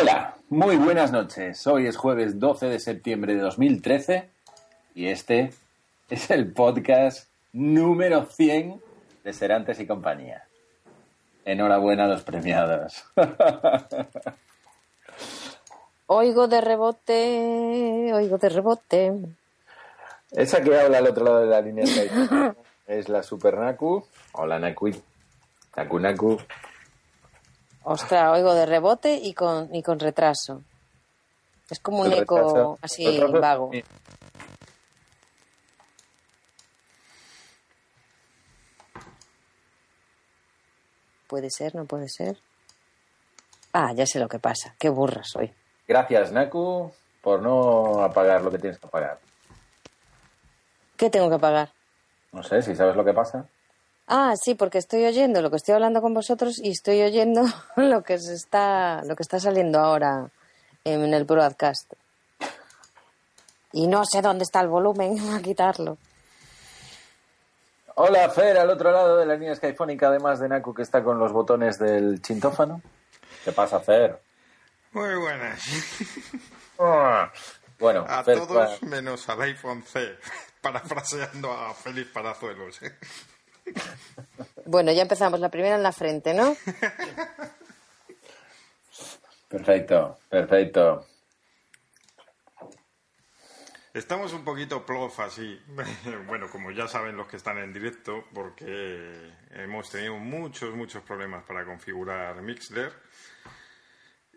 Hola, muy buenas noches. Hoy es jueves 12 de septiembre de 2013 y este es el podcast número 100 de Serantes y compañía. Enhorabuena a los premiados. Oigo de rebote, oigo de rebote. Esa que habla al otro lado de la línea es la Super Naku o la Naku. Naku Naku. Ostras, oigo de rebote y con, y con retraso. Es como un eco así vago. Puede ser, no puede ser. Ah, ya sé lo que pasa. Qué burra soy. Gracias, Naku, por no apagar lo que tienes que apagar. ¿Qué tengo que pagar? No sé si sabes lo que pasa. Ah, sí, porque estoy oyendo lo que estoy hablando con vosotros y estoy oyendo lo que se está, lo que está saliendo ahora en el broadcast. Y no sé dónde está el volumen, a quitarlo. Hola, Fer, al otro lado de la línea skyfónica, además de Naku, que está con los botones del chintófano. ¿Qué pasa, Fer? Muy buenas. Ah. Bueno, A Fer, todos menos al iPhone C. Parafraseando a Félix Palazuelos. Bueno, ya empezamos. La primera en la frente, ¿no? perfecto, perfecto. Estamos un poquito plof así. Bueno, como ya saben los que están en directo, porque hemos tenido muchos, muchos problemas para configurar Mixler.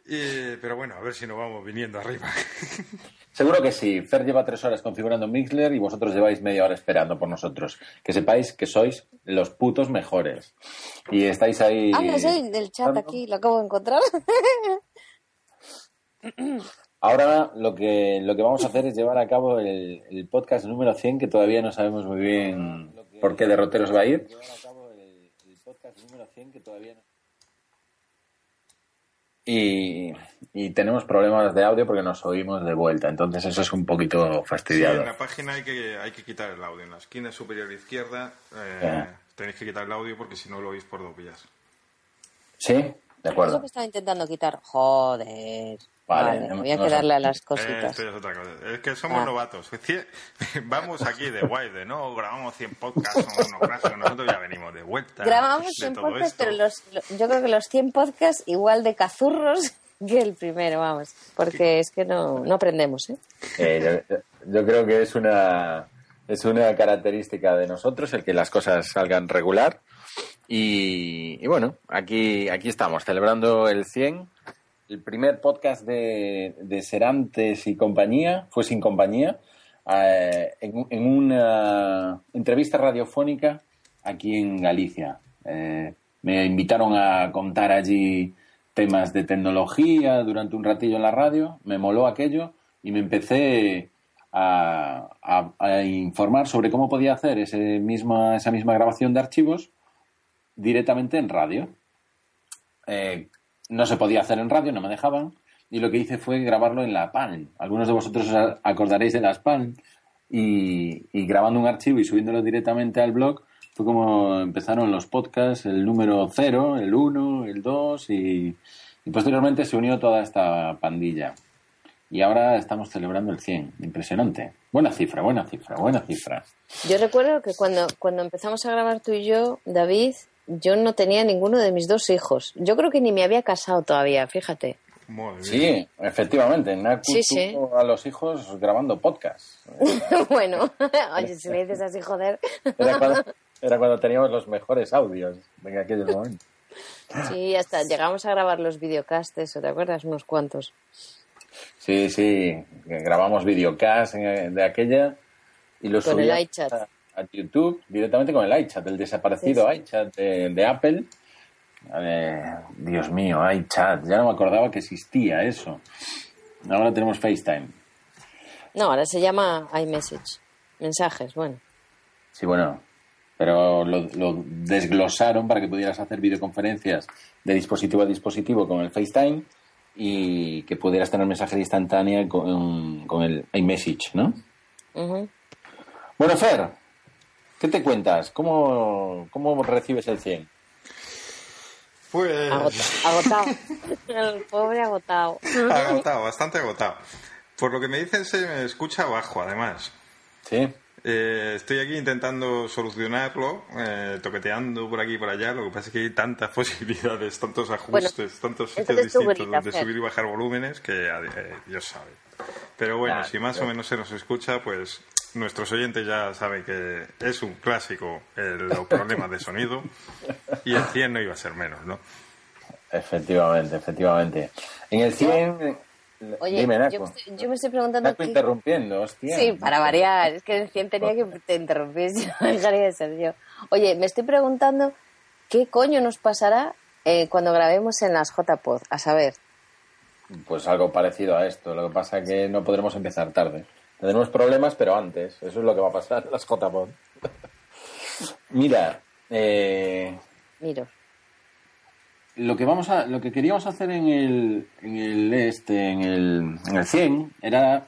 Y- pero bueno, a ver si nos vamos viniendo arriba. Seguro que sí. Fer lleva tres horas configurando Mixler y vosotros lleváis media hora esperando por nosotros. Que sepáis que sois los putos mejores. Y estáis ahí... Ah, no del chat aquí, lo acabo de encontrar. Ahora lo que, lo que vamos a hacer es llevar a cabo el, el podcast número 100, que todavía no sabemos muy bien por qué derroteros va a ir. Y, y tenemos problemas de audio porque nos oímos de vuelta, entonces eso es un poquito Sí, fastidiado. en la página hay que, hay que quitar el audio. En la esquina superior izquierda eh, tenéis que quitar el audio porque si no lo oís por dos vías. ¿Sí? De acuerdo. que estaba intentando quitar. Joder. Vale, Vale, no- había no que darle a las Eh, cositas. esto ya es otra cosa. Es que somos Ah. novatos. Vamos aquí de guay, de no, grabamos 100 podcasts, somos unos nosotros ya venimos de vuelta. Grabamos de 100 todo podcasts, esto. pero los, lo- yo creo que los 100 podcasts igual de cazurros que el primero, vamos. Porque es que no, no aprendemos, ¿eh? Eh, yo, yo creo que es una, es una característica de nosotros el que las cosas salgan regular. Y, y bueno, aquí, aquí estamos, celebrando el 100. El primer podcast de, Serantes y compañía fue sin compañía, eh, en, una entrevista radiofónica aquí en Galicia. Eh, me invitaron a contar allí temas de tecnología durante un ratillo en la radio, me moló aquello y me empecé a informar sobre cómo podía hacer ese misma, esa misma grabación de archivos directamente en radio. Eh, no se podía hacer en radio, no me dejaban, y lo que hice fue grabarlo en la Palm. Algunos de vosotros os acordaréis de las Palm, y, grabando un archivo y subiéndolo directamente al blog fue como empezaron los podcasts, el número 0, el 1, el 2 y, y posteriormente se unió toda esta pandilla. Y ahora estamos celebrando el 100. Impresionante. Buena cifra, buena cifra, buena cifra. Yo recuerdo que cuando, cuando empezamos a grabar tú y yo, David, yo no tenía ninguno de mis dos hijos. Yo creo que ni me había casado todavía, fíjate. Sí, efectivamente. Naku Sí, sí. tuvo a los hijos grabando podcast. bueno, oye, si me dices así, joder. Era cuando, era cuando teníamos los mejores audios en aquellos momentos. Sí, hasta llegamos a grabar los videocastes, ¿o ¿te acuerdas? Unos cuantos. Sí, sí. Grabamos videocast en- de aquella y los Con el iChat. A, YouTube directamente con el iChat, el desaparecido Sí, sí. iChat de, de Apple. Eh, Dios mío, iChat. Ya no me acordaba que existía eso. Ahora tenemos FaceTime. No, ahora se llama iMessage. Mensajes, bueno. Sí, bueno, pero lo, lo desglosaron para que pudieras hacer videoconferencias de dispositivo a dispositivo con el FaceTime y que pudieras tener mensajería instantánea con, con el iMessage, ¿no? Bueno, Fer, ¿qué te cuentas? ¿Cómo, cómo recibes el 100? Pues... Agotado. El pobre agotado. Agotado, bastante agotado. Por lo que me dicen se me escucha bajo, además. Sí. Eh, estoy aquí intentando solucionarlo, eh, toqueteando por aquí y por allá. Lo que pasa es que hay tantas posibilidades, tantos ajustes, tantos sitios distintos donde subir y bajar volúmenes que eh, Dios sabe. Pero bueno, si más o menos se nos escucha, pues nuestros oyentes ya saben que es un clásico los problemas de sonido y el 100 no iba a ser menos, ¿no? Efectivamente, efectivamente. En el 100 Oye, yo, me estoy preguntando. Estás interrumpiendo, hostia. Sí, para variar. Es que recién tenía que te interrumpir. dejaría de ser yo. Oye, me estoy preguntando qué coño nos pasará eh, cuando grabemos en las JPod. A saber. Pues algo parecido a esto. Lo que pasa es que no podremos empezar tarde. Tendremos problemas, pero antes. Eso es lo que va a pasar en las JPod. Mira. Eh... Miro lo que vamos a, lo que queríamos hacer en el, en el este, en el, en el 100 era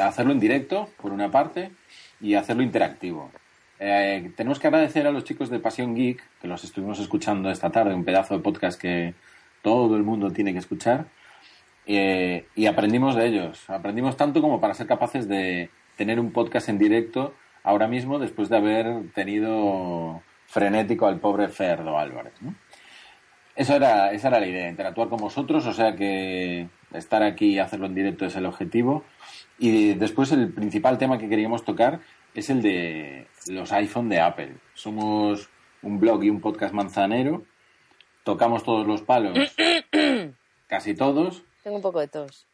hacerlo en directo, por una parte, y hacerlo interactivo. Eh, tenemos que agradecer a los chicos de Pasión Geek, que los estuvimos escuchando esta tarde, un pedazo de podcast que todo el mundo tiene que escuchar, eh, y aprendimos de ellos. Aprendimos tanto como para ser capaces de tener un podcast en directo ahora mismo, después de haber tenido frenético al pobre Ferdo Álvarez. ¿no? Eso era, esa era la idea, interactuar con vosotros, o sea que estar aquí y hacerlo en directo es el objetivo. Y después el principal tema que queríamos tocar es el de los iPhone de Apple. Somos un blog y un podcast manzanero, tocamos todos los palos, casi todos. Tengo un poco de tos.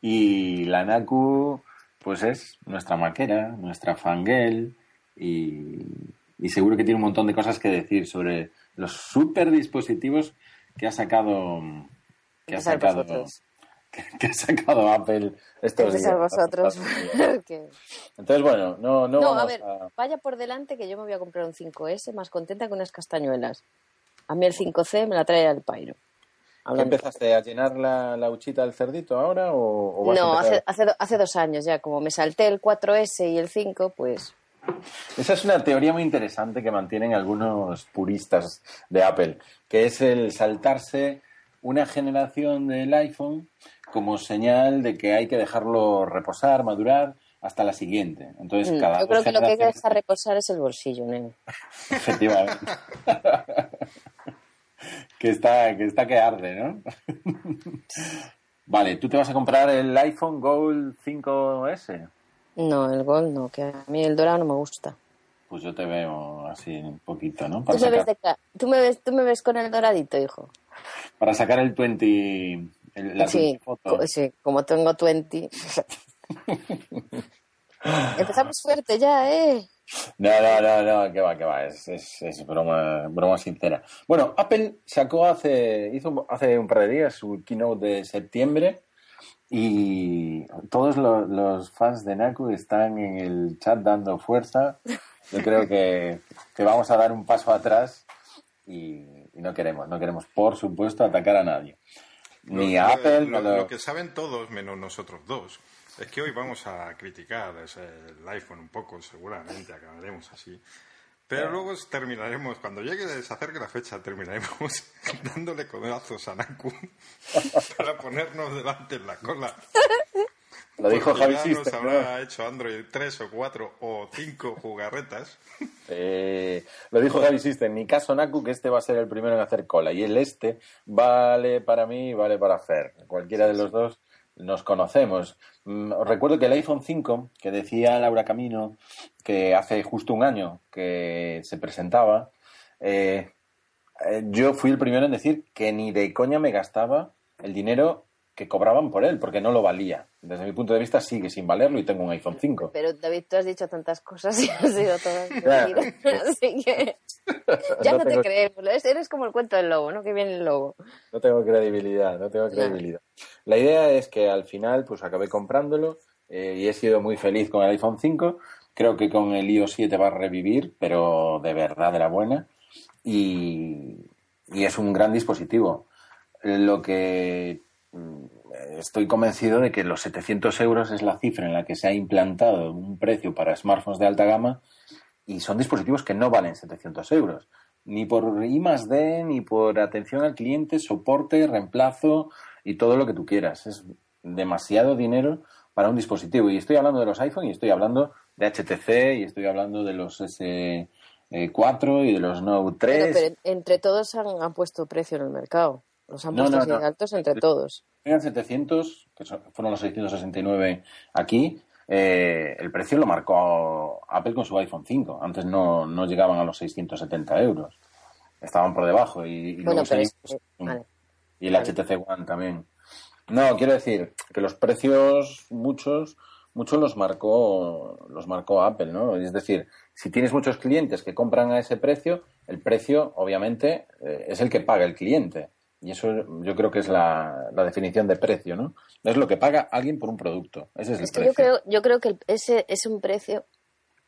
Y la NACU, pues es nuestra maquera, nuestra fangirl, y, y seguro que tiene un montón de cosas que decir sobre los super dispositivos que ha sacado que ha sacado que, ha sacado Apple estos días. vosotros. Entonces, bueno, no, no, a ver, vaya por delante que yo me voy a comprar un 5S más contenta que unas castañuelas. A mí el 5C me la trae al pairo. Empezaste a llenar la, la huchita del cerdito ahora o, No, hace, hace, hace dos años ya, como me salté el 4S y el 5, pues esa es una teoría muy interesante que mantienen algunos puristas de Apple, que es el saltarse una generación del iPhone como señal de que hay que dejarlo reposar, madurar hasta la siguiente. Entonces, mm, cada Yo creo que lo que hay que dejar reposar es el bolsillo, ¿no? Efectivamente. que está que está que arde, ¿no? vale, tú te vas a comprar el iPhone Gold 5S. No, el gol no, que a mí el dorado no me gusta. Pues yo te veo así un poquito, ¿no? ¿Tú, me ves ¿Tú, me ves, con el doradito, hijo. Para sacar el 20, la sí, sí, como tengo 20. Empezamos fuerte ya, ¿eh? No, no, no, no, que va, que va, es, es, es, broma, broma sincera. Bueno, Apple sacó hace, hizo hace un par de días su keynote de septiembre y todos los, fans de Naku están en el chat dando fuerza. Yo creo que, vamos a dar un paso atrás y, no queremos, no queremos, por supuesto, atacar a nadie. Ni a Apple. Lo, lo, que saben todos, menos nosotros dos, es que hoy vamos a criticar el iPhone un poco, seguramente acabaremos así. Pero luego terminaremos, cuando llegue, se acerque la fecha, terminaremos dándole codazos a Naku para ponernos delante en la cola. Lo dijo Javi Nos habrá hecho Android 3 o 4 o 5 jugarretas. Eh, lo dijo Javi System. En mi caso, Naku, que este va a ser el primero en hacer cola. Y el este vale para mí y vale para Fer. Cualquiera de los dos nos conocemos. Mm, os recuerdo que el iPhone 5, que decía Laura Camino que hace justo un año que se presentaba, eh, eh, yo fui el primero en decir que ni de coña me gastaba el dinero que cobraban por él, porque no lo valía. Desde mi punto de vista sigue sin valerlo y tengo un iPhone 5. Pero David, tú has dicho tantas cosas y has sido todas Así que ya no, te creemos. Eres como el cuento del lobo, ¿no? Que viene el lobo. No tengo credibilidad, no tengo credibilidad. La idea es que al final pues acabé comprándolo eh, y he sido muy feliz con el iPhone 5. Creo que con el iOS 7 va a revivir, pero de verdad de la buena. Y, y es un gran dispositivo. Lo que estoy convencido de que los 700 euros es la cifra en la que se ha implantado un precio para smartphones de alta gama y son dispositivos que no valen 700 euros. ni por I más D, ni por atención al cliente, soporte, reemplazo y todo lo que tú quieras. Es demasiado dinero para un dispositivo. Y estoy hablando de los iPhone y estoy hablando de HTC y estoy hablando de los S4 y de los Note 3. pero entre todos han, puesto precio en el mercado. Los han puesto altos entre todos. Eran 700, que fueron los 669 aquí. Eh, el precio lo marcó Apple con su iPhone 5. Antes no, no llegaban a los 670 euros. Estaban por debajo. Y, bueno, pero y el HTC One también. No, quiero decir que los precios, muchos, muchos los marcó, los marcó Apple, ¿no? Es decir, si tienes muchos clientes que compran a ese precio, el precio, obviamente, eh, es el que paga el cliente. Y eso yo creo que es la, definición de precio, ¿no? Es lo que paga alguien por un producto. Ese es, el precio. Yo creo, yo creo que ese es un precio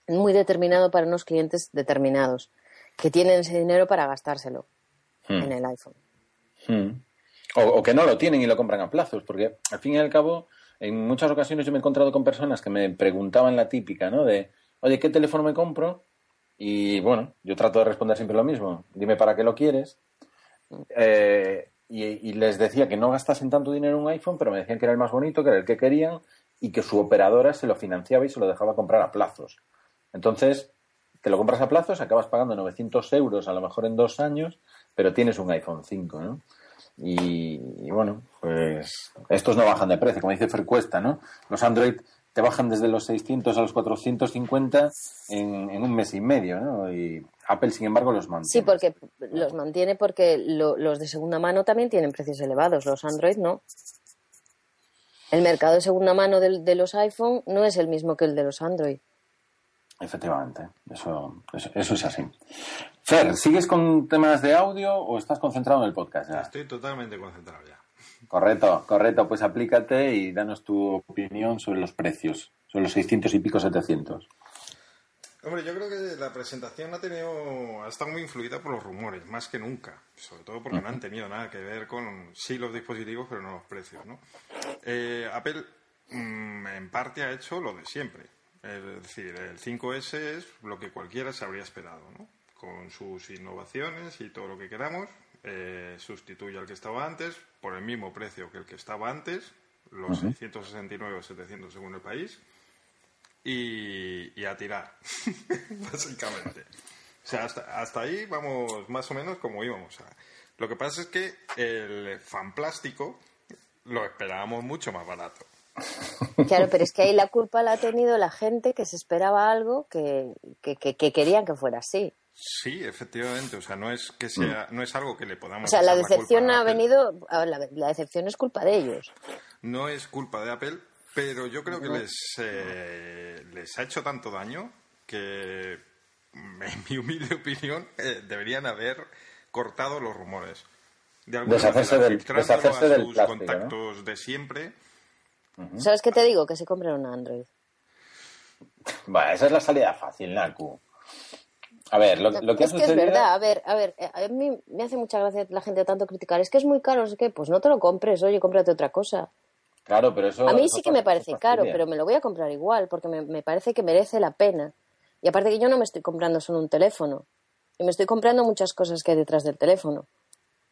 muy determinado para unos clientes determinados, que tienen ese dinero para gastárselo hmm. en el iPhone. Hmm. O, que no lo tienen y lo compran a plazos, porque al fin y al cabo, en muchas ocasiones yo me he encontrado con personas que me preguntaban la típica, ¿no? De, oye, ¿qué teléfono me compro? Y bueno, yo trato de responder siempre lo mismo. Dime para qué lo quieres. Eh, y, les decía que no gastasen tanto dinero en un iPhone, pero me decían que era el más bonito, que era el que querían y que su operadora se lo financiaba y se lo dejaba comprar a plazos. Entonces, te lo compras a plazos, acabas pagando 900 euros a lo mejor en dos años, pero tienes un iPhone 5, ¿no? Y, bueno, pues estos no bajan de precio, como dice Frecuesta, ¿no? Los Android te bajan desde los 600 a los 450 en, en un mes y medio, ¿no? Y Apple, sin embargo, los mantiene. Sí, porque los mantiene porque los de segunda mano también tienen precios elevados, los Android no. El mercado de segunda mano de, de los iPhone no es el mismo que el de los Android. Efectivamente, eso, eso, es así. Fer, ¿sigues con temas de audio o estás concentrado en el podcast ya? Estoy totalmente concentrado ya. Correcto, correcto. Pues aplícate y danos tu opinión sobre los precios, sobre los 600 y pico 700. Hombre, yo creo que la presentación ha tenido, ha estado muy influida por los rumores, más que nunca. Sobre todo porque no han tenido nada que ver con, sí, los dispositivos, pero no los precios, ¿no? Eh, Apple, mm, en parte, ha hecho lo de siempre es decir, el 5S es lo que cualquiera se habría esperado, ¿no? Con sus innovaciones y todo lo que queramos, eh, sustituye al que estaba antes por el mismo precio que el que estaba antes, los 669 o 700 según el país, y, a tirar, básicamente. O sea, hasta, hasta, ahí vamos más o menos como íbamos. lo que pasa es que el fan plástico lo esperábamos mucho más barato. Claro, pero es que ahí la culpa la ha tenido la gente que se esperaba algo que, querían que fuera así. Sí, efectivamente, o sea, no es que sea, no es algo que le podamos. O sea, la decepción ha venido, la, decepción es culpa de ellos. No es culpa de Apple, pero yo creo que les eh, les ha hecho tanto daño que, en mi humilde opinión, eh, deberían haber cortado los rumores. De deshacerse del, deshacerse a sus contactos de siempre ¿Sabes qué te digo? Que se compren un Android. Bueno, esa es la salida fácil, Naku. A ver, lo, que es que es verdad, a ver, a ver, a mí me hace mucha gracia la gente tanto criticar. Es que es muy caro, sé qué, pues no te lo compres, oye, cómprate otra cosa. Claro, pero eso. A mí sí que me parece caro, pero me lo voy a comprar igual, porque me, me, parece que merece la pena. Y aparte que yo no me estoy comprando solo un teléfono, y me estoy comprando muchas cosas que hay detrás del teléfono.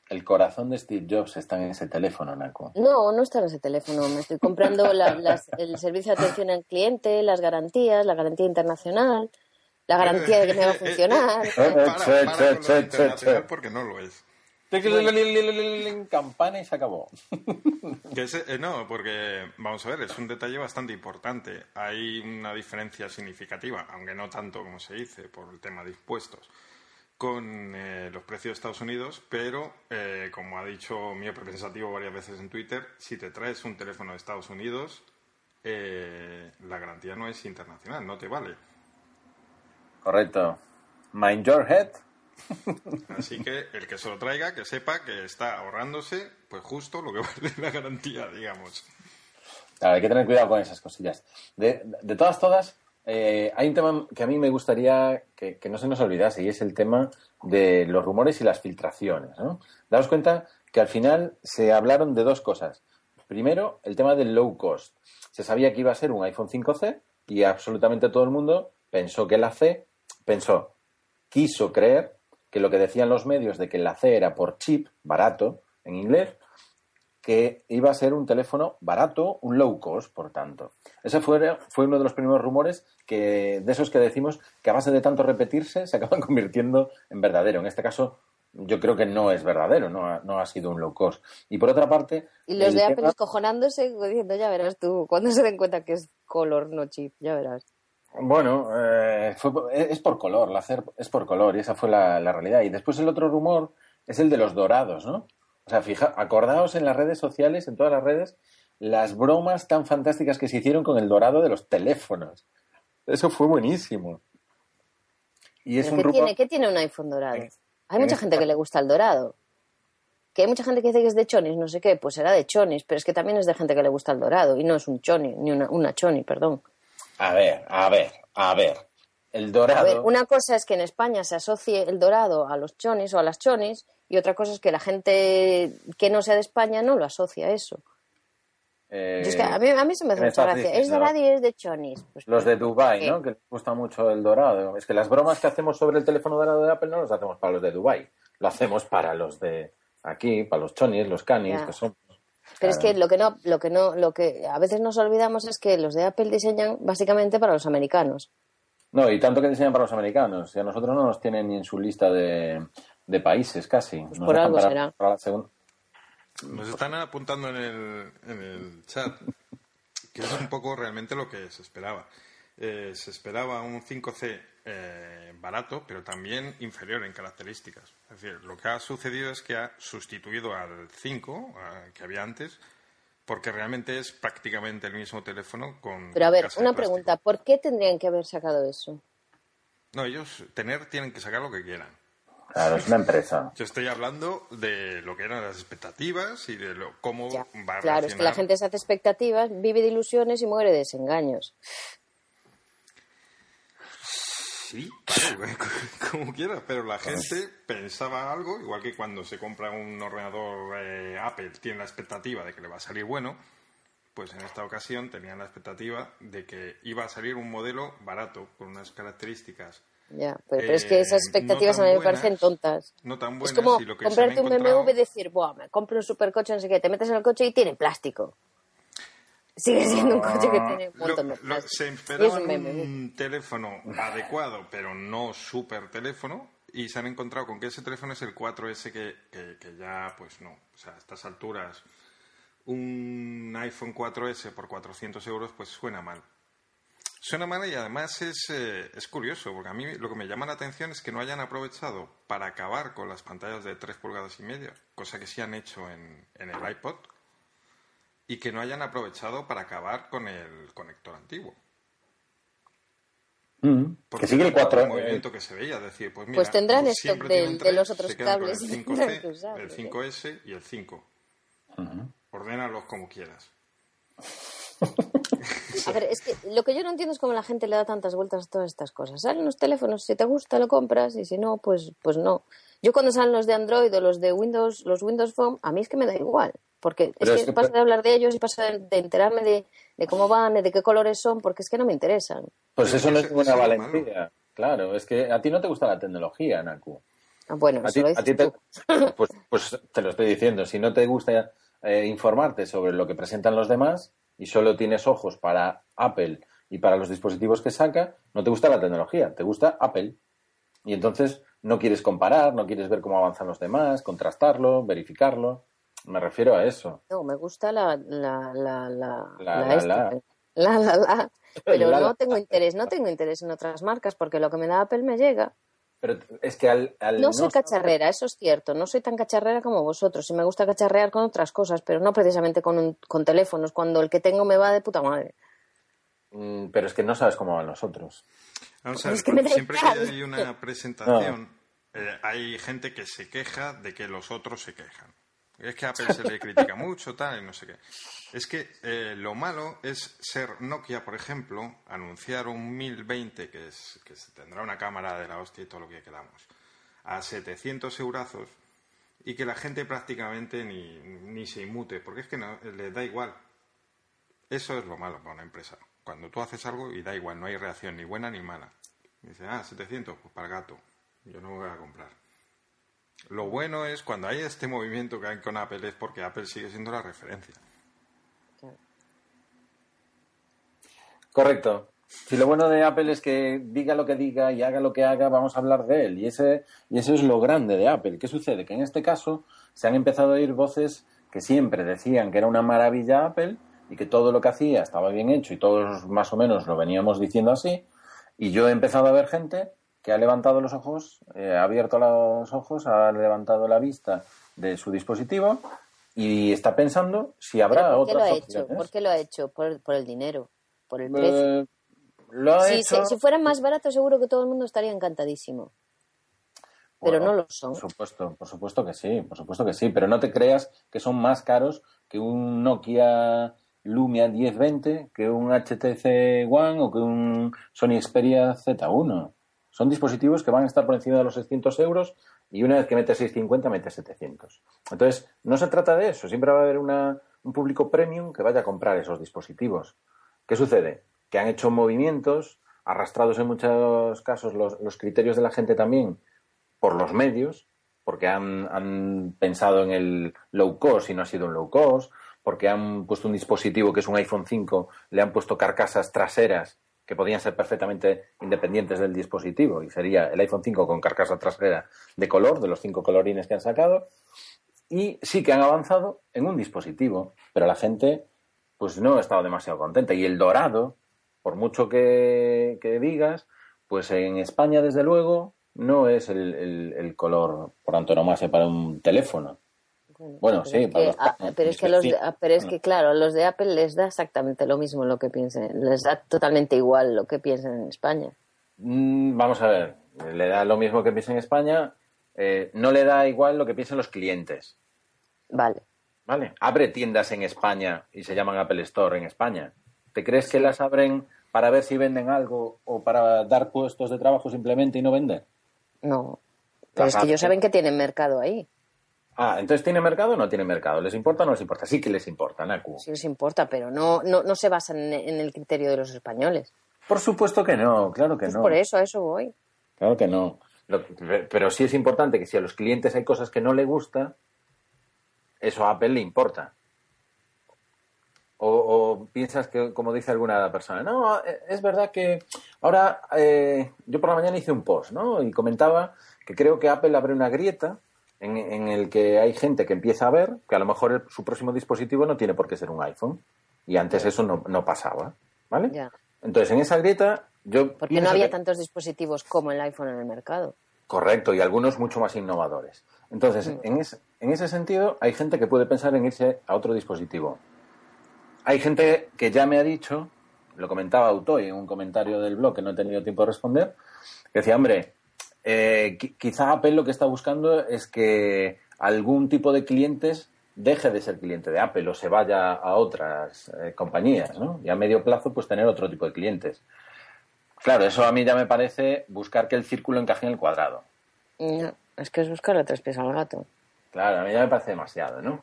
El corazón de Steve Jobs está en ese teléfono, Naco. No, no está en ese teléfono. Me estoy comprando el servicio de atención al cliente, las garantías, la garantía internacional, la garantía de que me va a funcionar. porque no lo es. Campana y se acabó. Eh, no, porque vamos a ver, es un detalle bastante importante. Hay una diferencia significativa, aunque no tanto como se dice, por el tema de impuestos con eh, los precios de Estados Unidos, pero eh, como ha dicho mi pensativo varias veces en Twitter, si te traes un teléfono de Estados Unidos, eh, la garantía no es internacional, no te vale. Correcto. Mind your head. Así que el que se lo traiga, que sepa que está ahorrándose, pues justo lo que vale la garantía, digamos. Claro, hay que tener cuidado con esas cosillas. De, de todas, todas, eh, hay un tema que a mí me gustaría que, no se nos olvidase y es el tema de los rumores y las filtraciones. ¿no? Daos cuenta que al final se hablaron de dos cosas. Primero, el tema del low cost. Se sabía que iba a ser un iPhone 5C y absolutamente todo el mundo pensó que la C pensó, quiso creer que lo que decían los medios de que la C era por chip, barato, en inglés, que iba a ser un teléfono barato, un low cost, por tanto. Ese fue, fue uno de los primeros rumores que, de esos que decimos que a base de tanto repetirse se acaban convirtiendo en verdadero. En este caso, yo creo que no es verdadero, no ha, no ha sido un low cost. Y por otra parte... Y los de Apple escojonándose diciendo, ya verás tú, cuando se den cuenta que es color, no chip, ya verás. Bueno, eh, es por color, la hacer es por color y esa fue la, la, realidad. Y después el otro rumor es el de los dorados, ¿no? O sea, fija, acordaos en las redes sociales, en todas las redes, las bromas tan fantásticas que se hicieron con el dorado de los teléfonos. Eso fue buenísimo. Y es un ¿qué, tiene, ¿Qué tiene un iPhone dorado? Hay mucha gente que le gusta el dorado. Que hay mucha gente que dice que es de chonis, no sé qué, pues será de chonis, pero es que también es de gente que le gusta el dorado y no es un choni, ni una, una choni, perdón. A ver, a ver, a ver. El dorado. A ver, una cosa es que en España se asocie el dorado a los chonis o a las chonis, y otra cosa es que la gente que no sea de España no lo asocia a eso. Eh, es que a, mí, a, mí, se me hace mucha gracia. Es dorado y es de chonis. Pues, los de Dubai, ¿no? Que les gusta mucho el dorado. Es que las bromas que hacemos sobre el teléfono dorado de Apple no las hacemos para los de Dubai. Lo hacemos para los de aquí, para los chonis, los canis, que son pero es que lo que no, lo que no, lo que a veces nos olvidamos es que los de Apple diseñan básicamente para los americanos. No, y tanto que diseñan para los americanos. Y a nosotros no nos tienen ni en su lista de, de países casi. Pues por algo será. Nos están apuntando en el, en el chat que es un poco realmente lo que se esperaba. Eh, se esperaba un 5C eh, barato, pero también inferior en características. Es decir, lo que ha sucedido es que ha sustituido al 5 que había antes, porque realmente es prácticamente el mismo teléfono con. Pero a ver, una pregunta: ¿por qué tendrían que haber sacado eso? No, ellos tener tienen que sacar lo que quieran. Claro, es una empresa. Yo estoy hablando de lo que eran las expectativas y de lo, cómo va a Claro, es que la gente se hace expectativas, vive de ilusiones y muere de desengaños. Sí, como quieras, pero la gente pensaba algo, igual que cuando se compra un ordenador eh, Apple, tiene la expectativa de que le va a salir bueno, pues en esta ocasión tenían la expectativa de que iba a salir un modelo barato, con unas características. Ya, pero, es que esas eh, expectativas a mí me parecen tontas. No tan buenas. Es como comprarte un BMW y decir, Buah, me compro un supercoche, no sé qué, te metes en el coche y tiene plástico sigue siendo un coche que tiene un montón de Se esperaba un, teléfono adecuado, pero no súper teléfono, y se han encontrado con que ese teléfono es el 4S que, que, ya, pues no, o sea, a estas alturas, un iPhone 4S por 400 euros, pues suena mal. Suena mal y además es, eh, es curioso, porque a mí lo que me llama la atención es que no hayan aprovechado para acabar con las pantallas de 3 pulgadas y media, cosa que sí han hecho en, en el iPod, y que no hayan aprovechado para acabar con el conector antiguo. Mm, Porque sigue el 4 el movimiento que se veía, decir, pues, mira, pues tendrán pues esto de, los otros cables. El 5C, el 5S y el 5. Uh Ordénalos como quieras. A ver, es que lo que yo no entiendo es cómo la gente le da tantas vueltas a todas estas cosas. Salen los teléfonos, si te gusta lo compras y si no, pues, pues no. Yo cuando salen los de Android o los de Windows, los Windows Phone, a mí es que me da igual. Porque es que, pasa de hablar de ellos y pasa de, enterarme de, cómo van, de qué colores son, porque es que no me interesan. Pues eso no es buena valentía. Claro, es que a ti no te gusta la tecnología, Naku. Ah, bueno, a ti, te, pues, pues, te lo estoy diciendo. Si no te gusta eh, informarte sobre lo que presentan los demás y solo tienes ojos para Apple y para los dispositivos que saca, no te gusta la tecnología, te gusta Apple. Y entonces no quieres comparar, no quieres ver cómo avanzan los demás, contrastarlo, verificarlo. Me refiero a eso. No, me gusta la la la la la la, la, pero no tengo interés, no tengo interés en otras marcas porque lo que me da Apple me llega. Pero es que al, no soy cacharrera, eso es cierto. No soy tan cacharrera como vosotros. Y me gusta cacharrear con otras cosas, pero no precisamente con, con teléfonos, cuando el que tengo me va de puta madre. Mm, pero es que no sabes cómo van los otros. Vamos a ver, siempre que hay una presentación, eh, hay gente que se queja de que los otros se quejan. Es que a Apple se le critica mucho, tal, y no sé qué. Es que eh, lo malo es ser Nokia, por ejemplo, anunciar un 1020, que, es, que tendrá una cámara de la hostia y todo lo que queramos, a 700 eurazos, y que la gente prácticamente ni, ni se inmute, porque es que no, le da igual. Eso es lo malo para una empresa. Cuando tú haces algo y da igual, no hay reacción ni buena ni mala. dice, ah, 700, pues para el gato. Yo no me voy a comprar. Lo bueno es cuando hay este movimiento que hay con Apple es porque Apple sigue siendo la referencia. Correcto. Si lo bueno de Apple es que diga lo que diga y haga lo que haga, vamos a hablar de él. Y ese, y eso es lo grande de Apple. ¿Qué sucede? Que en este caso se han empezado a oír voces que siempre decían que era una maravilla Apple y que todo lo que hacía estaba bien hecho y todos más o menos lo veníamos diciendo así. Y yo he empezado a ver gente que ha levantado los ojos, eh, ha abierto los ojos, ha levantado la vista de su dispositivo y está pensando si habrá ¿Por qué otras lo ha opciones. hecho? ¿Por qué lo ha hecho? Por, por el dinero, por el Eh, precio. lo ha Si, hecho. si, si fueran más baratos, seguro que todo el mundo estaría encantadísimo. Pero Bueno, no lo son. Por supuesto, por supuesto que sí, por supuesto que sí, pero no te creas que son más caros que un Nokia Lumia 1020, que un HTC One o que un Sony Xperia Z1. Son dispositivos que van a estar por encima de los 600 euros y una vez que metes 650 metes 700. Entonces, no se trata de eso, siempre va a haber un público premium que vaya a comprar esos dispositivos. ¿Qué sucede? Que han hecho movimientos, arrastrados en muchos casos los, los criterios de la gente también por los medios, porque han, han pensado en el low cost y no ha sido un low cost, porque han puesto un dispositivo que es un iPhone 5, le han puesto carcasas traseras que podían ser perfectamente independientes del dispositivo y sería el iPhone 5 con carcasa trasera de color, de los cinco colorines que han sacado, y sí que han avanzado en un dispositivo, pero la gente pues no ha estado demasiado contenta. Y el dorado, por mucho que, digas, pues en España, desde luego, no es el, el- el color por antonomasia para un teléfono. Bueno, pero sí, es para que, los ah, pero es que los de- ah, pero es que claro, los de Apple les da exactamente lo mismo lo que piensen, les da totalmente igual lo que piensen en España. Mm, vamos a ver, le da lo mismo que piensa en España, eh, no le da igual lo que piensan los clientes. Vale. ¿Vale? Abre tiendas en España y se llaman Apple Store en España. ¿Te crees que las abren para ver si venden algo o para dar puestos de trabajo simplemente y no vender? No. Pero Las es que ellos saben que tienen mercado ahí. Ah, entonces ¿tiene mercado o no tiene mercado? ¿Les importa o no les importa? Sí que les importa, Naku. Sí les importa, pero no, no, no se basan en, en el criterio de los españoles. Por supuesto que no, claro que Pues no. por eso, a eso voy. Claro que no. Lo- pero sí es importante que si a los clientes hay cosas que no le gusta, eso a Apple le importa. O, o piensas que, como dice alguna persona, no, eh, es verdad que ahora eh, yo por la mañana hice un post, ¿no? Y comentaba que creo que Apple abre una grieta en, en el que hay gente que empieza a ver que a lo mejor el- su próximo dispositivo no tiene por qué ser un iPhone. Y antes eso no, no pasaba, ¿vale? Ya. Entonces, en esa grieta, yo Porque no había que- tantos dispositivos como el iPhone en el mercado. Correcto, y algunos mucho más innovadores. Entonces, Mm. en, ese, en ese sentido, hay gente que puede pensar en irse a otro dispositivo. Hay gente que ya me ha dicho, lo comentaba Autoy en un comentario del blog que no he tenido tiempo de responder, que decía, hombre, eh, qui- quizá Apple lo que está buscando es que algún tipo de clientes deje de ser cliente de Apple o se vaya a otras eh, compañías, ¿no? Y a medio plazo, pues tener otro tipo de clientes. Claro, eso a mí ya me parece buscar que el círculo encaje en el cuadrado. No, es que es buscarle tres pies al gato. Claro, a mí ya me parece demasiado, ¿no?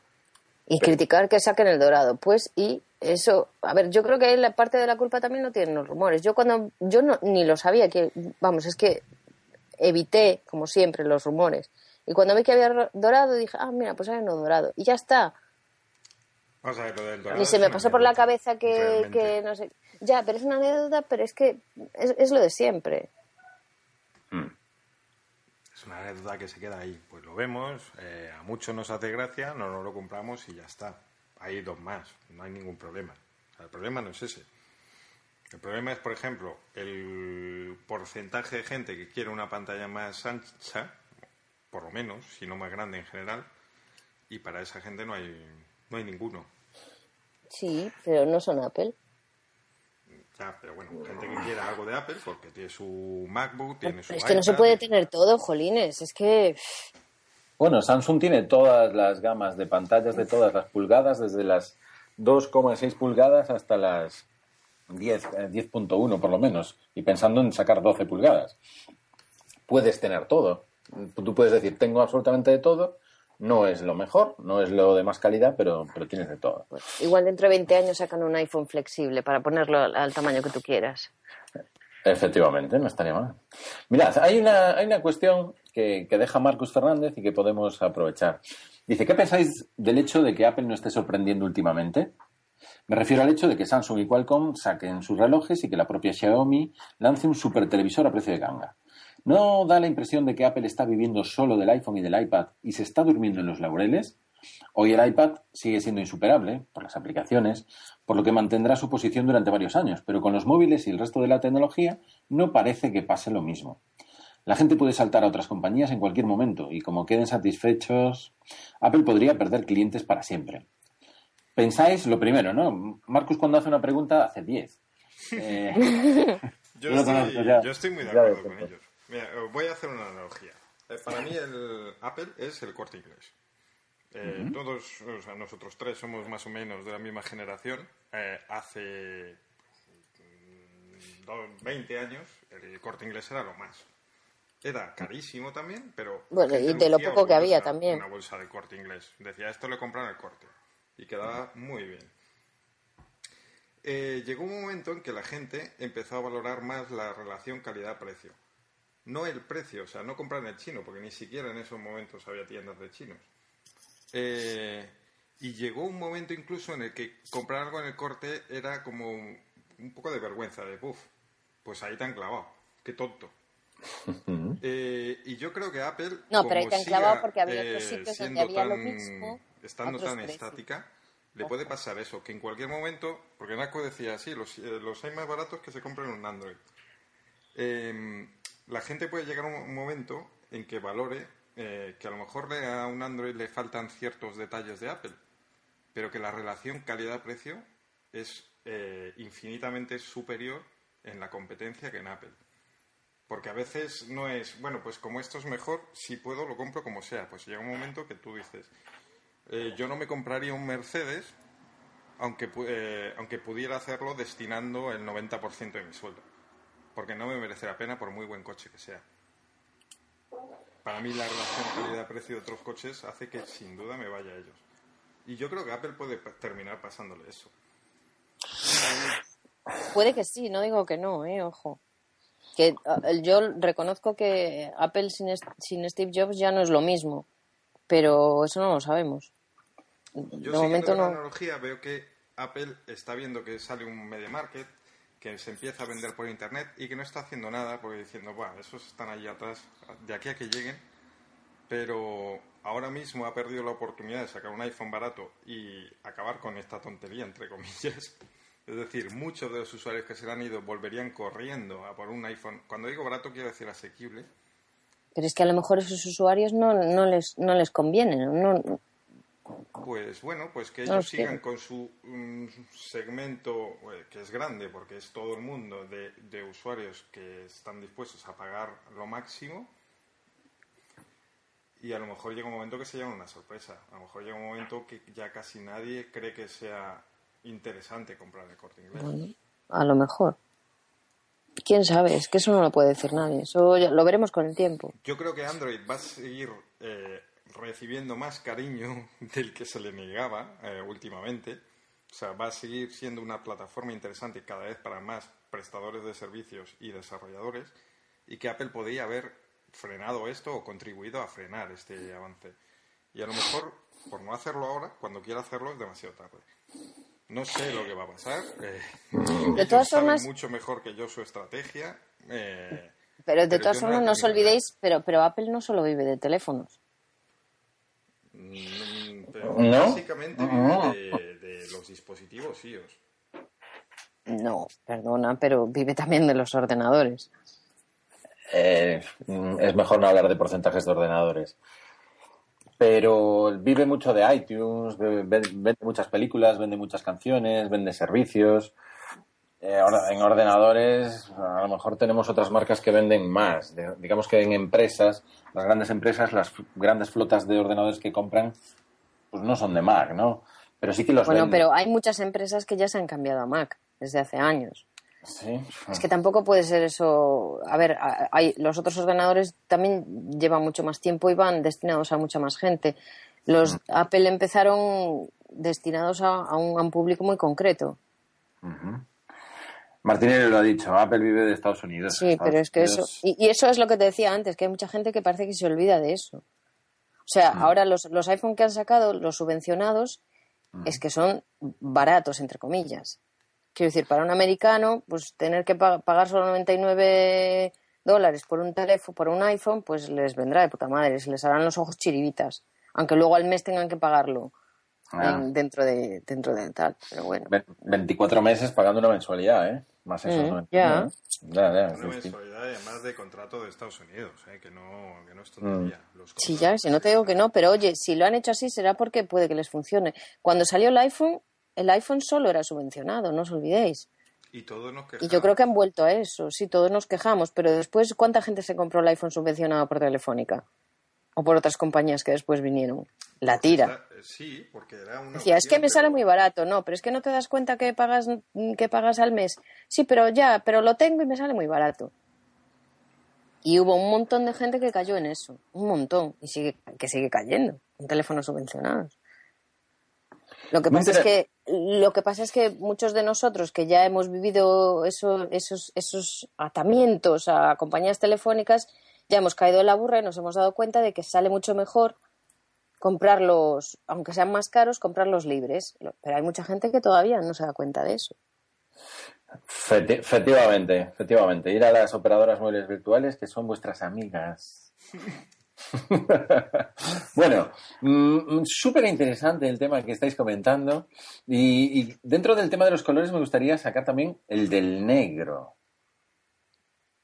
Y criticar que saquen el dorado. Pues, y eso, a ver, yo creo que la parte de la culpa también lo tienen los rumores. Yo cuando, yo no, ni lo sabía que, vamos, es que evité, como siempre, los rumores. Y cuando vi que había dorado, dije, ah, mira, pues hay uno dorado. Y ya está. Vamos a ver, lo del dorado Ni se es me una pasó por la cabeza que, no sé. Ya, pero es una anécdota, pero es que es, es lo de siempre. Mm. Es una anécdota que se queda ahí. Pues lo vemos, eh, a muchos nos hace gracia, no nos lo compramos y ya está. Hay dos más, no hay ningún problema. O sea, el problema no es ese. El problema es, por ejemplo, el porcentaje de gente que quiere una pantalla más ancha, por lo menos, si no más grande en general, y para esa gente no hay, no hay ninguno. Sí, pero no son Apple. Ya, pero bueno, gente que quiera algo de Apple porque tiene su MacBook, tiene su Es que no se puede tener todo, jolines. Es que. Bueno, Samsung tiene todas las gamas de pantallas de todas las pulgadas, desde las 2,6 pulgadas hasta las 10, eh, 10.1 por lo menos, y pensando en sacar 12 pulgadas. Puedes tener todo. Tú puedes decir, tengo absolutamente de todo. No es lo mejor, no es lo de más calidad, pero, pero tienes de todo. Pues, igual dentro de 20 años sacan un iPhone flexible para ponerlo al, al tamaño que tú quieras. Efectivamente, no estaría mal. Mirad, hay una, hay una cuestión que, que deja Marcus Fernández y que podemos aprovechar. Dice, ¿qué pensáis del hecho de que Apple no esté sorprendiendo últimamente? Me refiero al hecho de que Samsung y Qualcomm saquen sus relojes y que la propia Xiaomi lance un super televisor a precio de ganga. ¿No da la impresión de que Apple está viviendo solo del iPhone y del iPad y se está durmiendo en los laureles? Hoy el iPad sigue siendo insuperable por las aplicaciones, por lo que mantendrá su posición durante varios años, pero con los móviles y el resto de la tecnología no parece que pase lo mismo. La gente puede saltar a otras compañías en cualquier momento y como queden satisfechos, Apple podría perder clientes para siempre. Pensáis lo primero, ¿no? Marcus cuando hace una pregunta hace 10. Eh, yo, estoy, muy de acuerdo con ellos. Mira, voy a hacer una analogía. Eh, para mí el Apple es el corte inglés. Eh, todos, o sea, nosotros tres somos más o menos de la misma generación. hace 20 mm, años el corte inglés era lo más. Era carísimo también, pero... Bueno, y de lo poco que había también. Una bolsa de corte inglés. Decía, esto le compran el corte. Y quedaba muy bien. Eh, llegó un momento en que la gente empezó a valorar más la relación calidad-precio. No el precio, o sea, no comprar en el chino, porque ni siquiera en esos momentos había tiendas de chinos. Eh, y llegó un momento incluso en el que comprar algo en el corte era como un, poco de vergüenza, de puff, pues ahí te han clavado, qué tonto. Eh, y yo creo que Apple. No, pero ahí te han clavado porque había otros sitios donde había lo mismo. Estando tan estática, le puede pasar eso, que en cualquier momento, porque Naco decía, sí, los, eh, los hay más baratos que se compren un Android. Em, la gente puede llegar a un momento en que valore eh, que a lo mejor a un Android le faltan ciertos detalles de Apple, pero que la relación calidad-precio es eh, infinitamente superior en la competencia que en Apple. Porque a veces no es, bueno, pues como esto es mejor, si puedo lo compro como sea. Pues llega un momento que tú dices, eh, yo no me compraría un Mercedes aunque, eh, aunque pudiera hacerlo destinando el 90% de mi sueldo. Porque no me merece la pena por muy buen coche que sea. Para mí la relación calidad-precio de otros coches hace que sin duda me vaya a ellos. Y yo creo que Apple puede terminar pasándole eso. Puede que sí, no digo que no, eh, ojo. Que yo reconozco que Apple sin, sin Steve Jobs ya no es lo mismo, pero eso no lo sabemos. Yo de momento no. la tecnología veo que Apple está viendo que sale un media market, que se empieza a vender por internet y que no está haciendo nada porque diciendo, bueno, esos están allí atrás, de aquí a que lleguen, pero ahora mismo ha perdido la oportunidad de sacar un iPhone barato y acabar con esta tontería, entre comillas. Es decir, muchos de los usuarios que se le han ido volverían corriendo a por un iPhone. Cuando digo barato quiero decir asequible. Pero es que a lo mejor esos usuarios no, no, les, no les conviene. No, pues bueno, pues que ellos sigan con su mm, segmento, eh, que es grande, porque es todo el mundo de, usuarios que están dispuestos a pagar lo máximo. Y a lo mejor llega un momento que se llama una sorpresa. A lo mejor llega un momento que ya casi nadie cree que sea interesante comprar el corte inglés. a lo mejor. ¿Quién sabe? Es que eso no lo puede decir nadie. Eso lo veremos con el tiempo. Yo creo que Android va a seguir eh, recibiendo más cariño del que se le negaba eh, últimamente. O sea, va a seguir siendo una plataforma interesante cada vez para más prestadores de servicios y desarrolladores y que Apple podría haber frenado esto o contribuido a frenar este avance. Y a lo mejor, por no hacerlo ahora, cuando quiera hacerlo es demasiado tarde. No sé lo que va a pasar. Eh, de todas formas, mucho mejor que yo su estrategia. Eh, pero de todas formas, no os olvidéis, pero, pero Apple no solo vive de teléfonos. Mm, ¿No? Básicamente vive de, los dispositivos iOS. No, perdona, pero vive también de los ordenadores. Eh, es mejor no hablar de porcentajes de ordenadores. Pero vive mucho de iTunes, vende muchas películas, vende muchas canciones, vende servicios. Eh, en ordenadores, a lo mejor tenemos otras marcas que venden más. digamos que en empresas, las grandes empresas, las grandes flotas de ordenadores que compran, pues no son de Mac, ¿no? Pero sí que los Bueno, pero hay muchas empresas que ya se han cambiado a Mac desde hace años. Sí. Es que tampoco puede ser eso. A ver, hay, los otros ordenadores también llevan mucho más tiempo y van destinados a mucha más gente. Los. Apple empezaron destinados a, un, público muy concreto. Martínez lo ha dicho, Apple vive de Estados Unidos. Sí, Estados pero es que eso. Y, y eso es lo que te decía antes, que hay mucha gente que parece que se olvida de eso. O sea, Mm. ahora los, los iPhone que han sacado, los subvencionados, Mm. es que son baratos, entre comillas. Quiero decir, para un americano, pues tener que pa- pagar solo 99 dólares por un teléfono, por un iPhone, pues les vendrá de puta madre, se les harán los ojos chiribitas. Aunque luego al mes tengan que pagarlo Ah. en- dentro, de, dentro de tal. Pero bueno. Ve- 24 meses pagando una mensualidad, ¿eh? Más esos Mm, 99, ya. Una mensualidad además de contrato de Estados Unidos, ¿eh? que, no, que no es tontería. Los Sí, ya, si no te digo que no, pero oye, si lo han hecho así será porque puede que les funcione. Cuando salió el iPhone, el iPhone solo era subvencionado, no os olvidéis. Y todos nos Y quejamos. yo creo que han vuelto a eso, sí, todos nos quejamos, pero después, ¿cuánta gente se compró el iPhone subvencionado por Telefónica? O por otras compañías que después vinieron. La tira. Está- eh, Sí, porque era una. Decía, es que me sale muy barato, no, pero es que no te das cuenta que pagas, que pagas al mes. Sí, pero ya, pero lo tengo y me sale muy barato. Y hubo un montón de gente que cayó en eso, un montón, y sigue, que sigue cayendo en teléfonos subvencionados. Lo que pasa es que lo que pasa es que muchos de nosotros que ya hemos vivido eso- esos, esos atamientos a compañías telefónicas, ya hemos caído en la burra y nos hemos dado cuenta de que sale mucho mejor comprarlos, aunque sean más caros, comprarlos libres. Pero hay mucha gente que todavía no se da cuenta de eso. Efectivamente, efectivamente. Ir a las operadoras móviles virtuales que son vuestras amigas. bueno, mm, súper interesante el tema que estáis comentando. Y dentro del tema de los colores me gustaría sacar también el del negro.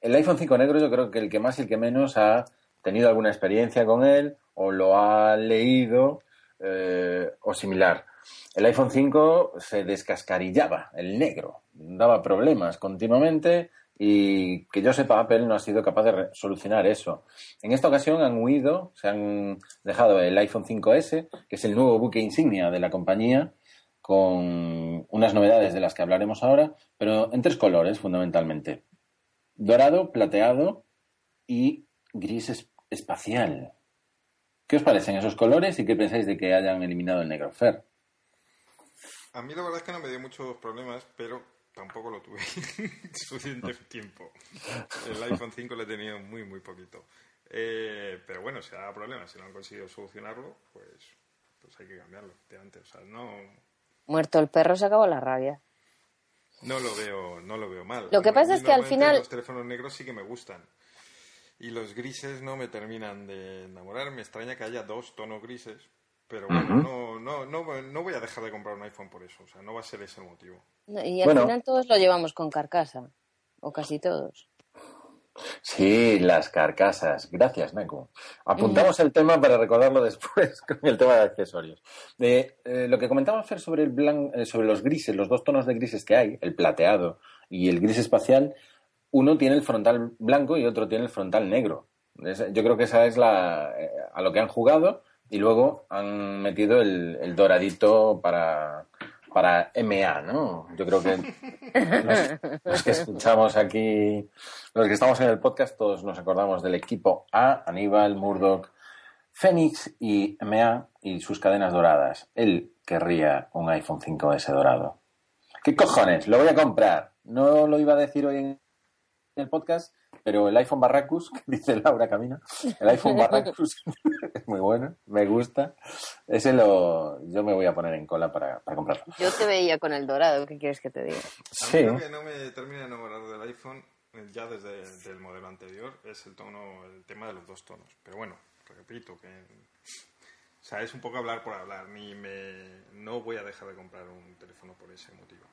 El iPhone 5 negro yo creo que el que más y el que menos ha tenido alguna experiencia con él o lo ha leído eh, o similar. El iPhone 5 se descascarillaba, el negro, daba problemas continuamente y que yo sepa Apple no ha sido capaz de solucionar eso. En esta ocasión han huido, se han dejado el iPhone 5S, que es el nuevo buque insignia de la compañía, con unas novedades de las que hablaremos ahora, pero en tres colores fundamentalmente. Dorado, plateado y gris es- espacial. ¿Qué os parecen esos colores y qué pensáis de que hayan eliminado el negro? Fer. A mí la verdad es que no me dio muchos problemas, pero tampoco lo tuve suficiente tiempo. El iPhone 5 le he tenido muy, muy poquito. Eh, pero bueno, si ha dado problemas, si no han conseguido solucionarlo, pues, pues hay que cambiarlo, efectivamente. O sea, no, Muerto el perro se acabó la rabia. No lo veo, no lo veo mal. Lo que pasa es que al final- Los teléfonos negros sí que me gustan. Y los grises no me terminan de enamorar. Me extraña que haya dos tonos grises. Pero bueno, no, no, no, no voy a dejar de comprar un iPhone por eso. O sea, no va a ser ese el motivo. No, Y al Bueno. final todos lo llevamos con carcasa. O casi todos. Sí, las carcasas. Gracias, Naku. Apuntamos el tema para recordarlo después con el tema de accesorios. Eh, eh, lo que comentaba Fer sobre, el blan- eh, sobre los grises, los dos tonos de grises que hay, el plateado y el gris espacial, uno tiene el frontal blanco y otro tiene el frontal negro. Es- yo creo que esa es la eh, a lo que han jugado y luego han metido el, el doradito para, para MA, ¿no? Yo creo que los, que escuchamos aquí, los que estamos en el podcast, todos nos acordamos del equipo A, Aníbal, Murdoch, Fénix y MA y sus cadenas doradas. Él querría un iPhone 5S dorado. ¿Qué cojones? Lo voy a comprar. No lo iba a decir hoy en el podcast, pero el iPhone Barracus, que dice Laura Camino, el iPhone Barracus es muy bueno, me gusta. Ese lo, yo me voy a poner en cola para, para comprarlo. Yo te veía con el dorado, ¿qué quieres que te diga? A Sí. mí lo que no me termina de enamorar del iPhone, eh, ya desde el modelo anterior, es el tono, el tema de los dos tonos. Pero bueno, repito que... O sea, es un poco hablar por hablar. Ni me, no voy a dejar de comprar un teléfono por ese motivo.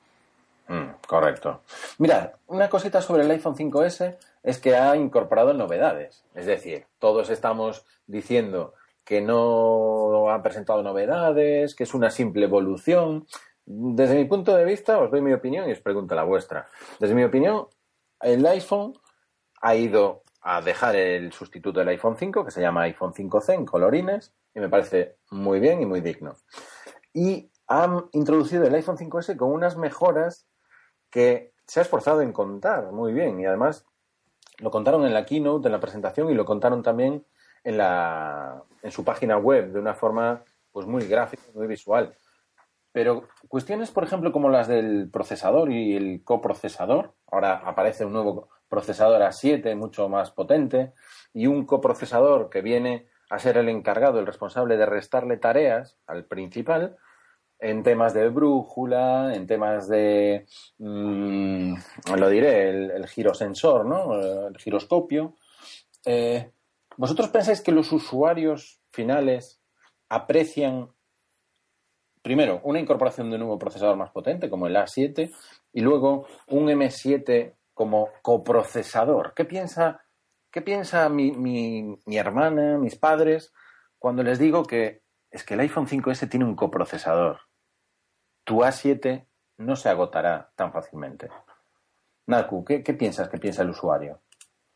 Mm, correcto. Mira, una cosita sobre el iPhone 5S es que ha incorporado novedades. Es decir, todos estamos diciendo que no ha presentado novedades, que es una simple evolución. Desde mi punto de vista, os doy mi opinión y os pregunto la vuestra. Desde mi opinión, el iPhone ha ido a dejar el sustituto del iPhone 5, que se llama iPhone 5C en colorines, y me parece muy bien y muy digno. Y han introducido el iPhone 5S con unas mejoras que se ha esforzado en contar muy bien y además lo contaron en la keynote, en la presentación y lo contaron también en, la, en su página web de una forma pues muy gráfica, muy visual. Pero cuestiones, por ejemplo, como las del procesador y el coprocesador, ahora aparece un nuevo procesador A7 mucho más potente y un coprocesador que viene a ser el encargado, el responsable de restarle tareas al principal en temas de brújula, en temas de, mm, lo diré, el, girosensor, ¿no? El giroscopio. Eh, ¿Vosotros pensáis que los usuarios finales aprecian primero, una incorporación de un nuevo procesador más potente, como el A7, y luego un M7 como coprocesador. ¿Qué piensa, qué piensa mi, mi, mi, hermana, mis padres, cuando les digo que es que el iPhone 5S tiene un coprocesador? Tu A7 no se agotará tan fácilmente. Naku, ¿qué, qué piensas que piensa el usuario?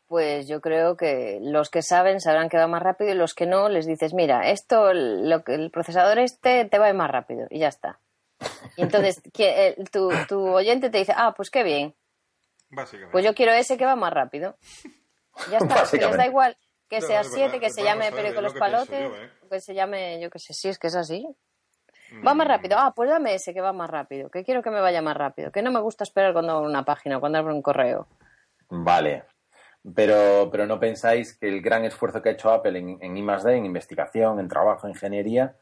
Pues yo creo que los que saben sabrán que va más rápido y los que no les dices, mira, esto, lo que el procesador este te va a ir más rápido y ya está. Y entonces que, tu, tu, oyente te dice, ah, pues qué bien. Pues yo quiero ese que va más rápido. Ya está, que les da igual que sea 7, que se llame Pero con los palotes, ¿eh? que se llame, yo qué sé, si es que es así. Va más mm. rápido. Ah, pues dame ese que va más rápido. Que quiero que me vaya más rápido. Que no me gusta esperar cuando abro una página, cuando abro un correo. Vale, pero, pero no pensáis que el gran esfuerzo que ha hecho Apple en, en I+.D., en investigación, en trabajo, en ingeniería,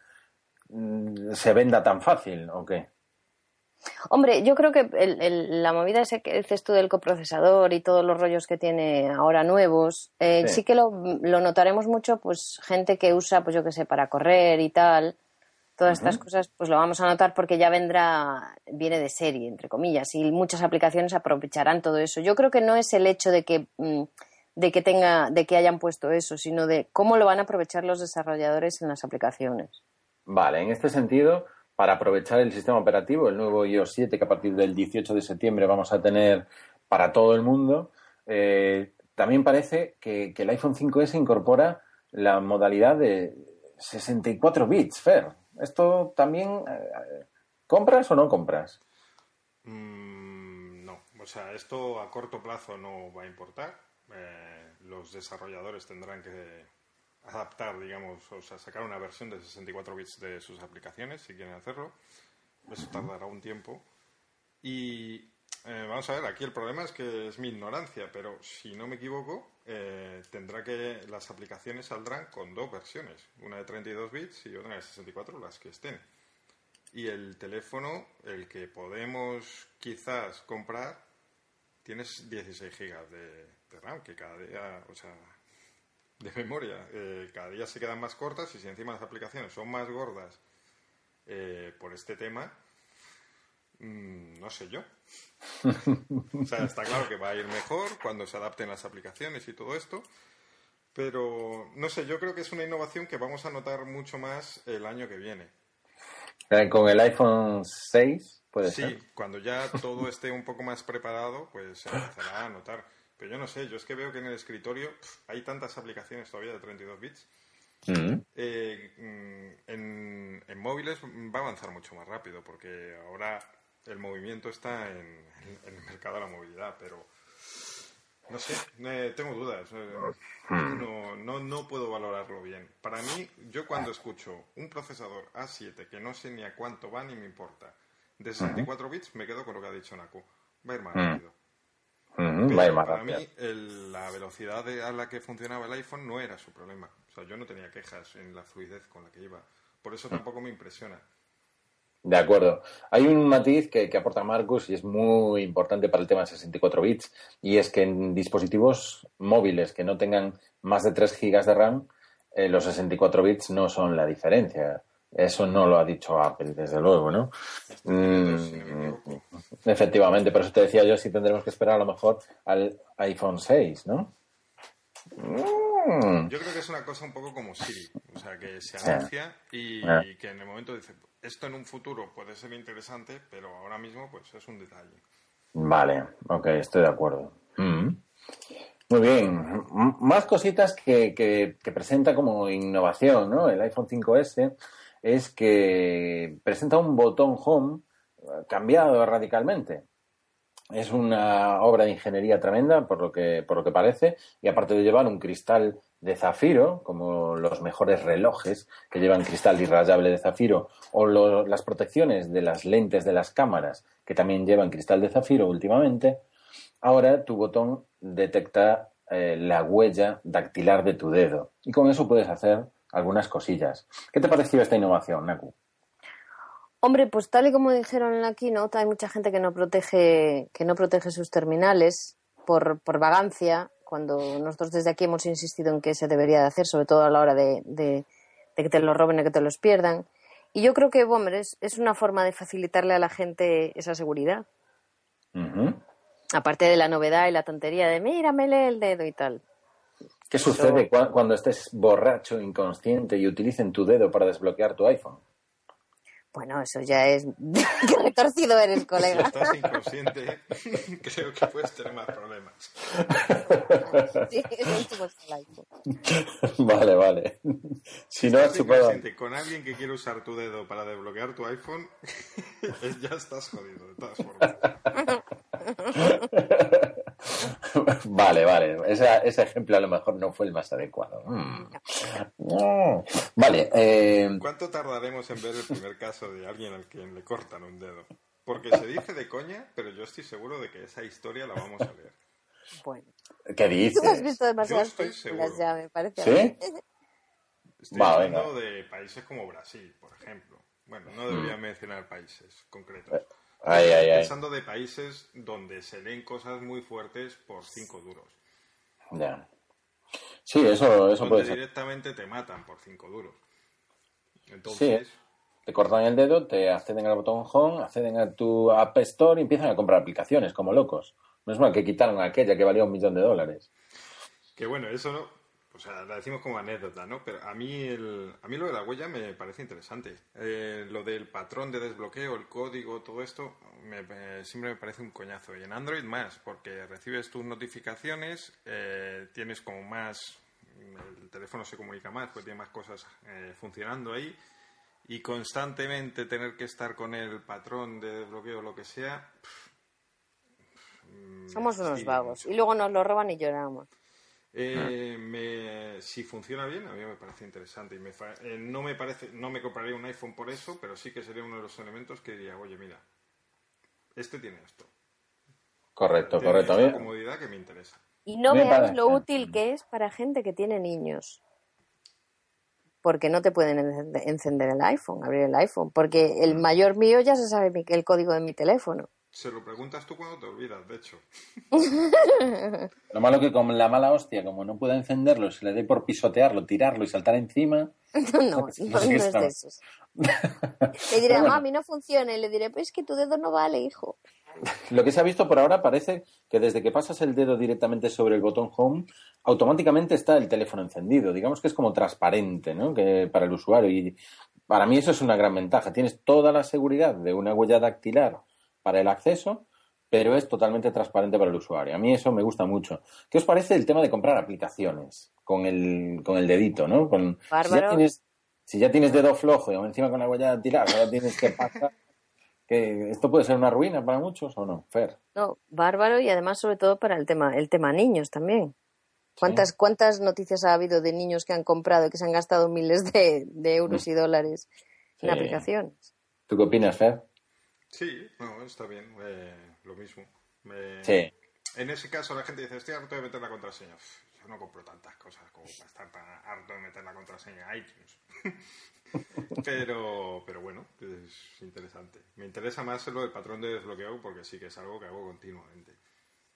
mm, se venda tan fácil, ¿o qué? Hombre, yo creo que la movida ese que dices tú del coprocesador y todos los rollos que tiene ahora nuevos, eh, sí. que lo, lo, notaremos mucho, pues gente que usa, pues yo qué sé, para correr y tal, todas estas cosas, pues lo vamos a notar porque ya vendrá, viene de serie, entre comillas, y muchas aplicaciones aprovecharán todo eso. Yo creo que no es el hecho de que, mm, de que tenga, de que hayan puesto eso, sino de cómo lo van a aprovechar los desarrolladores en las aplicaciones. Vale, en este sentido, para aprovechar el sistema operativo, el nuevo iOS 7 que a partir del 18 de septiembre vamos a tener para todo el mundo, eh, también parece que, que el iPhone 5S incorpora la modalidad de 64 bits, Fer. ¿Esto también eh, compras o no compras? Mm, no, o sea, esto a corto plazo no va a importar. Eh, los desarrolladores tendrán que adaptar, digamos, o sea, sacar una versión de 64 bits de sus aplicaciones si quieren hacerlo. Eso tardará un tiempo. Y eh, vamos a ver, aquí el problema es que es mi ignorancia, pero si no me equivoco, eh, tendrá que las aplicaciones saldrán con dos versiones, una de 32 bits y otra de 64, las que estén. Y el teléfono, el que podemos quizás comprar, tienes 16 gigas de, RAM, que cada día, o sea, de memoria, eh, cada día se quedan más cortas y si encima las aplicaciones son más gordas por este tema, Mm, no sé yo. o sea, está claro que va a ir mejor cuando se adapten las aplicaciones y todo esto. Pero no sé, yo creo que es una innovación que vamos a notar mucho más el año que viene. Eh, con el iPhone 6 puede ser. Sí, cuando ya todo esté un poco más preparado, pues se empezará a notar. Pero yo no sé, yo es que veo que en el escritorio hay tantas aplicaciones todavía de 32 bits. Mm. Eh, mm, en, en móviles va a avanzar mucho más rápido porque ahora el movimiento está en, el mercado de la movilidad, pero no sé, tengo dudas. Hmm. No, no, no, puedo valorarlo bien. Para mí, yo cuando escucho un procesador A7 que no sé ni a cuánto va ni me importa, de 64 bits, me quedo con lo que ha dicho Naku. Va a ir más hmm. rápido. Hmm, para mí, la velocidad a la que funcionaba el iPhone no era su problema. O sea, yo no tenía quejas en la fluidez con la que iba. Por eso tampoco me impresiona. De acuerdo. Hay un matiz que, aporta Marcus y es muy importante para el tema de 64 bits y es que en dispositivos móviles que no tengan más de 3 gigas de RAM, eh, los 64 bits no son la diferencia. Eso no lo ha dicho Apple, desde luego, ¿no? Mm, efectivamente, por eso te decía yo si tendremos que esperar a lo mejor al iPhone 6, ¿no? Mm. Yo creo que es una cosa un poco como Siri, o sea, que se anuncia y, que en el momento dice, esto en un futuro puede ser interesante, pero ahora mismo pues es un detalle. Vale, ok, estoy de acuerdo. Mm. Muy bien, más cositas que, que, que, presenta como innovación, ¿no? El iPhone 5S es que presenta un botón Home cambiado radicalmente es una obra de ingeniería tremenda, por lo que, por lo que parece, y aparte de llevar un cristal de zafiro, como los mejores relojes que llevan cristal irrayable de zafiro o las protecciones de las lentes de las cámaras, que también llevan cristal de zafiro últimamente, ahora tu botón detecta eh, la huella dactilar de tu dedo. Y con eso puedes hacer algunas cosillas. ¿Qué te pareció esta innovación, Naku? Hombre, pues tal y como dijeron en la hay mucha gente que no protege, que no protege sus terminales por, por vagancia, cuando nosotros desde aquí hemos insistido en que se debería de hacer, sobre todo a la hora de, que te los roben y que te los pierdan. Y yo creo que, hombre, es, una forma de facilitarle a la gente esa seguridad. Aparte de la novedad y la tontería de míramele el dedo y tal. ¿Qué sucede cuando estés borracho, inconsciente y utilicen tu dedo para desbloquear tu iPhone? Bueno, eso ya es. Qué retorcido eres, colega. Si estás inconsciente, creo que puedes tener más problemas. Sí, es el iPhone. Vale, vale. Si no has chupado. Con alguien que quiere usar tu dedo para desbloquear tu iPhone, ya estás jodido, de todas formas. vale, vale. ese ejemplo a lo mejor no fue el más adecuado. Mm. Vale. Eh... ¿Cuánto tardaremos en ver el primer caso de alguien al quien le cortan un dedo? Porque se dice de coña, pero yo estoy seguro de que esa historia la vamos a ver. Bueno. ¿Qué dices? Tú has visto demasiadas películas ya, me parece. ¿Sí? Estoy hablando de países como Brasil, por ejemplo. Bueno, no debería mm. mencionar países concretos. Eh, Pensando de países donde se leen cosas muy fuertes por cinco duros. Ya. Sí, eso, eso puede ser. directamente te matan por cinco duros. Entonces. Sí, te cortan el dedo, te acceden al botón Home, acceden a tu App Store y empiezan a comprar aplicaciones como locos. No es mal que quitaron aquella que valía un millón de dólares. Que bueno, eso no, o sea, la decimos como anécdota, ¿no? Pero a mí, el, a mí lo de la huella me parece interesante. Eh, lo del patrón de desbloqueo, el código, todo esto, siempre me parece un coñazo. Y en Android más, porque recibes tus notificaciones, eh, tienes como más, el teléfono se comunica más, pues tiene más cosas eh, funcionando ahí. Y constantemente tener que estar con el patrón de desbloqueo o lo que sea. Somos unos vagos. Y luego nos lo roban y lloramos. Eh, si funciona bien, a mí me parece interesante. Y me eh, no me parece, no me compraría un iPhone por eso, pero sí que sería uno de los elementos que diría, oye, mira, este tiene esto. Correcto, correcto. Esta comodidad que me interesa. Y no veas lo útil que es para gente que tiene niños. Porque no te pueden encender el iPhone, abrir el iPhone. Porque el mayor mío ya se sabe el código de mi teléfono. Se lo preguntas tú cuando te olvidas, de hecho. lo malo que con la mala hostia, como no puede encenderlo, se le dé por pisotearlo, tirarlo y saltar encima. No, no, no, es de esos. le diré, a mami, no funciona. Y le diré, pues es que tu dedo no vale, hijo. Lo que se ha visto por ahora parece que desde que pasas el dedo directamente sobre el botón home, automáticamente está el teléfono encendido. Digamos que es como transparente, ¿no? Que para el usuario. Y para mí eso es una gran ventaja. Tienes toda la seguridad de una huella dactilar para el acceso, pero es totalmente transparente para el usuario. A mí eso me gusta mucho. ¿Qué os parece el tema de comprar aplicaciones con el, con el dedito, ¿no? Con, si, ya tienes, si ya tienes dedo flojo y encima con la huella de tirar, ahora tienes que pasar. que ¿Esto puede ser una ruina para muchos o no, Fer? No, bárbaro y además sobre todo para el tema, el tema niños también. ¿Cuántas, ¿Cuántas noticias ha habido de niños que han comprado y que se han gastado miles de, euros y dólares en aplicaciones? ¿Tú qué opinas, Fer? Sí, no, está bien, eh, lo mismo. sí. En ese caso la gente dice, estoy harto de meter la contraseña. Yo no compro tantas cosas como para estar tan harto de meter la contraseña a iTunes. pero, pero bueno, es interesante. Me interesa más lo del patrón de desbloqueo porque sí que es algo que hago continuamente.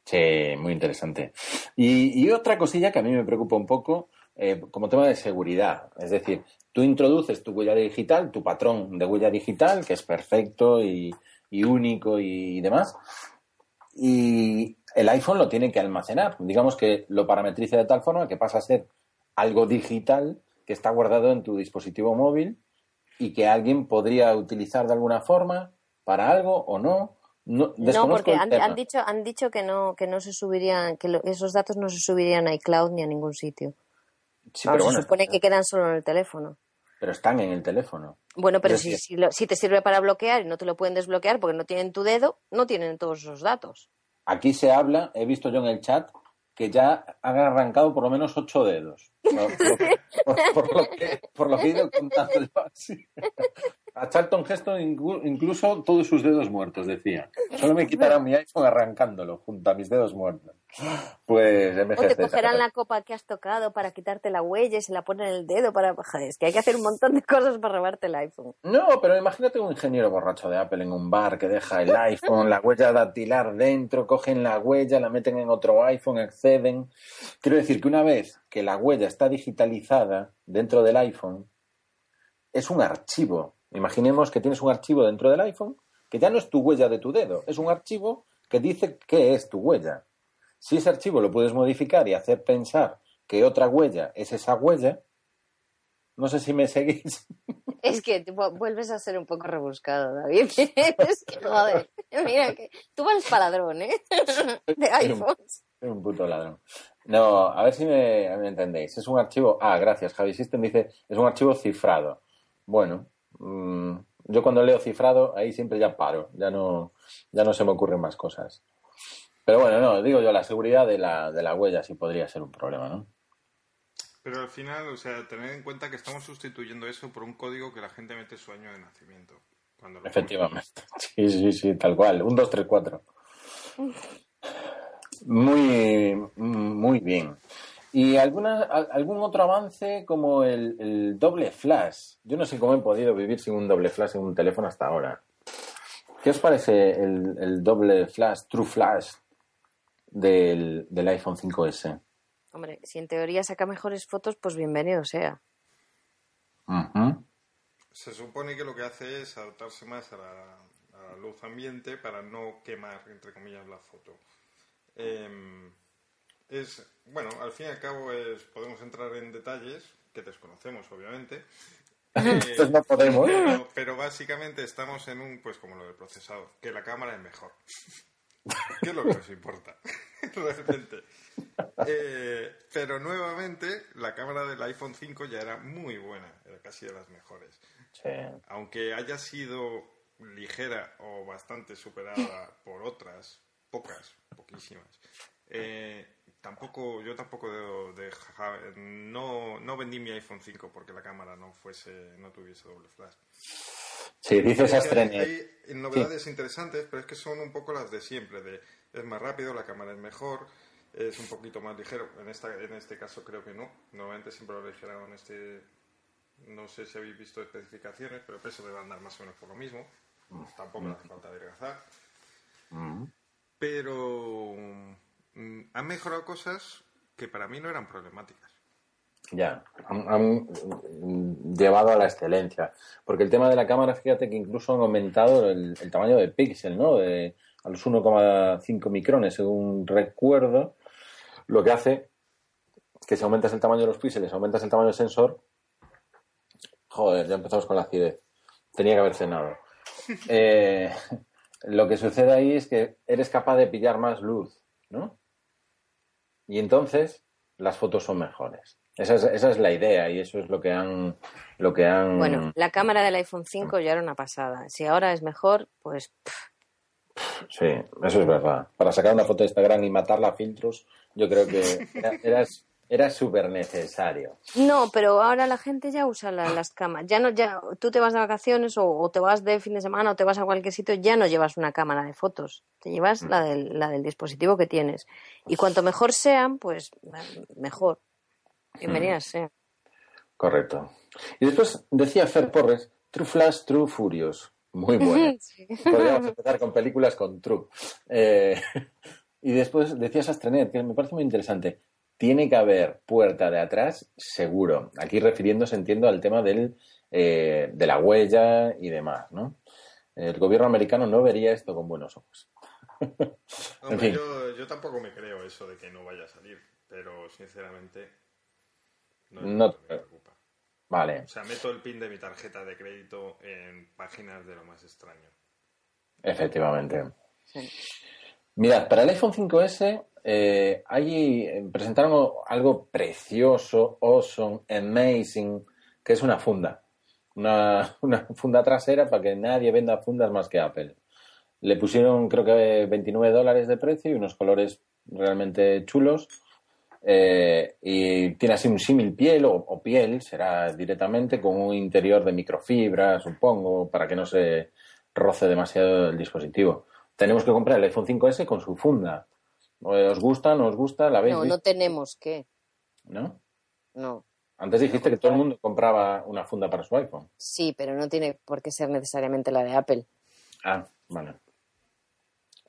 Sí, muy interesante. Y, otra cosilla que a mí me preocupa un poco, eh, como tema de seguridad. Es decir, tú introduces tu huella digital, tu patrón de huella digital, que es perfecto y, único y demás, y el iPhone lo tiene que almacenar. Digamos que lo parametriza de tal forma que pasa a ser algo digital que está guardado en tu dispositivo móvil y que alguien podría utilizar de alguna forma para algo o no. No, porque han, dicho, han dicho que no, que no se subirían, que esos datos no se subirían a iCloud ni a ningún sitio. Se supone que quedan solo en el teléfono. Pero están en el teléfono. Bueno, pero si, si, te sirve para bloquear y no te lo pueden desbloquear porque no tienen tu dedo, no tienen todos esos datos. Aquí se habla, he visto yo en el chat, que ya han arrancado por lo menos ocho dedos. Por, lo, que, por lo que he ido contando yo así. a Charlton Heston incluso todos sus dedos muertos, decía. Solo me quitarán mi iPhone arrancándolo junto a mis dedos muertos. Pues O te cogerán la copa que has tocado para quitarte la huella y se la ponen en el dedo para... Joder, es que hay que hacer un montón de cosas para robarte el iPhone. No, pero imagínate un ingeniero borracho de Apple en un bar que deja el iPhone, la huella dactilar dentro, cogen la huella, la meten en otro iPhone, acceden. Quiero decir que una vez que la huella está digitalizada dentro del iPhone, es un archivo. Imaginemos que tienes un archivo dentro del iPhone que ya no es tu huella de tu dedo, es un archivo que dice qué es tu huella. Si ese archivo lo puedes modificar y hacer pensar que otra huella es esa huella, no sé si me seguís. Es que vuelves a ser un poco rebuscado, David. es que, joder, mira, que tú vas para ladrón, ¿eh? De iPhones. Es un puto ladrón. No, a ver si me, me, entendéis. Es un archivo. Ah, gracias. Javi System dice: es un archivo cifrado. Bueno, mm, yo cuando leo cifrado, ahí siempre ya paro. Ya no, ya no se me ocurren más cosas. Pero bueno, no, digo yo, la seguridad de la, de la huella sí podría ser un problema, ¿no? Pero al final, o sea, tener en cuenta que estamos sustituyendo eso por un código que la gente mete su año de nacimiento. Efectivamente. Sí, sí, sí, tal cual. Un, dos, tres, cuatro. Muy, muy bien. ¿Y alguna, algún otro avance como el, doble flash? Yo no sé cómo he podido vivir sin un doble flash en un teléfono hasta ahora. ¿Qué os parece el, el doble flash, True Flash, del, del iPhone 5S. Hombre, si en teoría saca mejores fotos, pues bienvenido sea. Se supone que lo que hace es adaptarse más a la, luz ambiente para no quemar, entre comillas, la foto. Em, es, bueno, al fin y al cabo es, podemos entrar en detalles que desconocemos, obviamente. Eh, no podemos. Pero, pero, básicamente estamos en un, pues como lo del procesador, que la cámara es mejor. ¿Qué es lo que nos importa? Realmente. Eh, pero nuevamente, la cámara del iPhone 5 ya era muy buena, era casi de las mejores. Aunque haya sido ligera o bastante superada por otras, pocas, poquísimas. Eh, tampoco, yo tampoco de, no, no vendí mi iPhone 5 porque la cámara no fuese, no tuviese doble flash. Sí, dices Hay, hay novedades interesantes, pero es que son un poco las de siempre, de es más rápido, la cámara es mejor, es un poquito más ligero. En esta en este caso creo que no. Normalmente siempre lo ligero en este no sé si habéis visto especificaciones, pero el peso debe andar más o menos por lo mismo. Tampoco hace falta adelgazar. Mm. Pero mm, han mejorado cosas que para mí no eran problemáticas. Ya, han, llevado a la excelencia. Porque el tema de la cámara, fíjate que incluso han aumentado el, tamaño del píxel, ¿no? De, a los 1,5 micrones, según recuerdo. Lo que hace que si aumentas el tamaño de los píxeles, aumentas el tamaño del sensor. Joder, ya empezamos con la acidez. Tenía que haber cenado. Eh, lo que sucede ahí es que eres capaz de pillar más luz, ¿no? Y entonces las fotos son mejores. Esa es, esa es la idea y eso es lo que han lo que han bueno la cámara del iPhone 5 ya era una pasada. Si ahora es mejor pues sí eso es verdad. Para sacar una foto de Instagram y matarla a filtros yo creo que era, era, súper necesario no pero ahora la gente ya usa las cámaras ya no ya tú te vas de vacaciones o, te vas de fin de semana o te vas a cualquier sitio ya no llevas una cámara de fotos te llevas la del la del dispositivo que tienes y cuanto mejor sean pues mejor Bienvenidas, sí. Correcto. Y después decía Fer Porres, True Flash, True Furious. Muy bueno. Podríamos empezar con películas con True. Eh, y después decía Sastrenet, que me parece muy interesante. Tiene que haber puerta de atrás, seguro. Aquí refiriéndose, entiendo, al tema del, eh, de la huella y demás, ¿no? El gobierno americano no vería esto con buenos ojos. yo, yo tampoco me creo eso de que no vaya a salir, pero sinceramente no, te preocupa. Vale. O sea, meto el pin de mi tarjeta de crédito en páginas de lo más extraño. Efectivamente. Mirad, para el iPhone 5S eh, ahí presentaron algo precioso, awesome, amazing, que es una funda. Una, funda trasera para que nadie venda fundas más que Apple. Le pusieron creo que 29 dólares de precio y unos colores realmente chulos eh, y tiene así un símil piel o piel, será directamente con un interior de microfibra, supongo, para que no se roce demasiado el dispositivo. Tenemos que comprar el iPhone 5S con su funda. ¿Os gusta? ¿No os gusta? ¿La veis? No, no tenemos que. ¿No? No. Antes dijiste que todo el mundo compraba una funda para su iPhone. Sí, pero no tiene por qué ser necesariamente la de Apple. Ah, vale.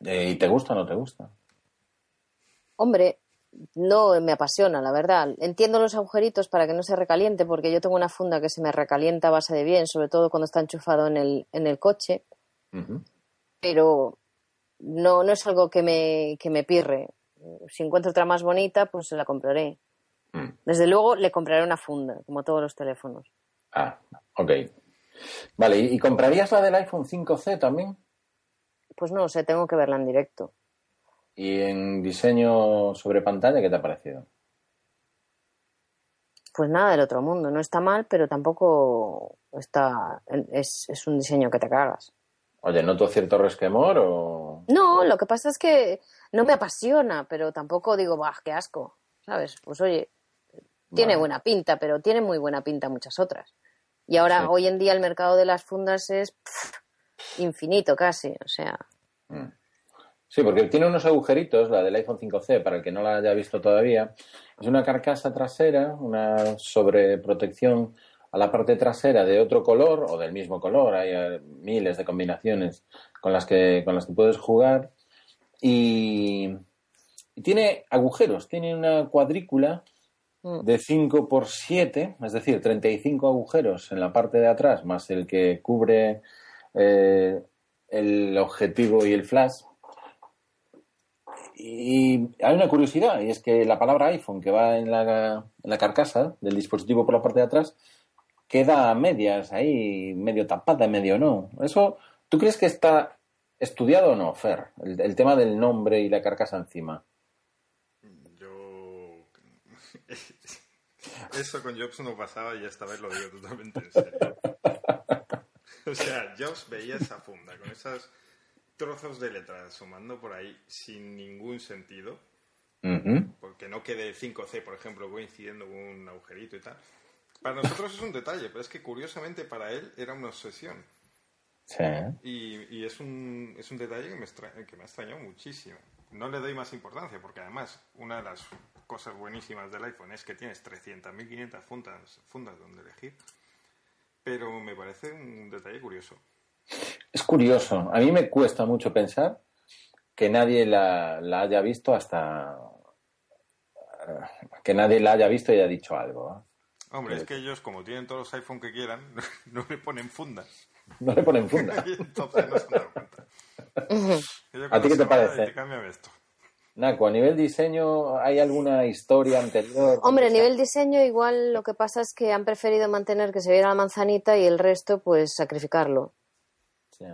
Eh, ¿Y te gusta o no te gusta? Hombre, no me apasiona, la verdad. Entiendo los agujeritos para que no se recaliente, porque yo tengo una funda que se me recalienta a base de bien, sobre todo cuando está enchufado en el, en el coche, pero no, no es algo que me, que me pirre. Si encuentro otra más bonita, pues se la compraré. Mm. Desde luego le compraré una funda, como todos los teléfonos. Ah, ok. Vale, ¿y comprarías la del iPhone 5C también? Pues no sé, tengo que verla en directo. ¿Y en diseño sobre pantalla qué te ha parecido? Pues nada del otro mundo. No está mal, pero tampoco está. Es, es un diseño que te cagas. Oye, ¿noto cierto resquemor o...? No, lo que pasa es que no me apasiona, pero tampoco digo, ¡bah, qué asco! ¿Sabes? Pues oye, tiene Vale. buena pinta, pero tiene muy buena pinta muchas otras. Y ahora, Sí. hoy en día, el mercado de las fundas es pff, infinito casi. O sea, Mm. Sí, porque tiene unos agujeritos, la del iPhone 5C, para el que no la haya visto todavía. Es una carcasa trasera, una sobreprotección a la parte trasera de otro color o del mismo color. Hay eh, miles de combinaciones con las que, con las que puedes jugar. Y, y tiene agujeros, tiene una cuadrícula mm, de 5 por 7, es decir, 35 agujeros en la parte de atrás, más el que cubre eh, el objetivo y el flash. Y hay una curiosidad, y es que la palabra iPhone que va en la, en la carcasa del dispositivo por la parte de atrás queda a medias, ahí medio tapada, medio no. Eso, ¿tú crees que está estudiado o no, Fer? El, el tema del nombre y la carcasa encima. Yo. Eso con Jobs no pasaba y esta vez lo digo totalmente en serio. O sea, Jobs veía esa funda con esos trozos de letra asomando por ahí sin ningún sentido, porque no quede 5C, por ejemplo, coincidiendo con un agujerito y tal. Para nosotros es un detalle, pero es que curiosamente para él era una obsesión. Sí. Y, y es, un, es un detalle que me, extra- que me ha extrañado muchísimo. No le doy más importancia, porque además una de las cosas buenísimas del iPhone es que tienes 300.500 fundas, fundas donde elegir. Pero me parece un detalle curioso. Es curioso. A mí me cuesta mucho pensar que nadie la, la haya visto hasta. que nadie la haya visto y haya dicho algo. ¿eh? Hombre, es que ellos, como tienen todos los iPhone que quieran, no le ponen fundas. No le ponen funda. Entonces no se han dado cuenta. ¿A ti qué te parece? "Te cámbiame esto. Naco, a nivel diseño, ¿hay alguna historia anterior? Hombre, a nivel diseño, igual lo que pasa es que han preferido mantener que se viera la manzanita y el resto, pues sacrificarlo. Sí.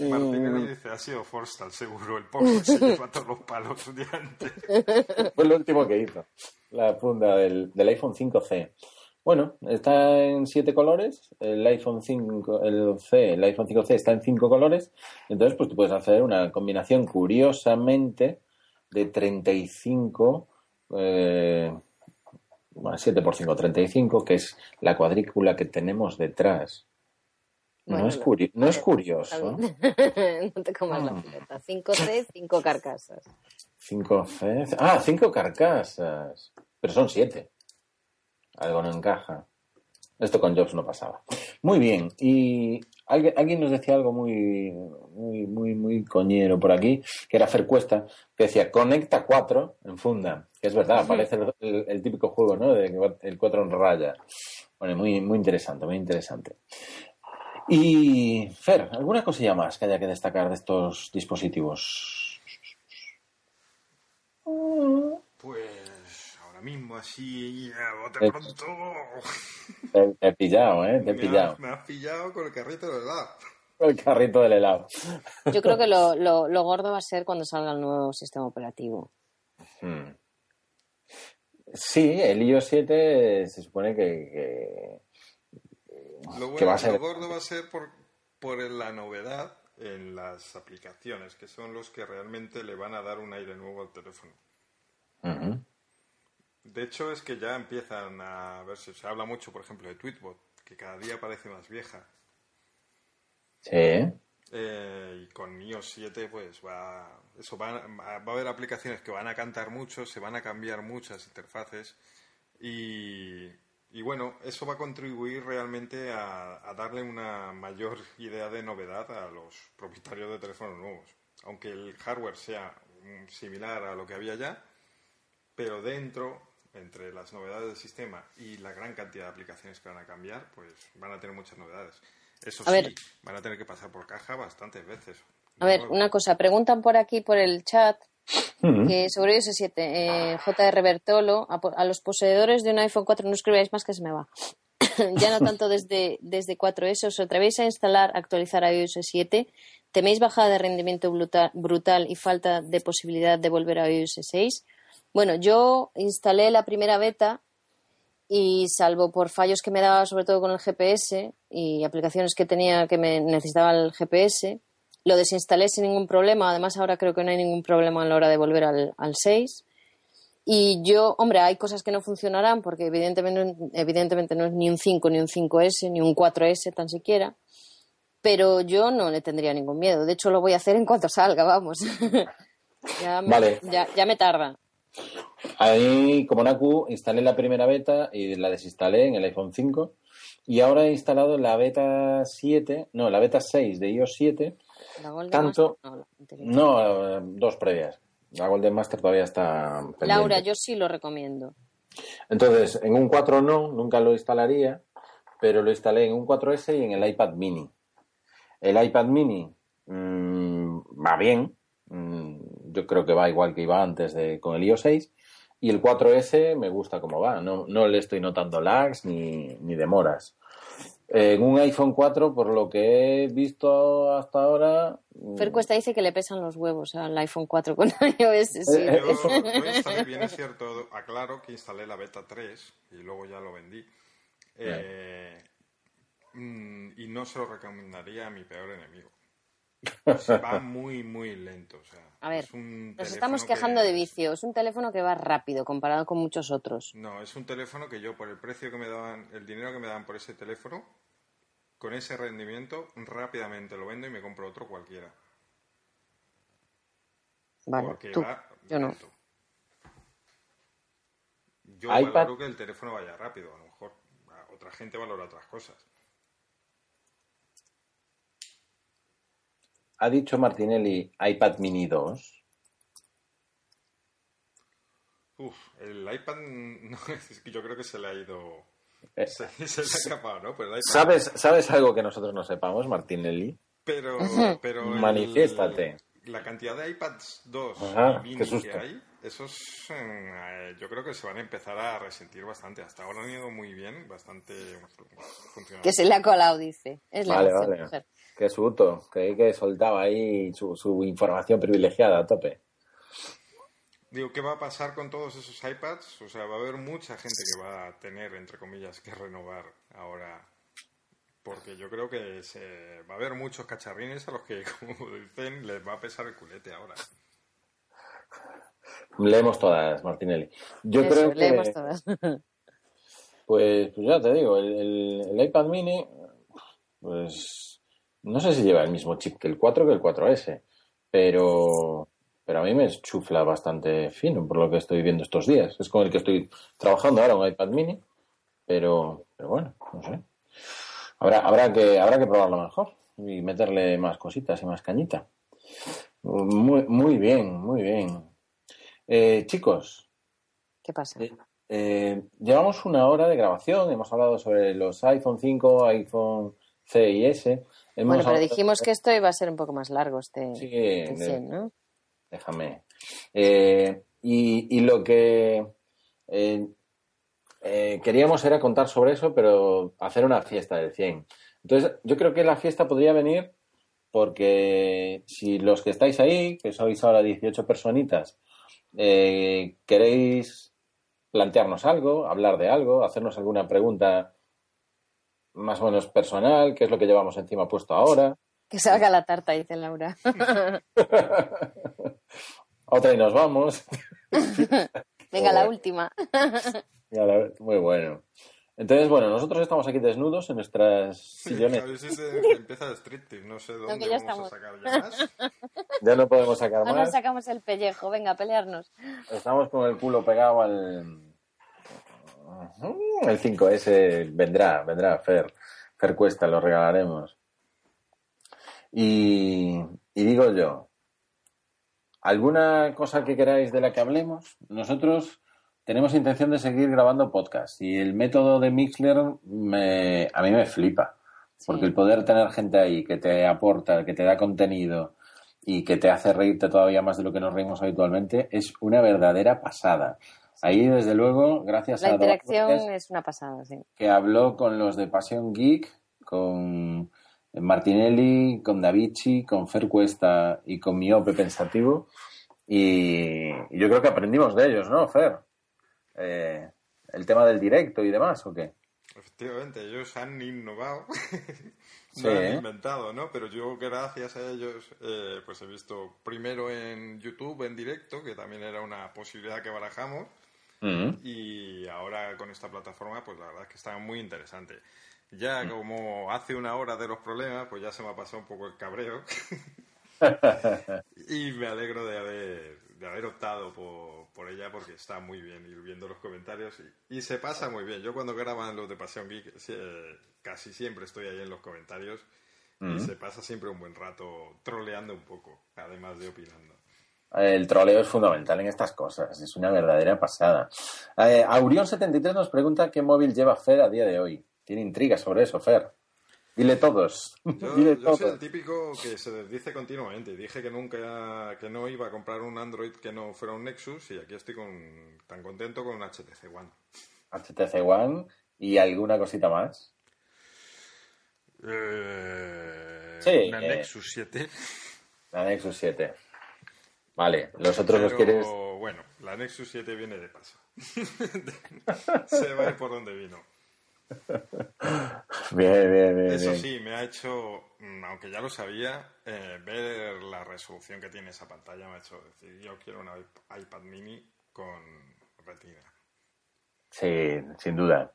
Martín dice, ha sido Forstal, seguro. El pobre se lleva todos los palos de antes. Fue lo último que hizo. La funda del, del iPhone 5C. Bueno, está en siete colores. El iPhone 5, el C, el iPhone 5C está en cinco colores. Entonces, pues tú puedes hacer una combinación curiosamente de 35, eh, bueno, 7 por 5, 35, que es la cuadrícula que tenemos detrás. Bueno, no, es curi- no es curioso. no te comas la pileta. 5C, 5 carcasas. 5C. Ah, cinco carcasas. Pero son siete. Algo no encaja. Esto con Jobs no pasaba. Muy bien. Y alguien, alguien nos decía algo muy, muy, muy, muy coñero por aquí, que era Fer Cuesta, que decía conecta 4 en funda. Que es verdad, parece el, el- el típico juego, ¿no? De que el 4 en raya. Bueno, muy, muy interesante, muy interesante. Y, Fer, ¿alguna cosilla más que haya que destacar de estos dispositivos? Pues ahora mismo así, a bote pronto, Te, te he pillado, ¿eh? Te he me, pillado. has, me has pillado con el carrito de helado. El carrito del helado. Yo creo que lo, lo, lo gordo va a ser cuando salga el nuevo sistema operativo. Hmm. Sí, el iOS 7 se supone que, que- Lo, que bueno, va a ser... lo gordo va a ser por, por la novedad en las aplicaciones, que son los que realmente le van a dar un aire nuevo al teléfono. Ujú. De hecho, es que ya empiezan a verse. Se habla mucho, por ejemplo, de Tweetbot, que cada día parece más vieja. Sí. Eh, y con iOS 7, pues va. Eso va, va a haber aplicaciones que van a cantar mucho, se van a cambiar muchas interfaces. Y, y bueno, eso va a contribuir realmente a, a darle una mayor idea de novedad a los propietarios de teléfonos nuevos. Aunque el hardware sea similar a lo que había ya, pero dentro, entre las novedades del sistema y la gran cantidad de aplicaciones que van a cambiar, pues van a tener muchas novedades. Eso A sí, ver. van a tener que pasar por caja bastantes veces. A ver, nuevo. una cosa, preguntan por aquí, por el chat, que sobre iOS 7, eh, JR Bertolo, a, a los poseedores de un iPhone 4 no escribáis más que se me va. ya no tanto desde, desde 4S, os atrevéis a instalar, actualizar a iOS 7, teméis bajada de rendimiento brutal, brutal y falta de posibilidad de volver a iOS 6. Bueno, yo instalé la primera beta y salvo por fallos que me daba sobre todo con el GPS y aplicaciones que tenía que me necesitaba el GPS, lo desinstalé sin ningún problema. Además, ahora creo que no hay ningún problema a la hora de volver al, al 6. Y yo, hombre, hay cosas que no funcionarán porque evidentemente, evidentemente no es ni un 5, ni un 5S, ni un 4S tan siquiera. Pero yo no le tendría ningún miedo. De hecho, lo voy a hacer en cuanto salga, vamos. ya, me, Vale. ya, ya me tarda. Ahí, como Naku, instalé la primera beta y la desinstalé en el iPhone 5. Y ahora he instalado la beta 7, no, la beta 6 de iOS 7. La Golden Tanto- Master, no, la anterior. No, dos previas. La Golden Master todavía está pendiente. Laura, yo sí lo recomiendo. Entonces, en un 4 no, nunca lo instalaría, pero lo instalé en un 4S y en el iPad mini. El iPad mini mm, va bien, mm, yo creo que va igual que iba antes de, con el iOS 6, y el 4S me gusta cómo va, no, no le estoy notando lags ni, ni demoras. En un iPhone 4, por lo que he visto hasta ahora, mm, Fer Cuesta dice que le pesan los huevos al iPhone 4 con iOS. Sí. Eh, Yo, yo instalé, bien es cierto, aclaro que instalé la beta 3 y luego ya lo vendí. Eh, mm, y no se lo recomendaría a mi peor enemigo. Se va muy, muy lento. O sea, A ver, es un Nos estamos que- quejando de vicio. Es un teléfono que va rápido comparado con muchos otros. No, es un teléfono que yo, por el precio que me daban, el dinero que me daban por ese teléfono, con ese rendimiento, rápidamente lo vendo y me compro otro cualquiera. Vale, porque tú. va Yo no. lento. Yo iPad- valoro que el teléfono vaya rápido, a lo mejor otra gente valora otras cosas. Ha dicho Martinelli iPad mini 2. Uf, el iPad, no, es que yo creo que se le ha ido, Eh, se, se le ha escapado, ¿no? El iPad- ¿Sabes, ¿Sabes algo que nosotros no sepamos, Martinelli? Pero, pero el- Manifiéstate. La cantidad de iPads 2 Ajá, y qué mini que hay, esos eh, yo creo que se van a empezar a resentir bastante. Hasta ahora han ido muy bien, bastante funcionando. Que se le ha colado, dice. Es la Vale, vale. mujer. Qué susto. Creí que soltaba ahí su, su información privilegiada a tope. Digo, ¿qué va a pasar con todos esos iPads? O sea, va a haber mucha gente que va a tener, entre comillas, que renovar ahora. Porque yo creo que se, va a haber muchos cacharrines a los que, como dicen, les va a pesar el culete ahora. Leemos todas, Martinelli. Yo Eso, creo que, leemos todas. pues, pues ya te digo, el, el- el iPad mini, pues no sé si lleva el mismo chip que el 4 que el 4S, pero, pero a mí me chufla bastante fino por lo que estoy viendo estos días. Es con el que estoy trabajando ahora, un iPad mini, pero, pero bueno, no sé. Habrá, habrá, que, habrá que probarlo mejor y meterle más cositas y más cañita. Muy, muy bien, muy bien. Eh, chicos, ¿Qué pasa? eh, eh, llevamos una hora de grabación, hemos hablado sobre los iPhone 5, iPhone C y S. Hemos Bueno, pero hablado- dijimos que esto iba a ser un poco más largo, este, Sí, este de- 100, ¿no? déjame. Eh, y, y lo que eh, queríamos era contar sobre eso, pero hacer una fiesta del 100. Entonces, yo creo que la fiesta podría venir porque si los que estáis ahí, que sois ahora 18 personitas, eh, queréis plantearnos algo, hablar de algo, hacernos alguna pregunta más o menos personal, qué es lo que llevamos encima puesto ahora, Que salga la tarta, dice Laura. otra y nos vamos. Venga, la última. Muy bueno. Entonces, bueno, nosotros estamos aquí desnudos en nuestras sillones. A veces se empieza el striptease, no sé dónde ya vamos estamos. a sacar ya más. Ya no podemos sacar No nos más. sacamos el pellejo, venga, a pelearnos. Estamos con el culo pegado al. El 5S vendrá, vendrá, Fer. Fer Cuesta, lo regalaremos. Y, y digo yo, ¿alguna cosa que queráis de la que hablemos? Nosotros tenemos intención de seguir grabando podcast y el método de Mixler me, a mí me flipa. Porque el poder tener gente ahí que te aporta, que te da contenido y que te hace reírte todavía más de lo que nos reímos habitualmente es una verdadera pasada. Ahí, desde luego, gracias La a interacción Dolores, es una pasada, sí. que habló con los de Pasión Geek, con Martinelli, con Davici, con Fer Cuesta y con Miope Pensativo. Y y yo creo que aprendimos de ellos, ¿no, Fer? Eh, el tema del directo y demás, ¿o qué? Efectivamente, ellos han innovado, Sí, no han ¿eh? inventado, ¿no? Pero yo, gracias a ellos, eh, pues he visto primero en YouTube, en directo, que también era una posibilidad que barajamos, Mm. y ahora con esta plataforma, pues la verdad es que está muy interesante. Ya como hace una hora de los problemas, pues ya se me ha pasado un poco el cabreo. y me alegro de haber, de haber optado por, por ella porque está muy bien ir viendo los comentarios y, y se pasa muy bien. Yo cuando graban los de Pasión Geek eh, casi siempre estoy ahí en los comentarios y se pasa siempre un buen rato troleando un poco, además de opinando. El troleo es fundamental en estas cosas, es una verdadera pasada. Eh, Aurión73 nos pregunta qué móvil lleva Fer a día de hoy. Tiene intriga sobre eso, Fer. Dile todos. Yo, Dile yo todos. soy el típico que se desdice continuamente. Dije que nunca, que no iba a comprar un Android que no fuera un Nexus y aquí estoy con, tan contento con un HTC One. HTC One y alguna cosita más. Eh, Sí, una eh. Nexus 7. La Nexus 7. Vale, los otros los Pero, quieres. bueno, la Nexus 7 viene de paso. se va a ir por donde vino. Bien, bien, bien. Eso sí, me ha hecho, mm, aunque ya lo sabía, eh, ver la resolución que tiene esa pantalla me ha hecho decir, yo quiero una iP- iPad mini con retina. Sí, sin duda.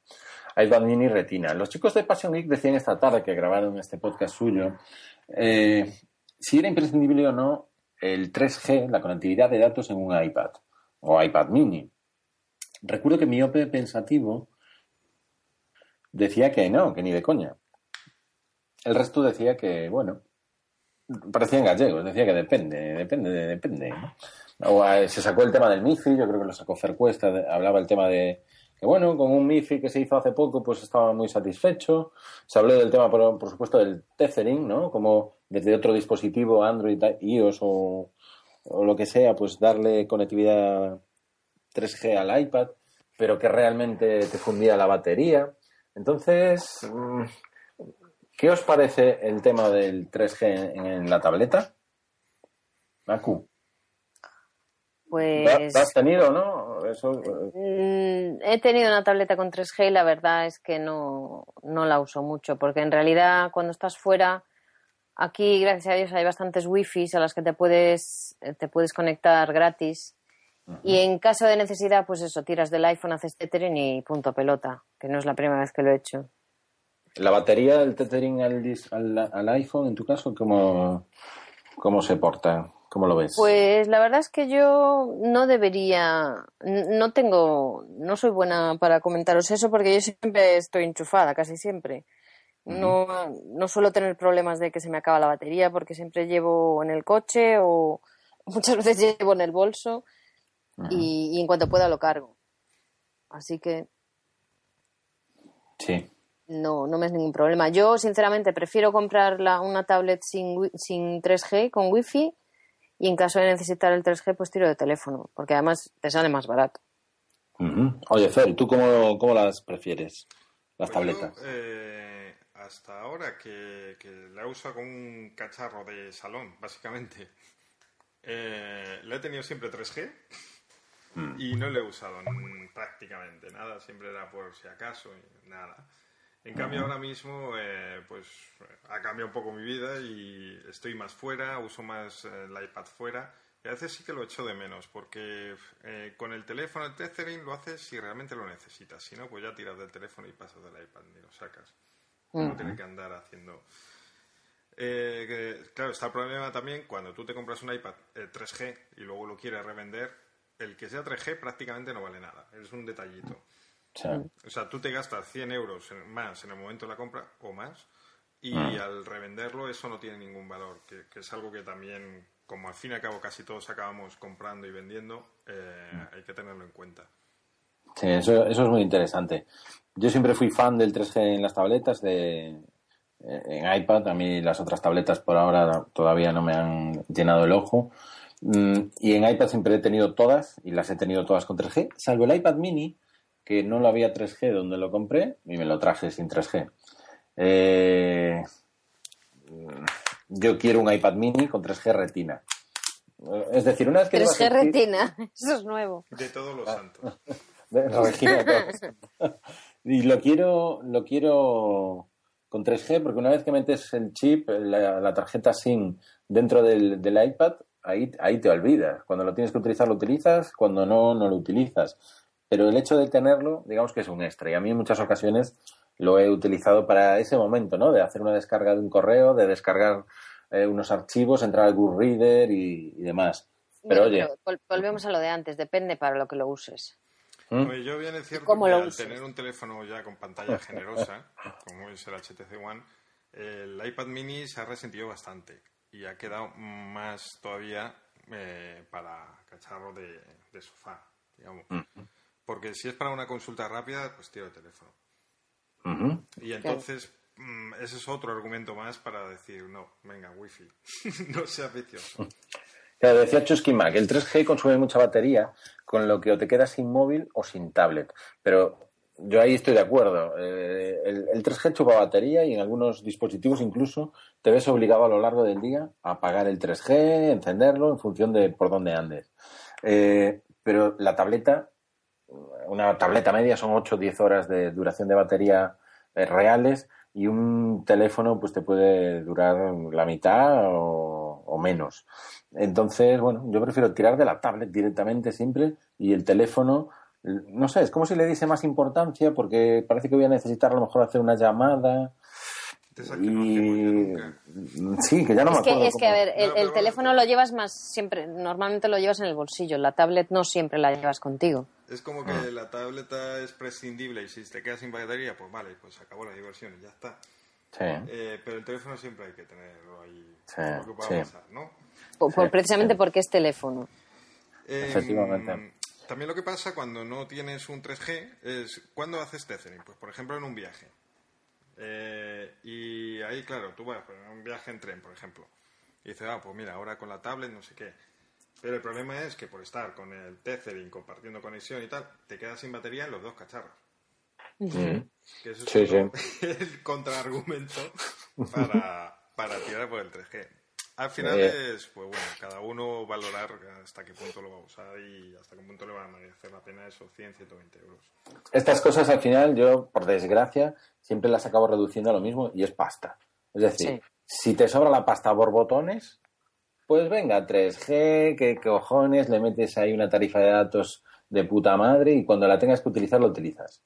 iPad mini retina. Los chicos de Passion Geek decían esta tarde que grabaron este podcast suyo eh, si era imprescindible o no el 3G, la conectividad de datos en un iPad o iPad mini. Recuerdo que Miope Pensativo decía que no, que ni de coña. El resto decía que, bueno, parecían gallegos, decía que depende, depende, depende. O, eh, se sacó el tema del MIFI, yo creo que lo sacó Fer Cuesta, de- hablaba el tema de que, bueno, con un MIFI que se hizo hace poco, pues estaba muy satisfecho. Se habló del tema, por, por supuesto, del tethering, ¿no? Como desde otro dispositivo, Android, iOS o, o lo que sea, pues darle conectividad 3G al iPad, pero que realmente te fundía la batería. Entonces, mm, ¿qué os parece el tema del 3G en, en la tableta? Macu, Pues ¿la has tenido, no? Eso, eh, mm, he tenido una tableta con 3G y la verdad es que no, no la uso mucho, porque en realidad cuando estás fuera, aquí gracias a Dios hay bastantes wifis a las que te puedes, eh, te puedes conectar gratis. Y en caso de necesidad, pues eso, tiras del iPhone, haces tethering y punto pelota, que no es la primera vez que lo he hecho. la batería del tethering al, al, al iPhone, en tu caso, ¿cómo, ¿cómo se porta? ¿Cómo lo ves? Pues la verdad es que yo no debería, no tengo, no soy buena para comentaros eso porque yo siempre estoy enchufada, casi siempre. No, no suelo tener problemas de que se me acaba la batería porque siempre llevo en el coche o muchas veces llevo en el bolso y, y en cuanto pueda lo cargo. Así que Sí. no, no me es ningún problema. Yo, sinceramente, prefiero comprar la- una tablet sin, sin 3G, con Wi-Fi, y en caso de necesitar el 3G, pues tiro de teléfono, porque además te sale más barato. Oye, Fer, ¿tú cómo, cómo las prefieres? Las Pues yo, tabletas. eh, hasta ahora que, que la uso como un cacharro de salón, básicamente, eh, la he tenido siempre 3G Mm. y no la he usado prácticamente nada, siempre era por si acaso y nada. En cambio ahora mismo eh, pues ha cambiado un poco mi vida y estoy más fuera, uso más eh, el iPad fuera Y a veces sí que lo echo de menos, porque eh, con el teléfono, el tethering lo haces si realmente lo necesitas. Si no, pues ya tiras del teléfono y pasas del iPad y lo sacas. No tienes que andar haciendo... Eh, claro, está el problema también cuando tú te compras un iPad 3G eh, y luego lo quieres revender, el que sea 3G prácticamente no vale nada, es un detallito. O sea, tú te gastas 100 euros más en el momento de la compra o más y ah. al revenderlo eso no tiene ningún valor, que, es algo que también, como al fin y al cabo casi todos acabamos comprando y vendiendo, eh, mm. hay que tenerlo en cuenta. Sí, eso, eso es muy interesante. Yo siempre fui fan del 3G en las tabletas, de, en iPad. A mí las otras tabletas por ahora todavía no me han llenado el ojo. Mm, y en iPad siempre he tenido todas y las he tenido todas con 3G, salvo el iPad mini, que no lo había 3G donde lo compré y me lo traje sin 3G. Eh, yo quiero un iPad mini con 3G retina. Es decir, una vez que... 3G retina, eso es nuevo. De todos los santos. y lo quiero, lo quiero con 3G porque una vez que metes el chip, la, tarjeta SIM dentro del, iPad, ahí, ahí te olvidas. Cuando lo tienes que utilizar, lo utilizas, cuando no, no lo utilizas. Pero el hecho de tenerlo, digamos que es un extra. Y a mí en muchas ocasiones lo he utilizado para ese momento, ¿no? De hacer una descarga de un correo, de descargar eh, unos archivos, entrar al Reader y, demás. Pero oye. volvemos a lo de antes, depende para lo que lo uses. ¿Mm? yo bien es cierto que al tener un teléfono ya con pantalla generosa, como es el HTC One, el iPad mini se ha resentido bastante y ha quedado más todavía eh, para cacharro de, sofá, digamos. Porque si es para una consulta rápida, pues tiro el teléfono. Y entonces, mm, ese es otro argumento más para decir, no, venga, wifi, no sea vicioso. Claro, decía Chusky Mac, el 3G consume mucha batería, con lo que o te quedas sin móvil o sin tablet. Pero yo ahí estoy de acuerdo. Eh, el, 3G chupa batería y en algunos dispositivos incluso te ves obligado a lo largo del día a apagar el 3G, encenderlo en función de por dónde andes. Eh, pero la tableta, una tableta media son 8 o 10 horas de duración de batería eh, reales y un teléfono pues te puede durar la mitad o, o, menos. Entonces, bueno, yo prefiero tirar de la tablet directamente siempre y el teléfono, no sé, es como si le diese más importancia porque parece que voy a necesitar a lo mejor hacer una llamada y... Sí, que ya no me acuerdo. Que, es que, a ver, el, teléfono lo llevas más siempre, normalmente lo llevas en el bolsillo, la tablet no siempre la llevas contigo. Es como que ah. la tableta es prescindible y si te quedas sin batería, pues vale, pues acabó la diversión y ya está. Sí. Eh, pero el teléfono siempre hay que tenerlo ahí. Sí, lo que pueda pasar, ¿no? precisamente porque es teléfono. Em, Efectivamente. También lo que pasa cuando no tienes un 3G es cuando haces tethering. Pues por ejemplo en un viaje. Eh, y ahí, claro, tú vas a un viaje en tren, por ejemplo. Y dices, ah, pues mira, ahora con la tablet, no sé qué. Pero el problema es que por estar con el tethering, compartiendo conexión y tal, te quedas sin batería en los dos cacharros. Que eso es el contraargumento para, para tirar por el 3G. Al final eh. es, pues bueno, cada uno valorar hasta qué punto lo va a usar y hasta qué punto le va a merecer la pena esos 100, 120 euros. Estas cosas al final yo, por desgracia, siempre las acabo reduciendo a lo mismo y es pasta. Es decir, si te sobra la pasta por botones, pues venga, 3G, que cojones, le metes ahí una tarifa de datos de puta madre y cuando la tengas que utilizar, lo utilizas.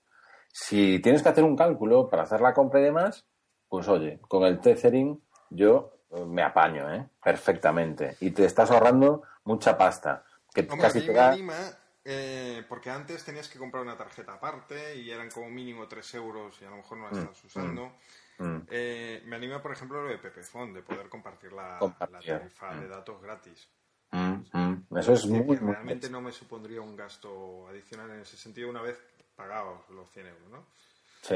Si tienes que hacer un cálculo para hacer la compra y demás, pues oye, con el tethering yo me apaño, ¿eh? Perfectamente. Y te estás ahorrando mucha pasta. Que casi te da... Eh, porque antes tenías que comprar una tarjeta aparte y eran como mínimo 3 euros y a lo mejor no la mm, estás usando. Mm, mm. Eh, me anima, por ejemplo, lo de Pepefon, de poder compartir la, tarifa de datos gratis. Eso es muy, Realmente no me supondría un gasto adicional en ese sentido una vez pagados los 100 euros, ¿no? Sí.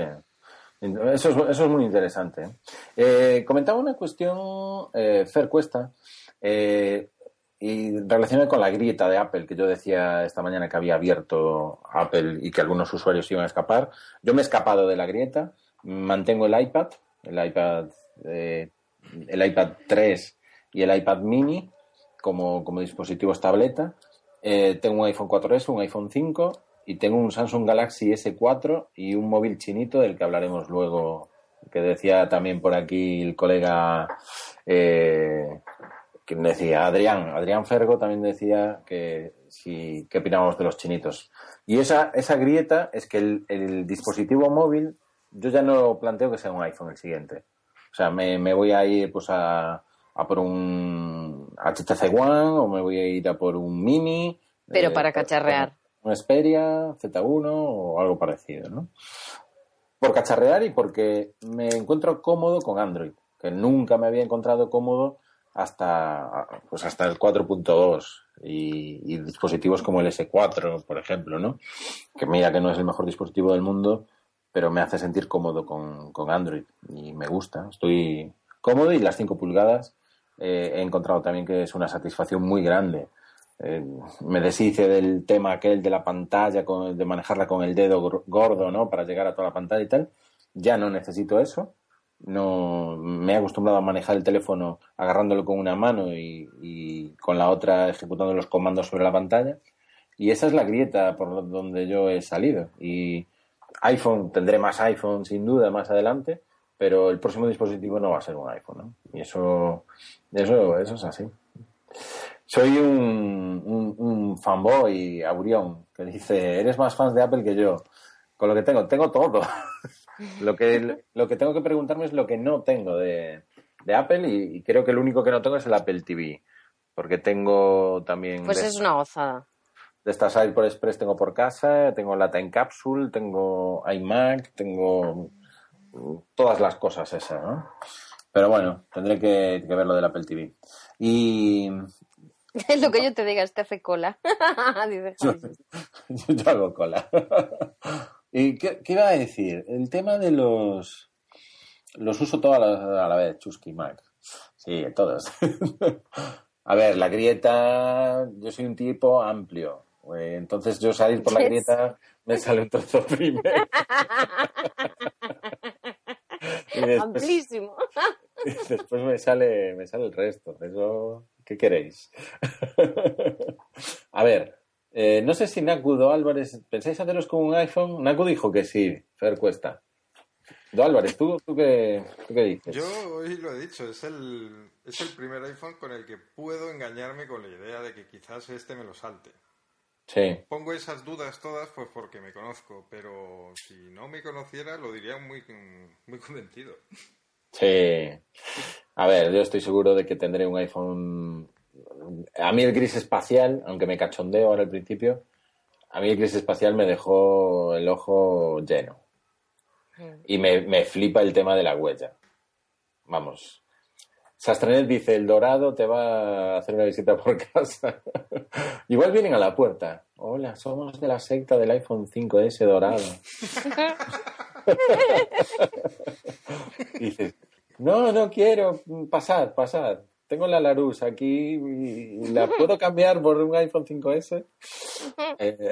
Eso es, eso es muy interesante. Eh, comentaba una cuestión, eh, Fer Cuesta, eh, y relacionada con la grieta de Apple, que yo decía esta mañana que había abierto Apple y que algunos usuarios iban a escapar. Yo me he escapado de la grieta, mantengo el iPad, el iPad, eh, el iPad 3 y el iPad mini como, como dispositivos tableta. tengo un iPhone 4S, un iPhone 5 y tengo un Samsung Galaxy S4 y un móvil chinito del que hablaremos luego, que decía también por aquí el colega eh, decía Adrián, Adrián Fergo también decía que si qué opinamos de los chinitos. Y esa, esa grieta es que el, dispositivo móvil, yo ya no planteo que sea un iPhone el siguiente. O sea, me, me voy a ir pues a, a por un HTC One o me voy a ir a por un Mini. Pero eh, para cacharrear. Un Xperia, Z1 o algo parecido, ¿no? Por cacharrear y porque me encuentro cómodo con Android, que nunca me había encontrado cómodo hasta, pues hasta el 4.2 y, dispositivos como el S4, por ejemplo, ¿no? Que mira que no es el mejor dispositivo del mundo, pero me hace sentir cómodo con, con Android y me gusta. Estoy cómodo y las 5 pulgadas eh, he encontrado también que es una satisfacción muy grande. Eh, me deshice del tema aquel de la pantalla, de manejarla con el dedo gordo, ¿no? Para llegar a toda la pantalla y tal. Ya no necesito eso. No me he acostumbrado a manejar el teléfono agarrándolo con una mano y, con la otra ejecutando los comandos sobre la pantalla. Y esa es la grieta por donde yo he salido. Y iPhone, tendré más iPhone sin duda más adelante, pero el próximo dispositivo no va a ser un iPhone, ¿no? Y eso, eso, eso es así. Soy un, un, fanboy aurión que dice, eres más fan de Apple que yo. Con lo que tengo, tengo todo. lo, que, lo que tengo que preguntarme es lo que no tengo de, Apple y, creo que lo único que no tengo es el Apple TV. Porque tengo también... Pues es una gozada. De estas por Express tengo por casa, tengo la Time Capsule, tengo iMac, tengo todas las cosas esas, ¿no? Pero bueno, tendré que, ver lo del Apple TV. Y... Es lo que yo te diga, este hace cola. yo, hago cola. ¿Y qué, iba a decir? El tema de los... Los uso todos a la, vez, Chusky Mac. Sí, todos. a ver, la grieta, yo soy un tipo amplio. Eh, entonces yo salir por la grieta me sale un trozo primero. Amplísimo. después me sale, me sale el resto. Eso, ¿qué queréis? A ver, eh, no sé si Nakudo Álvarez, ¿pensáis haceros con un iPhone? Naku dijo que sí, Fer Cuesta. Do Álvarez, ¿tú, tú, qué, qué dices? Yo hoy lo he dicho, es el, es el primer iPhone con el que puedo engañarme con la idea de que quizás este me lo salte. Pongo esas dudas todas pues porque me conozco, pero si no me conociera lo diría muy, muy convencido. Sí. A ver, yo estoy seguro de que tendré un iPhone. A mí el gris espacial, aunque me cachondeo ahora al principio, a mí el gris espacial me dejó el ojo lleno. Mm. Y me, me flipa el tema de la huella. Vamos, Sastranet dice, el dorado te va a hacer una visita por casa. Igual vienen a la puerta. Hola, somos de la secta del iPhone 5S dorado. Dices, no, no quiero, pasar, pasar. Tengo la Larus aquí y la puedo cambiar por un iPhone 5S. Eh,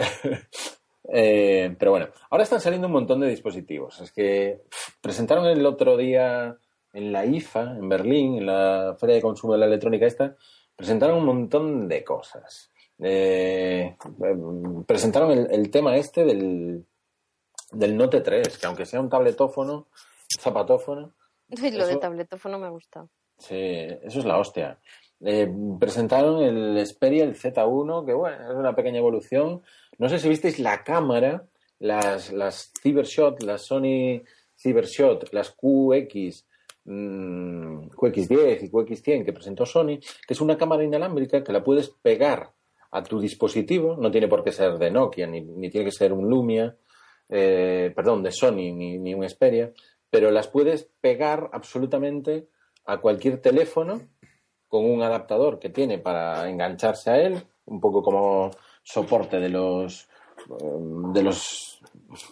eh, pero bueno, ahora están saliendo un montón de dispositivos. Es que presentaron el otro día en la IFA, en Berlín, en la Feria de Consumo de la Electrónica esta, presentaron un montón de cosas. Eh, presentaron el, tema este del, del Note 3, que aunque sea un tabletófono, zapatófono... lo de tabletófono me gusta. Sí, eso es la hostia. Eh, presentaron el Xperia, el Z1, que bueno, es una pequeña evolución. No sé si visteis la cámara, las, las Cybershot, las Sony Cybershot, las QX, QX10 y QX100 que presentó Sony, que es una cámara inalámbrica que la puedes pegar a tu dispositivo, no tiene por qué ser de Nokia, ni, tiene que ser un Lumia, eh, perdón, de Sony, ni, un Xperia, pero las puedes pegar absolutamente a cualquier teléfono con un adaptador que tiene para engancharse a él, un poco como soporte de los de los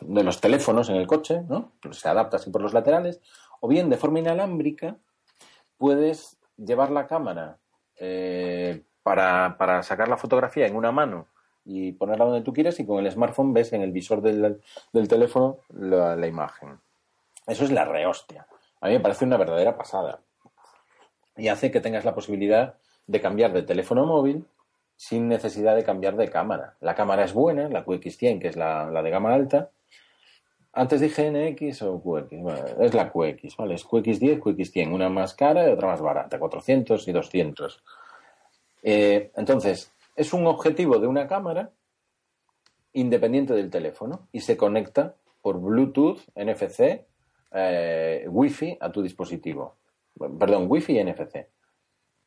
de los teléfonos en el coche, ¿no? Se adapta así por los laterales o bien de forma inalámbrica puedes llevar la cámara eh, para, sacar la fotografía en una mano y ponerla donde tú quieras y con el smartphone ves en el visor del, teléfono la, imagen. Eso es la rehostia. A mí me parece una verdadera pasada. Y hace que tengas la posibilidad de cambiar de teléfono móvil sin necesidad de cambiar de cámara. La cámara es buena, la QX100, que es la, la de gama alta, antes dije NX o QX. es la QX, ¿vale? Es QX10, QX100. Una más cara y otra más barata, 400 y 200. Eh, entonces, es un objetivo de una cámara independiente del teléfono y se conecta por Bluetooth, NFC, eh, Wi-Fi a tu dispositivo. Perdón, Wi-Fi y NFC.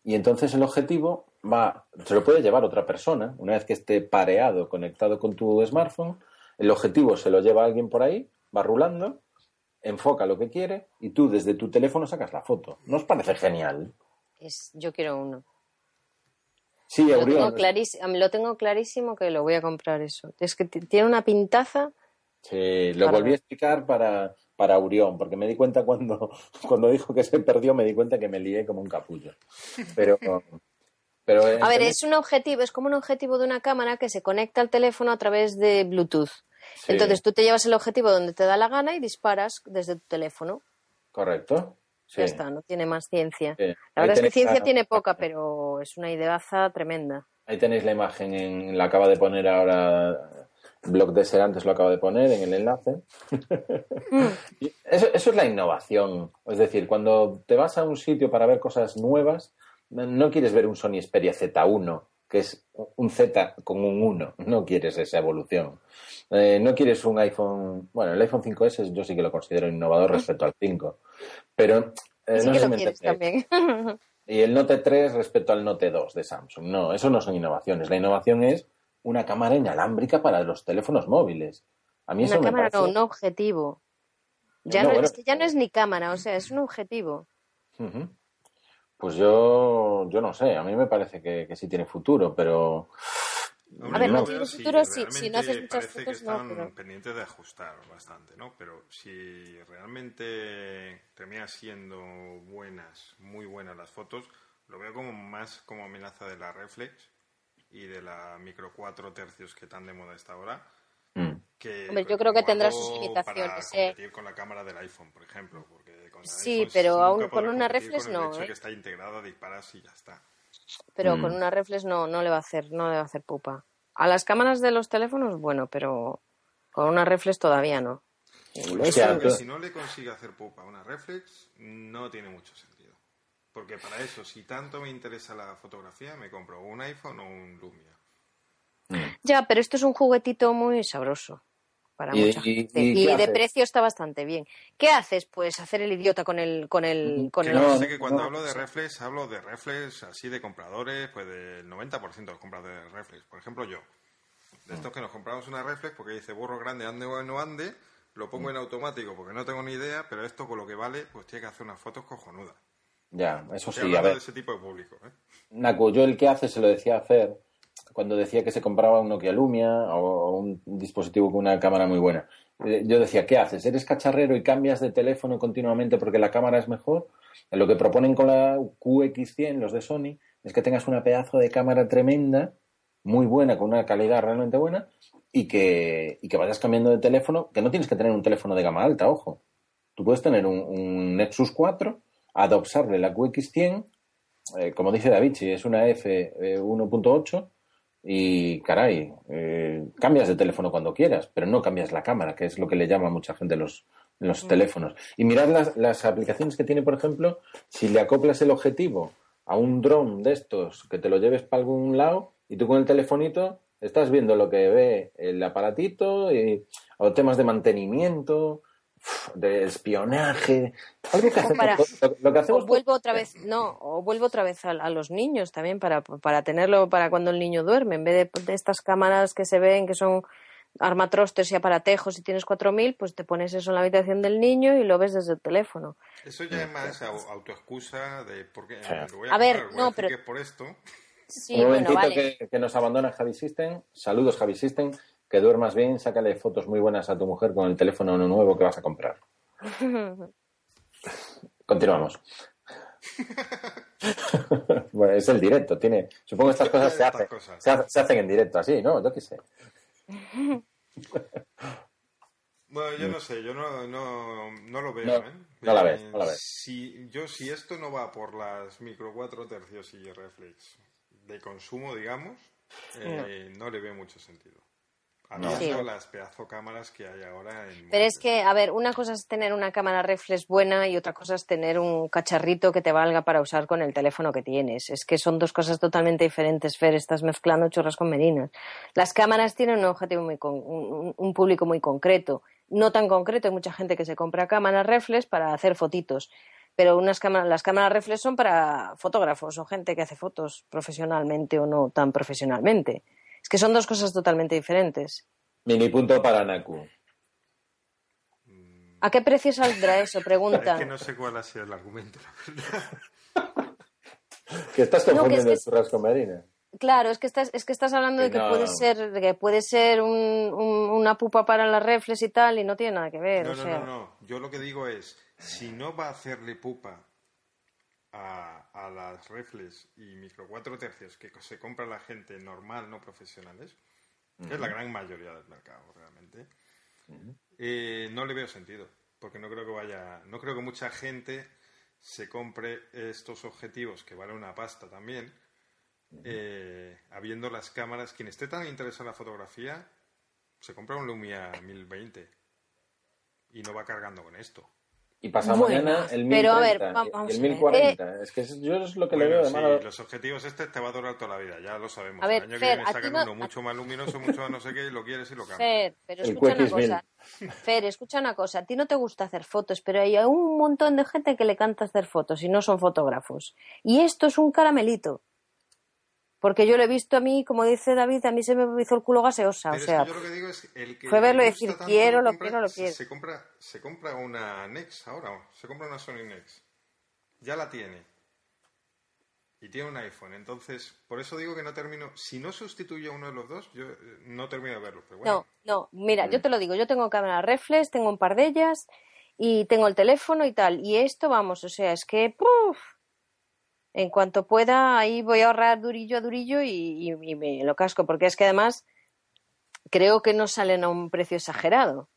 Y entonces el objetivo va, se lo puede llevar otra persona, una vez que esté pareado, conectado con tu smartphone, el objetivo se lo lleva alguien por ahí, va rulando, enfoca lo que quiere y tú desde tu teléfono sacas la foto. ¿No os parece genial? Es, yo quiero uno. Sí, Lo tengo, lo tengo clarísimo que lo voy a comprar eso. Es que tiene una pintaza. Sí, lo volví a explicar para, para Aurión, porque me di cuenta cuando, cuando dijo que se perdió, me di cuenta que me lié como un capullo. Pero, pero A ver, es un objetivo, es como un objetivo de una cámara que se conecta al teléfono a través de Bluetooth. Sí, Entonces tú te llevas el objetivo donde te da la gana y disparas desde tu teléfono. correcto. Sí. Ya está, no tiene más ciencia. Sí. La verdad es que ciencia la- tiene poca, pero es una ideaza tremenda. Ahí tenéis la imagen, en, la acaba de poner ahora, Blog de Ser antes lo acaba de poner en el enlace. Y eso, eso es la innovación. Es decir, cuando te vas a un sitio para ver cosas nuevas, no- quieres ver un Sony Xperia Z1, que es un Z con un 1. No quieres esa evolución. Eh, no quieres un iPhone. Bueno, el iPhone 5S yo sí que lo considero innovador respecto al 5. Pero. eh, sí no que lo quieres también. Y el Note 3 respecto al Note 2 de Samsung. No, eso no son innovaciones. La innovación es una cámara inalámbrica para los teléfonos móviles. A mí eso una me cámara, parece... no, un objetivo. Ya No, no, bueno. es que ya no es ni cámara, o sea, es un objetivo. Ujú. Pues yo, yo no sé, a mí me parece que, que sí tiene futuro, pero... A ver, no tiene futuro si si- si no haces muchas parece que fotos, no, están pero- pendientes de ajustar bastante, ¿no? Pero si realmente termina siendo buenas, muy buenas las fotos, lo veo como más como amenaza de la reflex y de la micro 4 tercios que tan de moda está ahora. Mm. Que Hombre, yo creo que tendrá sus limitaciones, Para ¿eh? competir con la cámara del iPhone, por ejemplo. Porque con Sí, iPhone pero aún con una reflex con el no, hecho ¿eh? que está integrada, disparas y ya está. Pero Mm. con una reflex no, no le va a hacer, no le va a hacer pupa. A las cámaras de los teléfonos, bueno, pero con una reflex todavía no. O sea, Creo que si no le consigue hacer pupa a una reflex, no tiene mucho sentido. Porque para eso, si tanto me interesa la fotografía, me compro un iPhone o un Lumia. Ya, pero esto es un juguetito muy sabroso para ¿Y- mucha y- gente. y de haces? precio está bastante bien. ¿Qué haces? Pues hacer el idiota con el, con el, con Que el no, sé que cuando no, hablo de sí. reflex, hablo de reflex así de compradores, pues del 90% de los compradores de reflex. Por ejemplo, yo. De estos que nos compramos una reflex porque dice burro grande, ande o no ande, lo pongo en automático porque no tengo ni idea, pero esto con lo que vale, pues tiene que hacer unas fotos cojonudas. Ya, eso Estoy sí, a ver. de ese tipo de público, ¿eh? Naku, yo el que hace se lo decía hacer cuando decía que se compraba un Nokia Lumia o un dispositivo con una cámara muy buena. Eh, Yo decía, ¿qué haces? ¿Eres cacharrero y cambias de teléfono continuamente porque la cámara es mejor? Lo que proponen con la QX100, los de Sony, es que tengas una pedazo de cámara tremenda, muy buena, con una calidad realmente buena, y que, y que vayas cambiando de teléfono, que no tienes que tener un teléfono de gama alta, ojo. Tú puedes tener un, un Nexus 4, adoptarle la QX100, eh, como dice David, si es una F eh, 1.8 y caray, eh, cambias de teléfono cuando quieras, pero no cambias la cámara, que es lo que le llama a mucha gente los, los teléfonos. Y mirad las, las aplicaciones que tiene, por ejemplo, si le acoplas el objetivo a un dron de estos, que te lo lleves para algún lado y tú con el telefonito estás viendo lo que ve el aparatito y, o temas de mantenimiento, de espionaje, algo que hacemos, para- lo, lo que hacemos O vuelvo otra vez, no, o vuelvo otra vez a, a los niños también para, para tenerlo para cuando el niño duerme, en vez de, de estas cámaras que se ven que son armatrostes y aparatejos y tienes 4000, pues te pones eso en la habitación del niño y lo ves desde el teléfono. Eso ya es más au- autoexcusa de por qué Sí. lo voy A ver, voy no, pero- que es por esto. Sí, Un bueno, momentito vale. que, que nos abandona Javi System. Saludos, Javi System. Que duermas bien, sácale fotos muy buenas a tu mujer con el teléfono nuevo que vas a comprar. Continuamos. bueno, es el directo, tiene. Supongo que estas cosas se hacen, cosas. se, ha- se hacen en directo así, ¿no? Yo qué sé. Bueno, yo no sé, yo no, no, no lo veo, No, ¿eh? no la ves, no la ves. Si, yo, si esto no va por las micro 4 tercios y reflex de consumo, digamos, eh, no. le veo mucho sentido. Sí. las pedazo cámaras que hay ahora en Pero es que, a ver, una cosa es tener una cámara reflex buena y otra cosa es tener un cacharrito que te valga para usar con el teléfono que tienes. Es que son dos cosas totalmente diferentes, Fer. Estás mezclando chorras con merinas. Las cámaras tienen un objetivo muy con- un, un público muy concreto. No tan concreto, hay mucha gente que se compra cámaras reflex para hacer fotitos. Pero unas cámaras, las cámaras reflex son para fotógrafos o gente que hace fotos profesionalmente o no tan profesionalmente. Que son dos cosas totalmente diferentes. Mini punto para Naku. ¿A qué precio saldrá eso? Pregunta. Es que no sé cuál ha sido el argumento, la verdad. Que estás No, que confundiendo es que- Marina. Claro, es que estás, es que estás hablando de Que no. puede ser, que puede ser un, un- una pupa para las reflex y tal, y no tiene nada que ver. No, o no, sea, no, no. Yo lo que digo es, si no va a hacerle pupa a, a las reflex y micro 4 tercios que se compra la gente normal, no profesionales, que es la gran mayoría del mercado realmente, eh, no le veo sentido. Porque no creo que vaya, no creo que mucha gente se compre estos objetivos que valen una pasta también, eh, habiendo las cámaras. Quien esté tan interesado en la fotografía, se compra un Lumia 1020 y no va cargando con esto. Y pasado Bueno, mañana el 1030 pero a ver, y vamos el a ver. 1040. Es que es- yo es lo que le Bueno, veo de sí, malo. los objetivos este te va a durar toda la vida, ya lo sabemos. A ver, el año Fer, que viene a ti sacan no- uno mucho más luminoso, mucho más no sé qué, y lo quieres y lo cambias. Fer, pero El escucha una cosa. Fer, escucha una cosa. A ti no te gusta hacer fotos, pero hay un montón de gente que le canta hacer fotos y no son fotógrafos. Y esto es un caramelito. Porque yo lo he visto a mí, como dice David, a mí se me hizo el culo gaseosa. Pero o sea, es que yo lo que digo es el que fue verlo y decir, quiero, lo quiero, lo quiero. Se compra, se compra una Nex ahora, se compra una Sony Nex. Ya la tiene. Y tiene un iPhone. Entonces, por eso digo que no termino. Si no sustituye a uno de los dos, yo eh, no termino de verlo. Pero bueno, No, no, mira, yo te lo digo, yo tengo cámara reflex, tengo un par de ellas y tengo el teléfono y tal. Y esto, vamos, o sea, es que, ¡puf! En cuanto pueda, ahí voy a ahorrar durillo a durillo y, y- y me lo casco, porque es que además creo que no salen a un precio exagerado.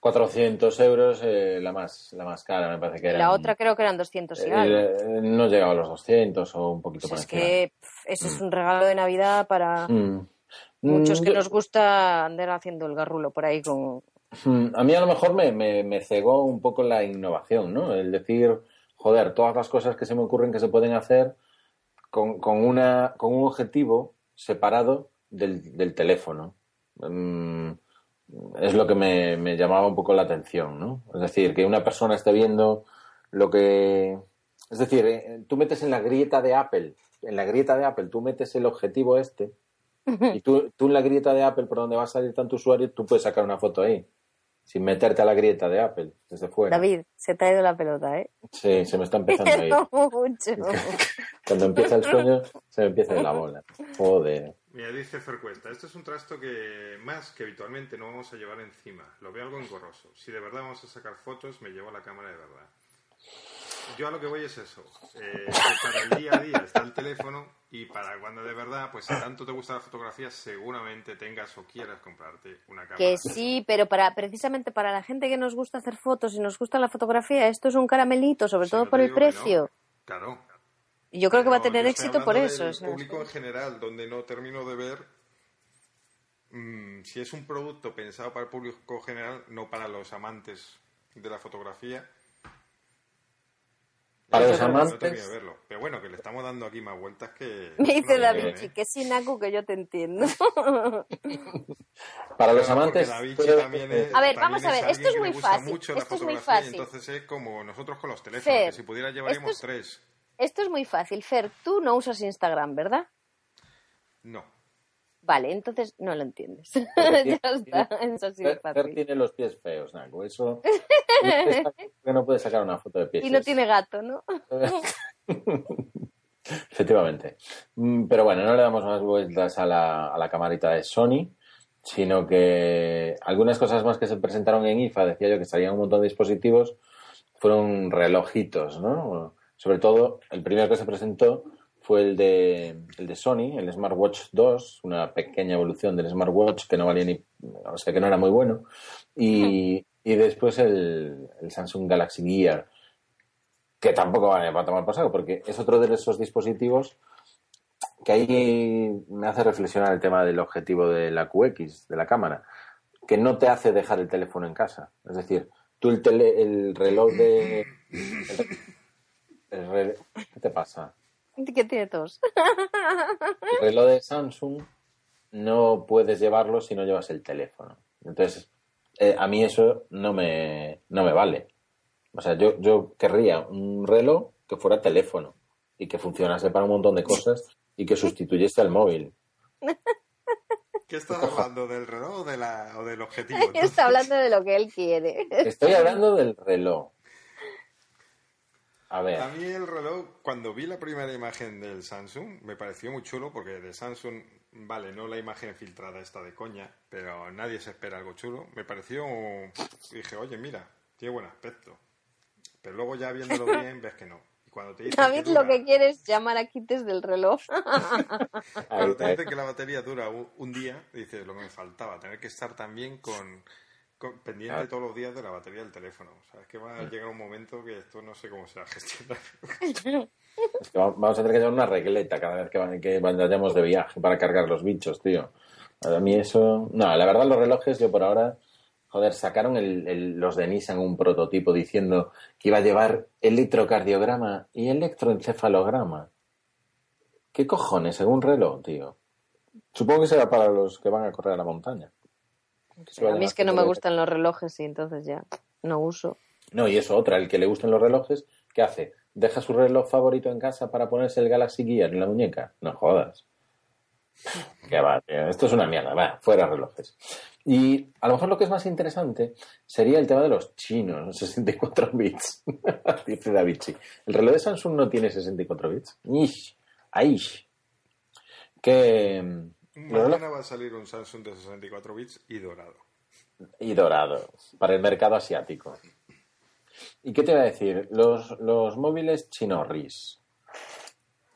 400 euros eh, la más la más cara, me parece que era. La otra creo que eran 200 y algo. Eh, no llegaba a los 200 o un poquito Pues por es encima. que pf, eso es un regalo de Navidad para Mm. muchos Mm, que yo- nos gusta andar haciendo el garrulo por ahí con... Mm, A mí a lo mejor me, me, me cegó un poco la innovación, ¿no? El decir, joder, todas las cosas que se me ocurren que se pueden hacer con, con, una, con un objetivo separado del, del teléfono. Mm, es lo que me, me llamaba un poco la atención, ¿no? Es decir, que una persona esté viendo lo que... Es decir, eh, tú metes en la grieta de Apple, en la grieta de Apple, tú metes el objetivo este y tú, tú en la grieta de Apple, por donde va a salir tanto usuario, tú puedes sacar una foto ahí, sin meterte a la grieta de Apple, desde fuera. David, se te ha ido la pelota, ¿eh? Sí, se me está empezando a ir. Mucho. Cuando empieza el sueño, se me empieza a ir la bola. Joder. Mira, dice Fercuesta, esto es un trasto que más que habitualmente no vamos a llevar encima. Lo veo algo engorroso. Si de verdad vamos a sacar fotos, me llevo la cámara de verdad. Yo a lo que voy es eso. eh, que para el día a día está el teléfono y para cuando de verdad, pues si tanto te gusta la fotografía, seguramente tengas o quieras comprarte una cámara. Que sí, pero para precisamente para la gente que nos gusta hacer fotos y nos gusta la fotografía, esto es un caramelito, sobre Si todo no por el que no. precio. Claro. Y yo creo que va a tener éxito por eso. sea, público en general, donde no termino de ver mm, si es un producto pensado para el público general, no para los amantes de la fotografía. Para los amantes- verlo. Pero bueno, que le estamos dando aquí más vueltas que. Me dice no, David, ¿eh? "Chi, que sin Naku que yo te entiendo. Para los amantes. también es- A ver, vamos a ver, esto es muy fácil, esto es muy fácil. entonces es como nosotros con los teléfonos, Fer, que si pudiera llevaríamos esto tres. Esto es muy fácil. Fer, tú no usas Instagram, ¿verdad? Eh, No. Vale, entonces no lo entiendes. tiene- ya está, eso sí es Fer, Fer fácil. tiene los pies feos, Naco. Eso. que no puede sacar una foto de pies. Y no tiene gato, ¿no? Efectivamente. Mm, Pero bueno, no le damos más vueltas a la, a la camarita de Sony, sino que algunas cosas más que se presentaron en IFA, decía yo que salían un montón de dispositivos, fueron relojitos, ¿no? Sobre todo, el primero que se presentó fue el de, el de Sony, el Smartwatch 2, una pequeña evolución del Smartwatch que no valía ni, o sea, que no era muy bueno. Y, y después el, el Samsung Galaxy Gear, que tampoco vale para tomar por saco, porque es otro de esos dispositivos que ahí me hace reflexionar el tema del objetivo de la QX, de la cámara, que no te hace dejar el teléfono en casa. Es decir, tú el, tele, el reloj de... el re- ¿Qué te pasa? ¿Qué tiene tos? El reloj de Samsung no puedes llevarlo si no llevas el teléfono. Entonces, eh, a mí eso no me, no me vale. O sea, yo, yo querría un reloj que fuera teléfono y que funcionase para un montón de cosas y que sustituyese al móvil. ¿Qué estás hablando? ¿Del reloj o, de la, o del objetivo? entonces? Está hablando de lo que él quiere. Estoy hablando del reloj. A ver, A mí el reloj, cuando vi la primera imagen del Samsung, me pareció muy chulo porque de Samsung, vale, no la imagen filtrada esta de coña, pero nadie se espera algo chulo. Me pareció, dije, oye, mira, tiene buen aspecto. Pero luego ya viéndolo bien, ves que no. Y cuando te dicen David que lo que quiere es llamar a quites del reloj. Cuando te dicen que la batería dura un, día, dices, lo que me faltaba, tener que estar también con- pendiente Claro. todos los días de la batería del teléfono. O sea, es que va a llegar un momento que esto no sé cómo se va a gestionar. Es que va- vamos a tener que llevar una regleta cada vez que, que vayamos de viaje para cargar los bichos, tío. A mí eso... No, la verdad los relojes yo por ahora... Joder, sacaron el- el- los de Nissan un prototipo diciendo que iba a llevar electrocardiograma y electroencefalograma. ¿Qué cojones? Según reloj, tío. Supongo que será para los que van a correr a la montaña. A mí es que no me gustan los relojes y entonces ya no uso. No, y eso otra, el que le gusten los relojes, ¿qué hace? ¿Deja su reloj favorito en casa para ponerse el Galaxy Gear en la muñeca? No jodas. Que va, tío, esto es una mierda, va, fuera relojes. Y a lo mejor lo que es más interesante sería el tema de los chinos, los 64 bits. Dice Davichi. El reloj de Samsung no tiene 64 bits. Aish. Que. Mañana va a salir un Samsung de 64 bits y dorado. y dorado para el mercado asiático. ¿Y qué te voy a decir? Los, los móviles chinorris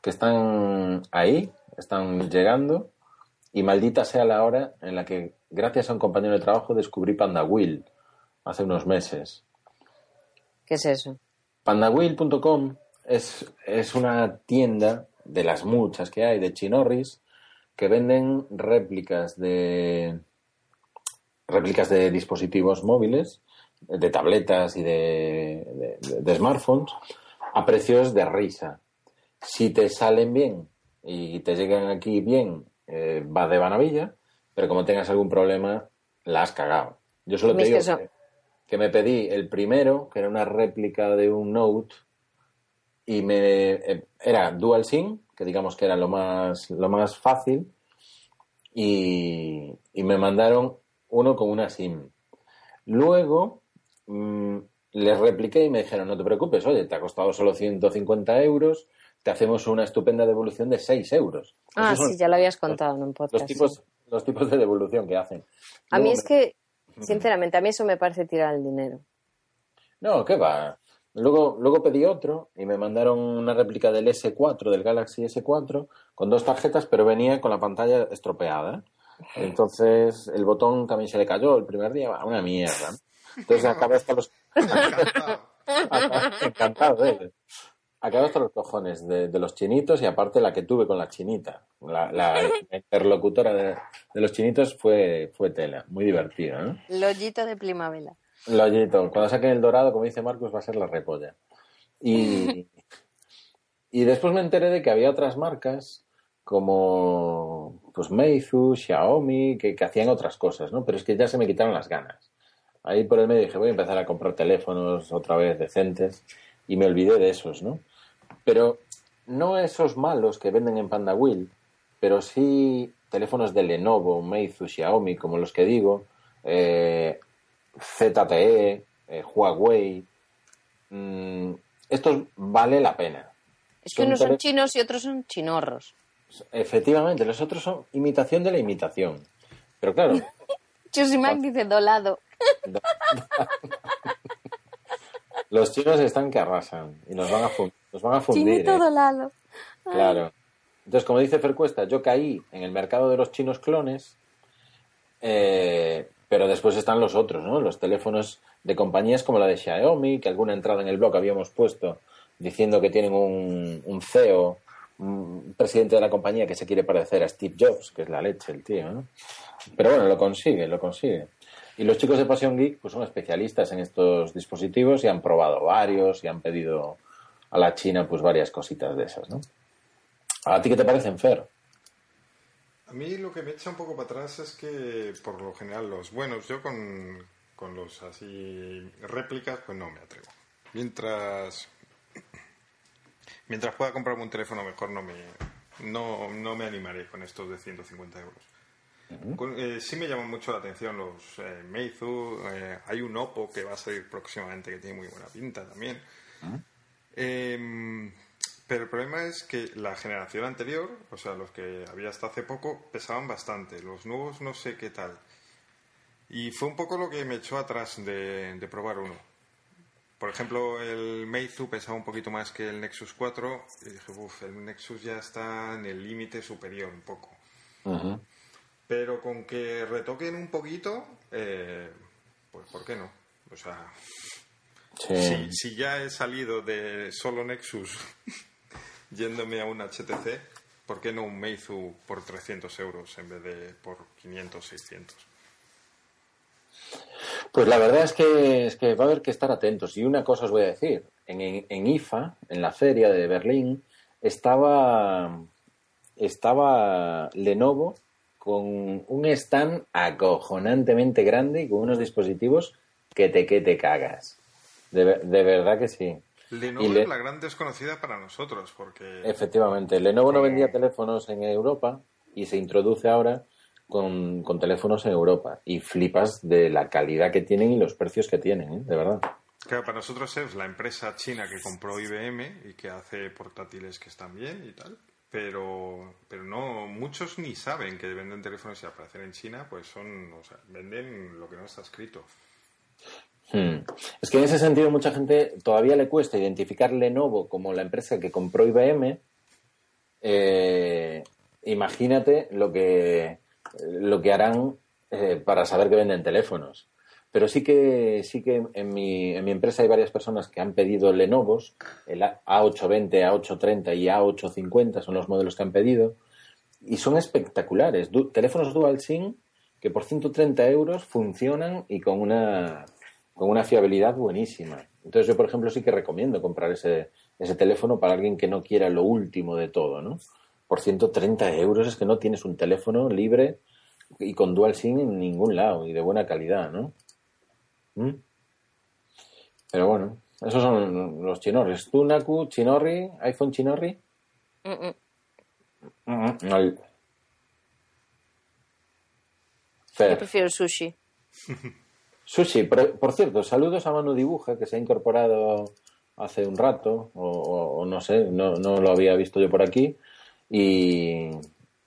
que están ahí, están llegando y maldita sea la hora en la que, gracias a un compañero de trabajo, descubrí PandaWheel hace unos meses. ¿Qué es eso? Pandawheel.com es, es una tienda de las muchas que hay de chinorris que venden réplicas de réplicas de dispositivos móviles, de tabletas y de, de- de smartphones a precios de risa. Si te salen bien y te llegan aquí bien, eh, va de maravilla, pero como tengas algún problema, la has cagado. Yo solo te digo que me pedí el primero, que era una réplica de un Note, y me eh, era Dual SIM, que digamos que era lo más, lo más fácil, y, y me mandaron uno con una SIM. Luego mm, les repliqué y me dijeron, no te preocupes, oye, te ha costado solo 150 euros, te hacemos una estupenda devolución de 6 euros. Ah, Esos sí, ya lo habías contado en un los podcast. tipos, sí. los tipos de devolución que hacen. A mí es que, sinceramente, a mí eso me parece tirar el dinero. No, ¿qué va? Luego, luego pedí otro y me mandaron una réplica del S4, del Galaxy S4, con dos tarjetas, pero venía con la pantalla estropeada. Entonces el botón también se le cayó el primer día, una mierda. Entonces acabé hasta los... Encantado. ¿eh? Acabé hasta los cojones de, de los chinitos y aparte la que tuve con la chinita. La, la interlocutora de, de los chinitos fue, fue tela, muy divertida. Lollito de primavera. Lollito, cuando saquen el dorado, como dice Marcos, va a ser la repolla. Y, y después me enteré de que había otras marcas como pues Meizu, Xiaomi, que, que hacían otras cosas, ¿no? Pero es que ya se me quitaron las ganas. Ahí por el medio dije, voy a empezar a comprar teléfonos otra vez decentes y me olvidé de esos, ¿no? Pero no esos malos que venden en PandaWheel, pero sí teléfonos de Lenovo, Meizu, Xiaomi, como los que digo, eh, ZTE, eh, Huawei. Mm, estos vale la pena. Es que Son unos son chinos y otros son chinorros. Efectivamente, los otros son imitación de la imitación. Pero claro, Chusimac dice dolado. los chinos están que arrasan y nos van a, fun- nos van a fundir. Chinito ¿eh? dolado. Claro. Entonces, como dice Fercuesta, yo caí en el mercado de los chinos clones, eh, pero después están los otros, ¿no? Los teléfonos de compañías como la de Xiaomi, que alguna entrada en el blog habíamos puesto diciendo que tienen un, CEO un presidente de la compañía que se quiere parecer a Steve Jobs, que es la leche el tío. Pero bueno, lo consigue, lo consigue. Y los chicos de Pasión Geek pues son especialistas en estos dispositivos y han probado varios y han pedido a la China pues varias cositas de esas, ¿no? ¿A ti qué te parecen, Fer? A mí lo que me echa un poco para atrás es que por lo general los buenos, yo con, con los así réplicas pues no me atrevo. Mientras mientras pueda comprarme un teléfono mejor no me no, no me animaré con estos de 150 euros. Eh, sí me llaman mucho la atención los eh, Meizu. Eh, hay un Oppo que va a salir próximamente que tiene muy buena pinta también. Pero el problema es que la generación anterior, o sea, los que había hasta hace poco, pesaban bastante. Los nuevos no sé qué tal. Y fue un poco lo que me echó atrás de, probar uno. Por ejemplo, el Meizu pesaba un poquito más que el Nexus 4 y dije, uff, el Nexus ya está en el límite superior un poco. Pero con que retoquen un poquito, eh, pues ¿por qué no? O sea, si, ya he salido de solo Nexus yéndome a un HTC, ¿por qué no un Meizu por 300 euros en vez de por 500, 600? Pues la verdad es que, es que va a haber que estar atentos. Y una cosa os voy a decir. En, en IFA, en la feria de Berlín, estaba, estaba Lenovo con un stand acojonantemente grande y con unos dispositivos que te, que te cagas. De, verdad que sí. Lenovo es la gran desconocida para nosotros, porque... Efectivamente, Lenovo no vendía teléfonos en Europa y se introduce ahora con, teléfonos en Europa. Y flipas de la calidad que tienen y los precios que tienen, ¿eh? de verdad. Claro, para nosotros es la empresa china que compró IBM y que hace portátiles que están bien y tal pero, pero no, muchos ni saben que venden teléfonos y aparecer en China, pues son, o sea, venden lo que no está escrito. Hmm. Es que en ese sentido mucha gente todavía le cuesta identificar Lenovo como la empresa que compró IBM. Eh, imagínate lo que, lo que harán eh, para saber que venden teléfonos. Pero sí que, sí que en mi, en mi empresa hay varias personas que han pedido Lenovos, el A820, A830 y A850 son los modelos que han pedido, y son espectaculares. teléfonos dual SIM que por 130 euros funcionan y con una, con una fiabilidad buenísima. Entonces yo, por ejemplo, sí que recomiendo comprar ese, ese teléfono para alguien que no quiera lo último de todo, ¿no? Por 130 euros es que no tienes un teléfono libre y con dual SIM en ningún lado y de buena calidad, ¿no? ¿Mm? Pero bueno, esos son los chinorris. ¿Tú, Naku, chinorri? ¿iPhone chinorri? Yo prefiero sushi. sushi, por, cierto, saludos a Manu Dibuja, que se ha incorporado hace un rato, o, no sé, no, no, lo había visto yo por aquí. Y,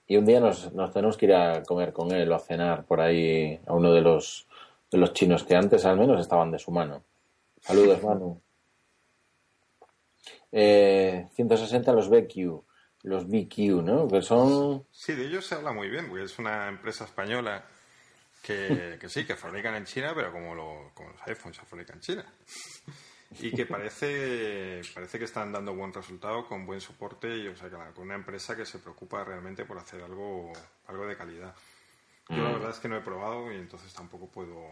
y un día nos, nos, tenemos que ir a comer con él o a cenar por ahí a uno de los de los chinos que antes al menos estaban de su mano. Saludos, Manu. 160 eh, los BQ, los BQ, ¿no? Que son... Sí, de ellos se habla muy bien, porque es una empresa española que, sí, que fabrican en China, pero como, como los iPhones se fabrican en China. Y que parece, parece que están dando buen resultado con buen soporte y, o sea, con una empresa que se preocupa realmente por hacer algo, algo de calidad. Yo la mm. verdad es que no he probado y entonces tampoco puedo.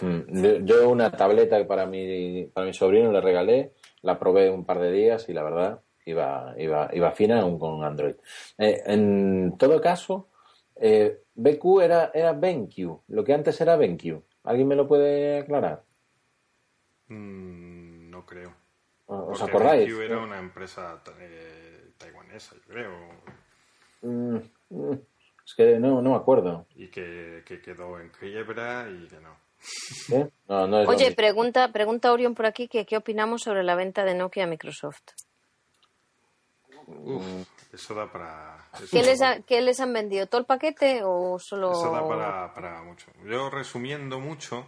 Mm. Yo una tableta para mi, para mi sobrino le regalé, la probé un par de días y la verdad iba, iba, iba fina aún con Android. Eh, en todo caso, eh, BQ era, era BenQ, lo que antes era BenQ. ¿Alguien me lo puede aclarar? Mm, no creo. ¿Os acordáis? BenQ era una empresa eh, taiwanesa, yo creo. Es que no, no me acuerdo. Y que, quedó en quiebra y que no. Oye, pregunta, pregunta Orion por aquí que qué opinamos sobre la venta de Nokia a Microsoft. Uf, eso da para... ¿Qué, les han vendido? ¿Todo el paquete o solo...? Eso da para, mucho. Yo resumiendo mucho,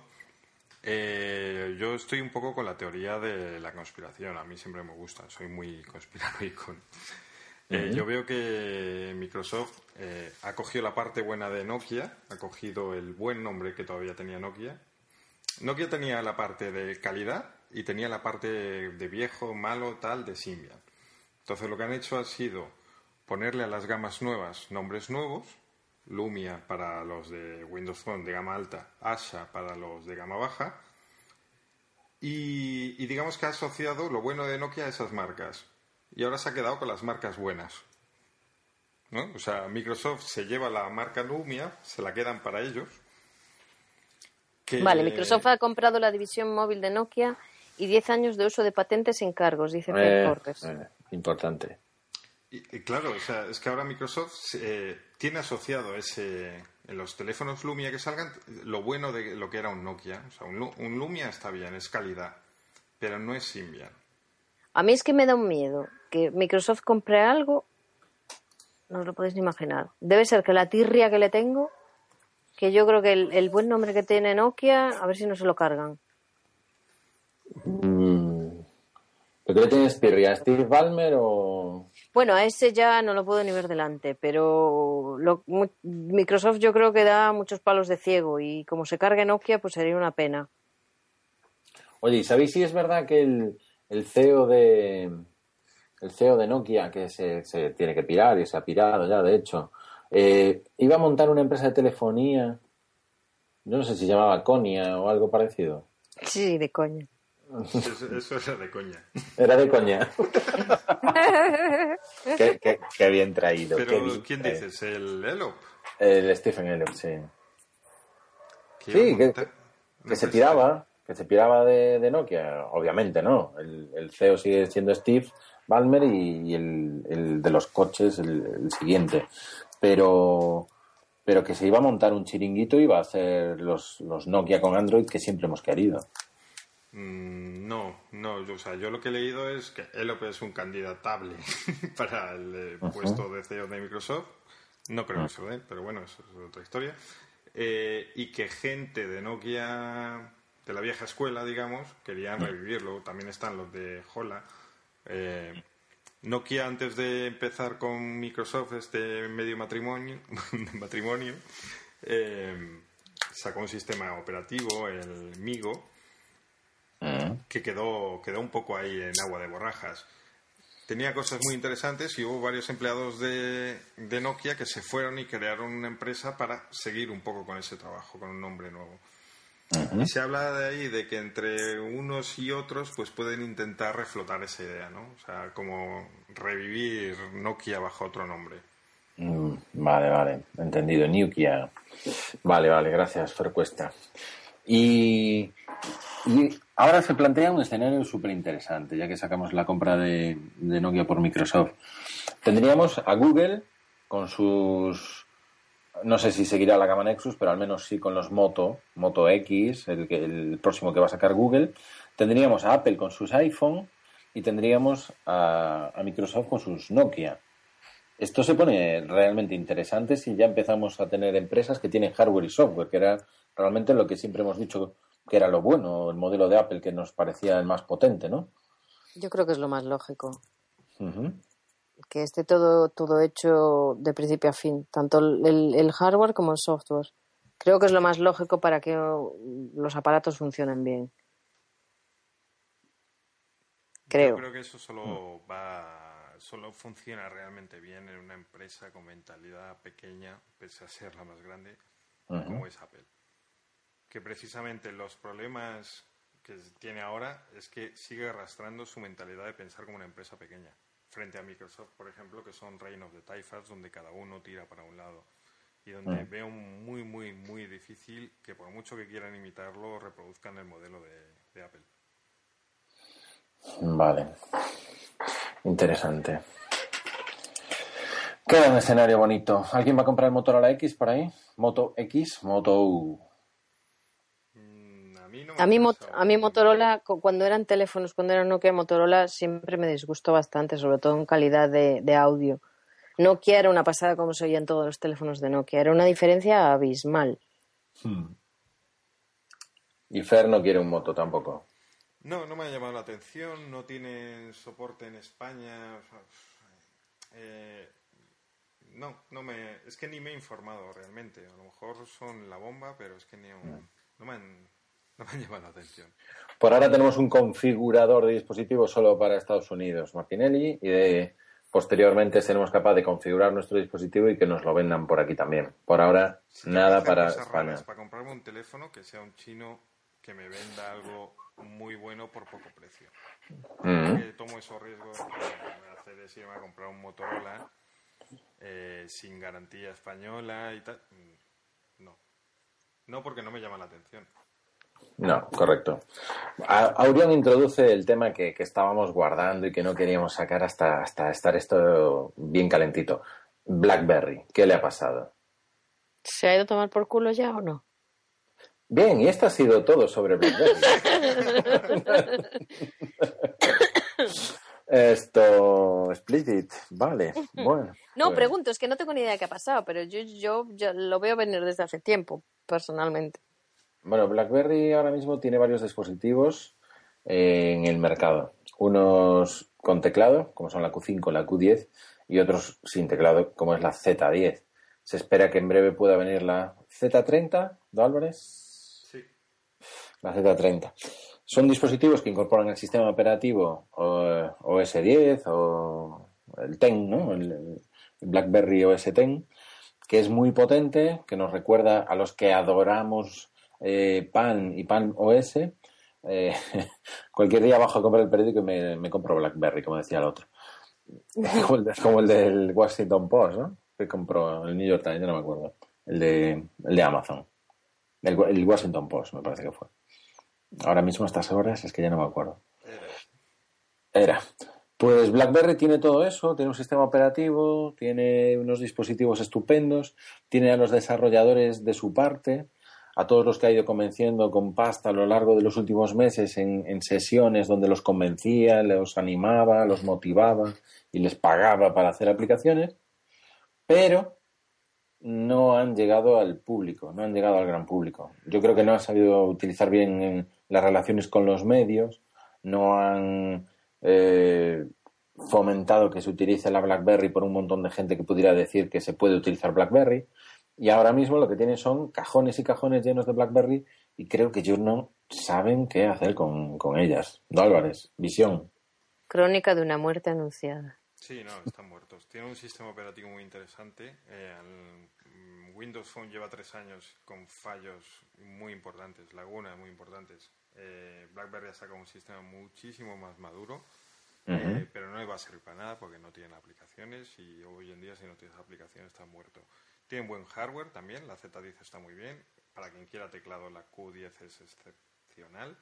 eh, yo estoy un poco con la teoría de la conspiración. A mí siempre me gusta, soy muy conspiranoico. Eh, yo veo que Microsoft eh, ha cogido la parte buena de Nokia, ha cogido el buen nombre que todavía tenía Nokia. Nokia tenía la parte de calidad y tenía la parte de viejo, malo, tal, de Symbian. Entonces lo que han hecho ha sido ponerle a las gamas nuevas nombres nuevos, Lumia para los de Windows Phone de gama alta, Asha para los de gama baja, y, y digamos que ha asociado lo bueno de Nokia a esas marcas. Y ahora se ha quedado con las marcas buenas. ¿no? O sea, Microsoft se lleva la marca Lumia, se la quedan para ellos. que- Vale, Microsoft ha comprado la división móvil de Nokia y 10 años de uso de patentes sin cargos, dice Phil Eh, eh, importante. Y, y claro, o sea, es que ahora Microsoft eh, tiene asociado ese en los teléfonos Lumia que salgan lo bueno de lo que era un Nokia. O sea, un, Lu- un Lumia está bien, es calidad, pero no es Symbian. A mí es que me da un miedo que Microsoft compre algo, no os lo podéis ni imaginar. Debe ser que la tirria que le tengo, que yo creo que el, el buen nombre que tiene Nokia, a ver si no se lo cargan. ¿Pero qué le tienes pirria? ¿A ¿Steve Ballmer o...? Bueno, a ese ya no lo puedo ni ver delante, pero lo- Microsoft yo creo que da muchos palos de ciego y como se cargue Nokia, pues sería una pena. Oye, ¿y sabéis si es verdad que el, el CEO de el CEO de Nokia, que se, se tiene que pirar y se ha pirado ya, de hecho, eh, iba a montar una empresa de telefonía, yo no sé si llamaba Conia o algo parecido. Sí, de coña. Eso, eso era de coña. Era de coña. qué, qué- qué bien traído. qué Pero, bien ¿quién traído. dices? ¿El Elop? El Stephen Elliott, sí. Que Sí, que, se piraba, que se piraba de, de Nokia. Obviamente no. El, el CEO sigue siendo Steve Ballmer y, y el, el de los coches el, el siguiente. Pero, pero que se iba a montar un chiringuito y iba a hacer los, los Nokia con Android que siempre hemos querido. Mm, no, no, yo, o sea, yo lo que he leído es que Elop es un candidatable para el eh, puesto de CEO de Microsoft. No creo que se lo den, pero bueno, eso es otra historia. Eh, y que gente de Nokia, de la vieja escuela, digamos, querían revivirlo. También están los de Hola. Eh, Nokia, antes de empezar con Microsoft, este medio matrimonio, matrimonio eh, sacó un sistema operativo, el Migo, que quedó, quedó un poco ahí en agua de borrajas. Tenía cosas muy interesantes y hubo varios empleados de, de Nokia que se fueron y crearon una empresa para seguir un poco con ese trabajo, con un nombre nuevo. Y se habla de ahí de que entre unos y otros pues pueden intentar reflotar esa idea, ¿no? O sea, como revivir Nokia bajo otro nombre. Mm, Vale, vale, entendido. Nokia. Vale, vale, gracias, Fercuesta. Y, y ahora se plantea un escenario súper interesante, ya que sacamos la compra de, de Nokia por Microsoft. Tendríamos a Google con sus. No sé si seguirá la gama Nexus, pero al menos sí con los Moto, Moto X, el, el próximo que va a sacar Google. Tendríamos a Apple con sus iPhone y tendríamos a, a Microsoft con sus Nokia. Esto se pone realmente interesante si ya empezamos a tener empresas que tienen hardware y software, que era realmente lo que siempre hemos dicho que era lo bueno, el modelo de Apple que nos parecía el más potente, ¿no? Yo creo que es lo más lógico. Que esté todo, todo hecho de principio a fin, tanto el, el hardware como el software. Creo que es lo más lógico para que los aparatos funcionen bien. Creo. Yo creo que eso solo va, solo funciona realmente bien en una empresa con mentalidad pequeña, pese a ser la más grande, como es Apple. Que precisamente los problemas que tiene ahora es que sigue arrastrando su mentalidad de pensar como una empresa pequeña. Frente a Microsoft, por ejemplo, que son Reign of the Typhus, donde cada uno tira para un lado. Y donde veo muy, muy, muy difícil que por mucho que quieran imitarlo, reproduzcan el modelo de, de Apple. Vale. Interesante. Queda un escenario bonito. ¿Alguien va a comprar el Motorola X por ahí? Moto X, Moto... Mm, A mí, A mí, Motorola, cu- cuando eran teléfonos, cuando era Nokia Motorola, siempre me disgustó bastante, sobre todo en calidad de, de audio. Nokia era una pasada como se oía en todos los teléfonos de Nokia, era una diferencia abismal. Y Fer no quiere un Moto tampoco. No, no me ha llamado la atención, no tiene soporte en España. o sea, eh, no, no me, es que ni me he informado realmente. A lo mejor son la bomba, pero es que ni, no me han, No me han llamado la atención. Por ahora tenemos un configurador de dispositivos solo para Estados Unidos, Martinelli, y de, posteriormente seremos capaces de configurar nuestro dispositivo y que nos lo vendan por aquí también. Por ahora, Sí, nada para España. Para comprarme un teléfono que sea un chino que me venda algo muy bueno por poco precio. Mm. Que tomo esos riesgos de hacer es irme a comprar un Motorola eh, sin garantía española y tal. Mm, No. No porque no me llama la atención. No, correcto. Aurion introduce el tema que, que estábamos guardando y que no queríamos sacar hasta, hasta estar esto bien calentito. BlackBerry, ¿qué le ha pasado? ¿Se ha ido a tomar por culo ya o no? Bien, y esto ha sido todo sobre BlackBerry. Esto, Split It, vale, bueno. No, pues, pregunto, es que no tengo ni idea de qué ha pasado, pero yo, yo, yo lo veo venir desde hace tiempo, personalmente. Bueno, BlackBerry ahora mismo tiene varios dispositivos eh, en el mercado. Unos con teclado, como son la Q5, la Q10, y otros sin teclado, como es la Z10. Se espera que en breve pueda venir la Z30, ¿no, Álvarez? Sí. La Z30. Son dispositivos que incorporan el sistema operativo OS 10 o el TEN, ¿no? El, el BlackBerry OS 10, que es muy potente, que nos recuerda a los que adoramos eh, Pan y Pan OS. Eh, cualquier día bajo a comprar el periódico y me, me compro BlackBerry, como decía el otro. Es como el, de- como el del Washington Post, ¿no? Que compró el New York Times, yo no me acuerdo. El de, el de Amazon. El, el Washington Post, me parece que fue. Ahora mismo a estas horas es que ya no me acuerdo. Era. Pues BlackBerry tiene todo eso, tiene un sistema operativo, tiene unos dispositivos estupendos, tiene a los desarrolladores de su parte, a todos los que ha ido convenciendo con pasta a lo largo de los últimos meses en, sesiones donde los convencía, los animaba, los motivaba y les pagaba para hacer aplicaciones, pero no han llegado al público, no han llegado al gran público. Yo creo que no han sabido utilizar bien en las relaciones con los medios, no han eh, fomentado que se utilice la BlackBerry por un montón de gente que pudiera decir que se puede utilizar BlackBerry. Y ahora mismo lo que tienen son cajones y cajones llenos de BlackBerry y creo que ellos no saben qué hacer con, con ellas. No, Álvarez, visión. Crónica de una muerte anunciada. Sí, no, están muertos. Tiene un sistema operativo muy interesante. Eh, el, mm, Windows Phone lleva tres años con fallos muy importantes, lagunas muy importantes. Eh, BlackBerry ha sacado un sistema muchísimo más maduro, eh, pero no le va a servir para nada porque no tienen aplicaciones y hoy en día si no tienes aplicaciones está muerto. Tienen buen hardware también, la Z10 está muy bien. Para quien quiera teclado, la Q10 es excepcional,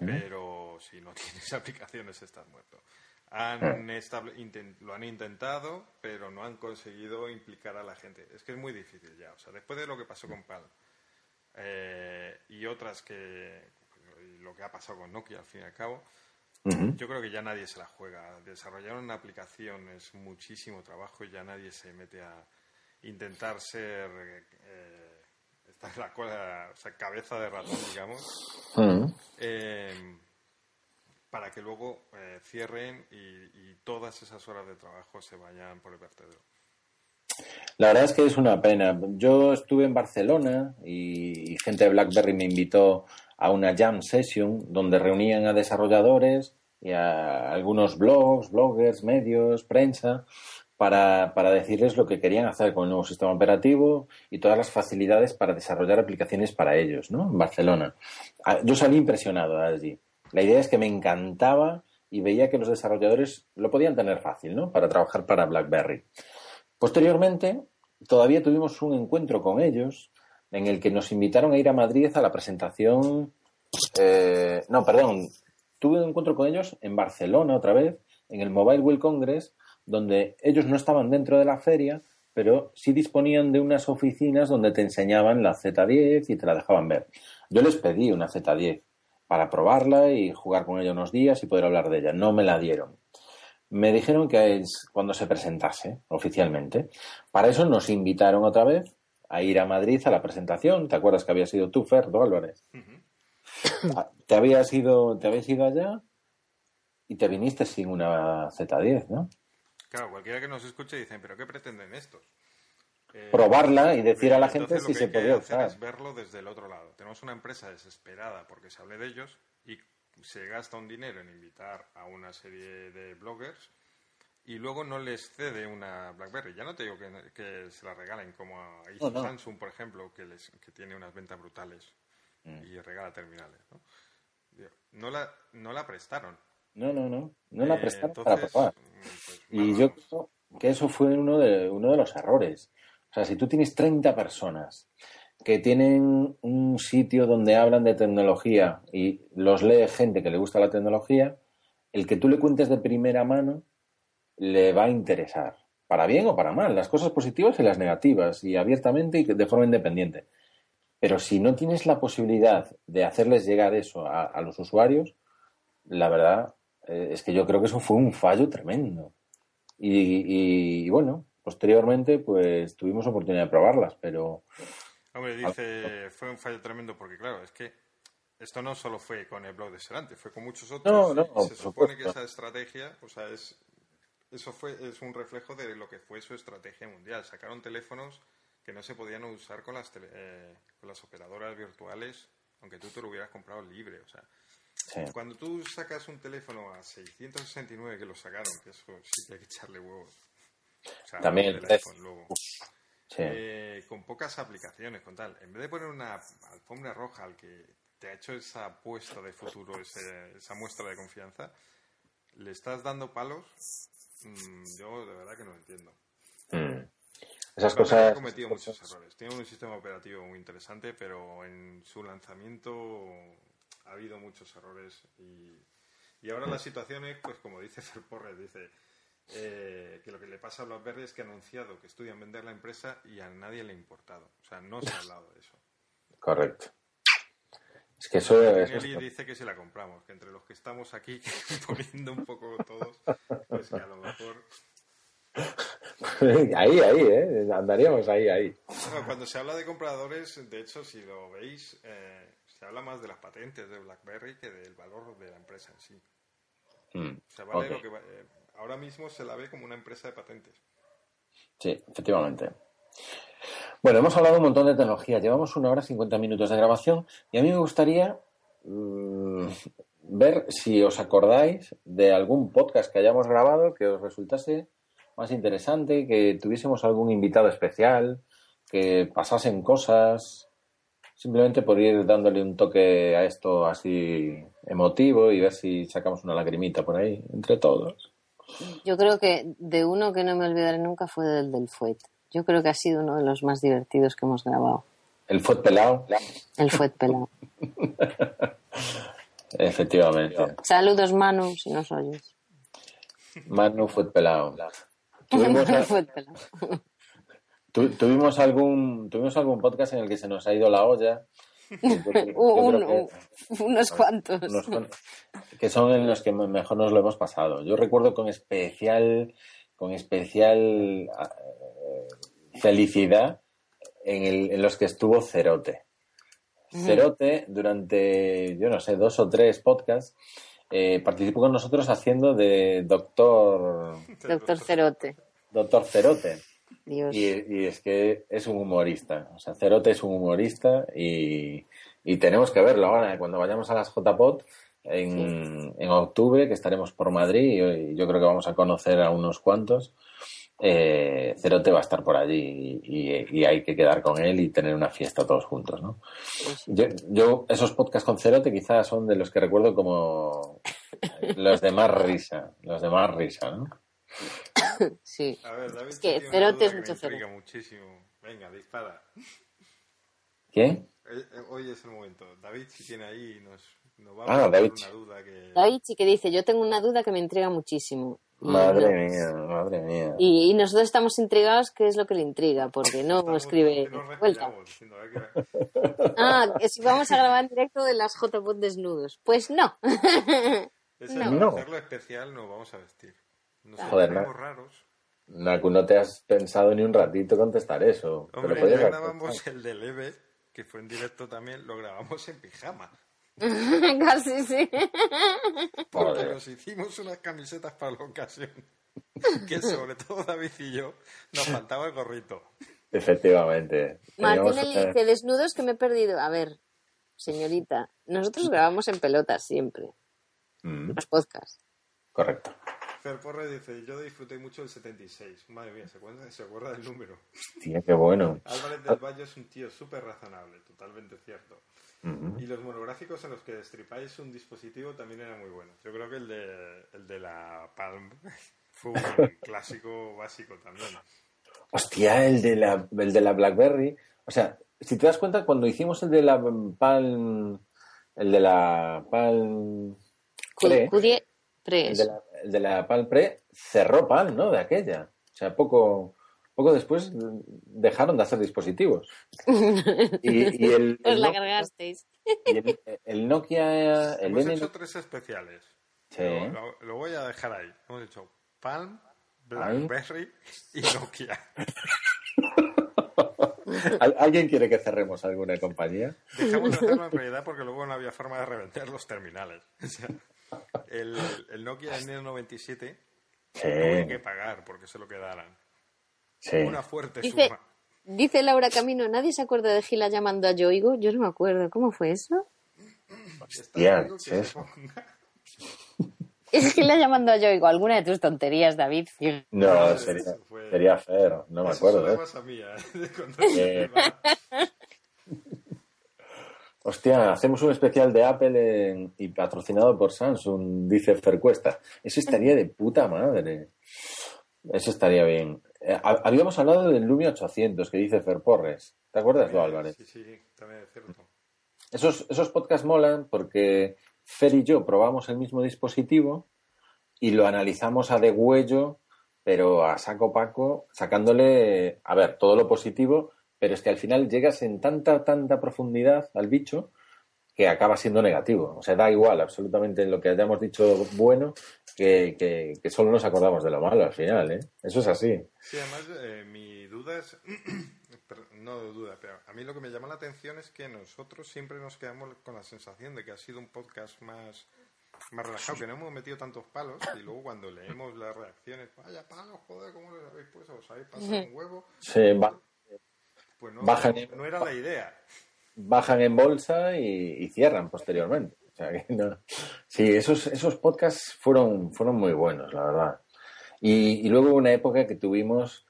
pero si no tienes aplicaciones estás muerto. Han inten- lo han intentado, pero no han conseguido implicar a la gente. Es que es muy difícil ya. O sea, después de lo que pasó con Palm eh, y otras que. lo que ha pasado con Nokia al fin y al cabo, yo creo que ya nadie se la juega. Desarrollar una aplicación es muchísimo trabajo y ya nadie se mete a intentar ser. Eh, estar en la cola, o sea, cabeza de ratón, digamos. Ujú. Eh, para que luego eh, cierren y, y todas esas horas de trabajo se vayan por el vertedero. La verdad es que es una pena. Yo estuve en Barcelona y, y gente de BlackBerry me invitó a una jam session donde reunían a desarrolladores y a algunos blogs, bloggers, medios, prensa, para, para decirles lo que querían hacer con el nuevo sistema operativo y todas las facilidades para desarrollar aplicaciones para ellos, ¿no? En Barcelona. Ah, Yo salí impresionado allí. La idea es que me encantaba y veía que los desarrolladores lo podían tener fácil, ¿no? Para trabajar para BlackBerry. Posteriormente, todavía tuvimos un encuentro con ellos en el que nos invitaron a ir a Madrid a la presentación. eh, no, perdón. Tuve un encuentro con ellos en Barcelona otra vez, en el Mobile World Congress, donde ellos no estaban dentro de la feria, pero sí disponían de unas oficinas donde te enseñaban la Z10 y te la dejaban ver. Yo les pedí una Z10 para probarla y jugar con ella unos días y poder hablar de ella. No me la dieron. Me dijeron que es cuando se presentase oficialmente. Para eso nos invitaron otra vez a ir a Madrid a la presentación. ¿Te acuerdas que había sido tú, Ferdo Álvarez? Ah, Te habías ido, te habías ido allá y te viniste sin una Z10, ¿no? Claro, cualquiera que nos escuche dice, ¿pero qué pretenden estos? eh, probarla y decir a la gente si se hacer usar. es verlo desde el otro lado. Tenemos una empresa desesperada porque se hable de ellos y se gasta un dinero en invitar a una serie de bloggers y luego no les cede una BlackBerry. Ya no te digo que, que se la regalen como a no. Samsung, por ejemplo, que, les, que tiene unas ventas brutales Mm. y regala terminales. ¿no? No la, no la prestaron. No, no, no. No la Eh, prestaron entonces, para probar. mm, pues, Y yo creo que eso fue uno de, uno de los errores. O sea, si tú tienes 30 personas que tienen un sitio donde hablan de tecnología y los lee gente que le gusta la tecnología, el que tú le cuentes de primera mano le va a interesar. Para bien o para mal, las cosas positivas y las negativas, y abiertamente y de forma independiente. Pero si no tienes la posibilidad de hacerles llegar eso a, a los usuarios, la verdad eh, es que yo creo que eso fue un fallo tremendo. Y, y, bueno, posteriormente pues tuvimos oportunidad de probarlas, pero Hombre, dice, fue un fallo tremendo porque, claro, es que esto no solo fue con el blog de Serante, fue con muchos otros. No, no, por se supone que esa estrategia, o sea, es eso fue es un reflejo de lo que fue su estrategia mundial. Sacaron teléfonos que no se podían usar con las tele- eh, con las operadoras virtuales, aunque tú te lo hubieras comprado libre, o sea, sí. cuando tú sacas un teléfono a 669 que lo sacaron, que eso sí que hay que echarle huevos. O sea, También el iPhone luego. sí. Eh, con pocas aplicaciones, con tal. En vez de poner una alfombra roja al que te ha hecho esa apuesta de futuro, ese- esa muestra de confianza, le estás dando palos. Mm, yo de verdad que no lo entiendo. Mm. Esas cosas. ha cometido muchos errores. Tiene un sistema operativo muy interesante, pero en su lanzamiento ha habido muchos errores. Y, y ahora la situación es, pues como dice Fer Porres, dice eh, que lo que le pasa a BlackBerry es que ha anunciado que estudian vender la empresa y a nadie le ha importado. O sea, no se ha hablado de eso. Correcto. Es que eso es. Nelly dice que si la compramos, que entre los que estamos aquí poniendo un poco todos, pues que a lo mejor ahí, ahí, ¿eh? Andaríamos ahí, ahí. Bueno, cuando se habla de compradores, de hecho, si lo veis, eh, se habla más de las patentes de BlackBerry que del valor de la empresa en sí. Mm. O sea, vale lo que va- eh, ahora mismo se la ve como una empresa de patentes. Sí, efectivamente. Bueno, hemos hablado un montón de tecnología. Llevamos una hora y 50 minutos de grabación y a mí me gustaría mm, ver si os acordáis de algún podcast que hayamos grabado que os resultase más interesante, que tuviésemos algún invitado especial, que pasasen cosas, simplemente por ir dándole un toque a esto así emotivo y ver si sacamos una lagrimita por ahí entre todos. Yo creo que de uno que no me olvidaré nunca fue del del Fuet. Yo creo que ha sido uno de los más divertidos que hemos grabado. El fue pelado, El Fuet pelado. efectivamente. Saludos, Manu, si nos oyes. Manu fue pelado. El Fuet pelado. tu- tuvimos algún tuvimos algún podcast en el que se nos ha ido la olla. Que- unos cuantos. unos que son en los que me- mejor nos lo hemos pasado. Yo recuerdo con especial con especial eh, felicidad en, el- en los que estuvo Cerote. Cerote durante yo no sé dos o tres podcasts eh, participó con nosotros haciendo de doctor Doctor Cerote. doctor Cerote. Dios. Y, y es que es un humorista. O sea, Cerote es un humorista y, y tenemos que verlo ahora. Cuando vayamos a las JPOT en, en octubre, que estaremos por Madrid, y yo creo que vamos a conocer a unos cuantos. eh, Cerote va a estar por allí y, y- y hay que quedar con él y tener una fiesta todos juntos, ¿no? Yo, yo esos podcasts con Cerote quizás son de los que recuerdo como los de más risa, los de más risa, ¿no? Sí. A ver, David, Es que Cerote es mucho me intriga muchísimo. Venga, dispara. ¿Qué? Eh, eh, Hoy es el momento. David, si tiene ahí, nos, nos va Ah, a David. una duda que... David sí que dice, yo tengo una duda que me intriga muchísimo. Madre no- mía, madre mía. Y, y nosotros estamos intrigados qué es lo que le intriga, porque no Estamos- escribe nos vuelta. diciendo, Ah, que si vamos a grabar en directo de las JPOT desnudos. Pues no. Ese No. para No. hacerlo especial nos vamos a vestir. Nos Joder, no. raros. Naku, no te has pensado ni un ratito contestar eso. Te lo Hombre, ya grabamos el de Leve, que fue en directo también, lo grabamos en pijama. Casi sí. Porque Joder. nos hicimos unas camisetas para la ocasión. Que sobre todo David y yo nos faltaba el gorrito. Efectivamente. Martín le dice, desnudos que me he perdido. A ver, señorita, nosotros grabamos en pelotas siempre, Mm, los podcasts. correcto. Fer Porre dice, yo disfruté mucho del 76. Madre mía, ¿se acuerda, se acuerda del número? Hostia, qué bueno. Álvarez del Valle es un tío súper razonable, totalmente cierto. Y los monográficos en los que destripáis un dispositivo también eran muy buenos. Yo creo que el de, el de la Palm fue un clásico básico también. Hostia, el de la, el de la BlackBerry. O sea, si te das cuenta, cuando hicimos el de la Palm, el de la Palm Pre, Cudie, pre, el de la, el de la Palm Pre, cerró Palm, ¿no? De aquella. O sea, poco, poco después dejaron de hacer dispositivos. Y, y el, Os el la Nokia- cargasteis. y el, el Nokia, el Hemos N- hecho tres especiales. Sí. Lo, voy a dejar ahí. Hemos hecho Palm, Blackberry y Nokia. ¿Al- ¿Alguien quiere que cerremos alguna compañía? Dejamos de hacerlo en realidad porque luego no había forma de revender los terminales. El, el Nokia N97 tuve que Sí, pagar porque se lo quedaran. sí. Una fuerte Dice, suma. dice Laura Camino, ¿nadie se acuerda de Gila llamando a Yoigo? Yo no me acuerdo. ¿Cómo fue eso? Hostia, que ¿qué se es eso? Es Gila llamando a Yoigo. Alguna de tus tonterías, David. No, sería, sería feo, no me Eso acuerdo. ¿eh? pasa a mí, ¿eh? De contar el Eh. tema. Hostia, hacemos un especial de Apple en- y patrocinado por Samsung, dice Fercuesta. Eso estaría de puta madre. Eso estaría bien. Eh, ha- habíamos hablado del Lumia 800 que dice Fer Porres. ¿Te acuerdas tú, Álvarez? Sí, sí, también es cierto. Esos, esos podcasts molan porque Fer y yo probamos el mismo dispositivo y lo analizamos a degüello, pero a saco paco, sacándole, a ver, todo lo positivo, pero es que al final llegas en tanta, tanta profundidad al bicho que acaba siendo negativo. O sea, da igual absolutamente lo que hayamos dicho bueno, que, que, que solo nos acordamos de lo malo al final, ¿eh? Eso es así. Sí, además, eh, mi duda es. pero no duda, pero a mí lo que me llama la atención es que nosotros siempre nos quedamos con la sensación de que ha sido un podcast más, más relajado, que no hemos metido tantos palos y luego cuando leemos las reacciones, vaya palos, joder, ¿cómo les habéis puesto? ¿Os habéis pasado un huevo? Sí, Pues no, Bajan. no era la idea. bajan en bolsa y, y cierran posteriormente. O sea que no. Sí, esos, esos podcasts fueron, fueron muy buenos, la verdad. Y, y luego hubo una época que tuvimos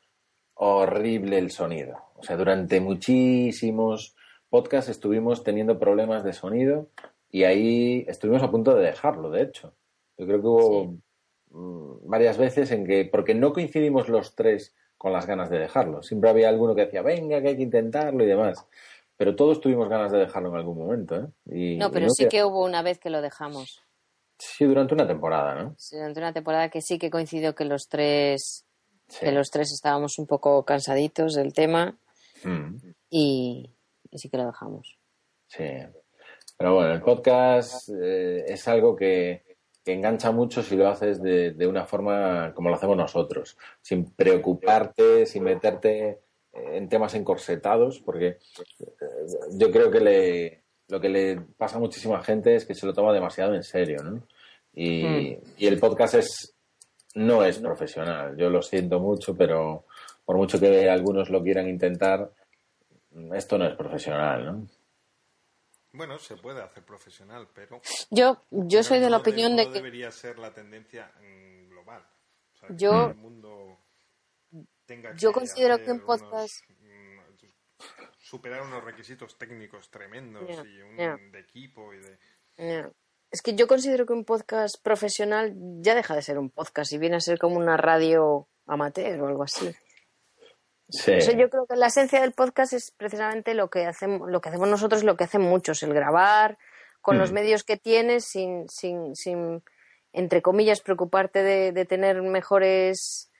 horrible el sonido. O sea, durante muchísimos podcasts estuvimos teniendo problemas de sonido y ahí estuvimos a punto de dejarlo, de hecho. Yo creo que hubo mm, varias veces en que, porque no coincidimos los tres con las ganas de dejarlo. Siempre había alguno que decía, venga, que hay que intentarlo y demás. Pero todos tuvimos ganas de dejarlo en algún momento, ¿eh? Y- No, y pero sí que hubo una vez que lo dejamos. Sí, durante una temporada, ¿no? Sí, Durante una temporada que sí que coincidió que los tres, Sí. que los tres estábamos un poco cansaditos del tema Mm, y, y sí que lo dejamos. sí. Pero bueno, el podcast eh, es algo que, que engancha mucho si lo haces de, de una forma como lo hacemos nosotros, sin preocuparte, sin meterte en temas encorsetados, porque eh, yo creo que le, lo que le pasa a muchísima gente es que se lo toma demasiado en serio, ¿no? Y, y el podcast es no es profesional. Yo lo siento mucho, pero por mucho que algunos lo quieran intentar, esto no es profesional, ¿no? Bueno, se puede hacer profesional, pero. Yo, yo soy de la opinión no de que debería ser la tendencia mm, global. O sea, que Yo- todo el mundo tenga yo que considero hacer que un podcast- mm, superar unos requisitos técnicos tremendos y un de equipo y de. Es que yo considero que un podcast profesional ya deja de ser un podcast y viene a ser como una radio amateur o algo así. Sí. O sea, yo creo que la esencia del podcast es precisamente lo que hacemos, lo que hacemos nosotros, lo que hacen muchos, el grabar con los Mm. medios que tienes, sin, sin, sin entre comillas, preocuparte de, de tener mejores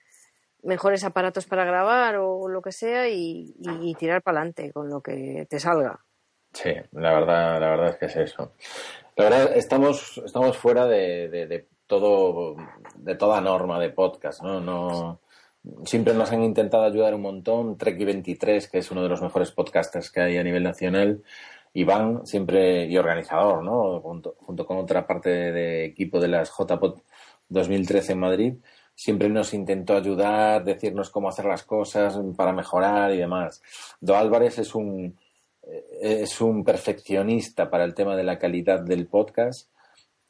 mejores aparatos para grabar o lo que sea y tirar para adelante con lo que te salga. Sí, la verdad, la verdad es que es eso. La verdad, estamos, estamos fuera de, de- de todo, de toda norma de podcast, ¿no? No, siempre nos han intentado ayudar un montón. Treki23, que es uno de los mejores podcasters que hay a nivel nacional. Iván, siempre, y organizador, ¿no? Junto, con otra parte de equipo de las JPod 2013 en Madrid, siempre nos intentó ayudar, decirnos cómo hacer las cosas para mejorar y demás. Do Álvarez es un, eh, es un perfeccionista para el tema de la calidad del podcast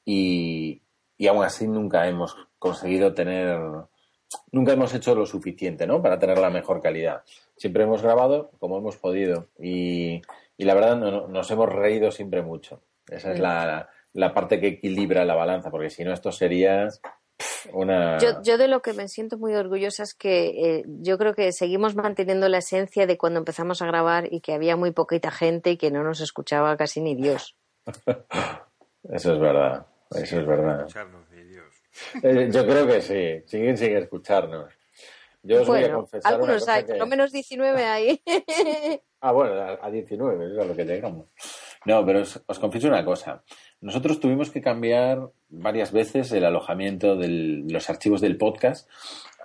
y, y aún así nunca hemos conseguido tener, nunca hemos hecho lo suficiente, ¿no? Para tener la mejor calidad. Siempre hemos grabado como hemos podido y, y la verdad no- nos hemos reído siempre mucho. Esa es la, la parte que equilibra la balanza, porque si no esto sería una... Yo, yo de lo que me siento muy orgullosa es que eh, yo creo que seguimos manteniendo la esencia de cuando empezamos a grabar y que había muy poquita gente y que no nos escuchaba casi ni Dios. Eso es verdad, eso es verdad. Escucharnos. Eh, yo creo que sí, siguen sin escucharnos. Yo os voy a Bueno, confesar algunos hay, por lo menos 19 hay. Ah, bueno, a, a 19, eso es a lo que llegamos. No, pero os, os confieso una cosa. Nosotros tuvimos que cambiar varias veces el alojamiento de los archivos del podcast.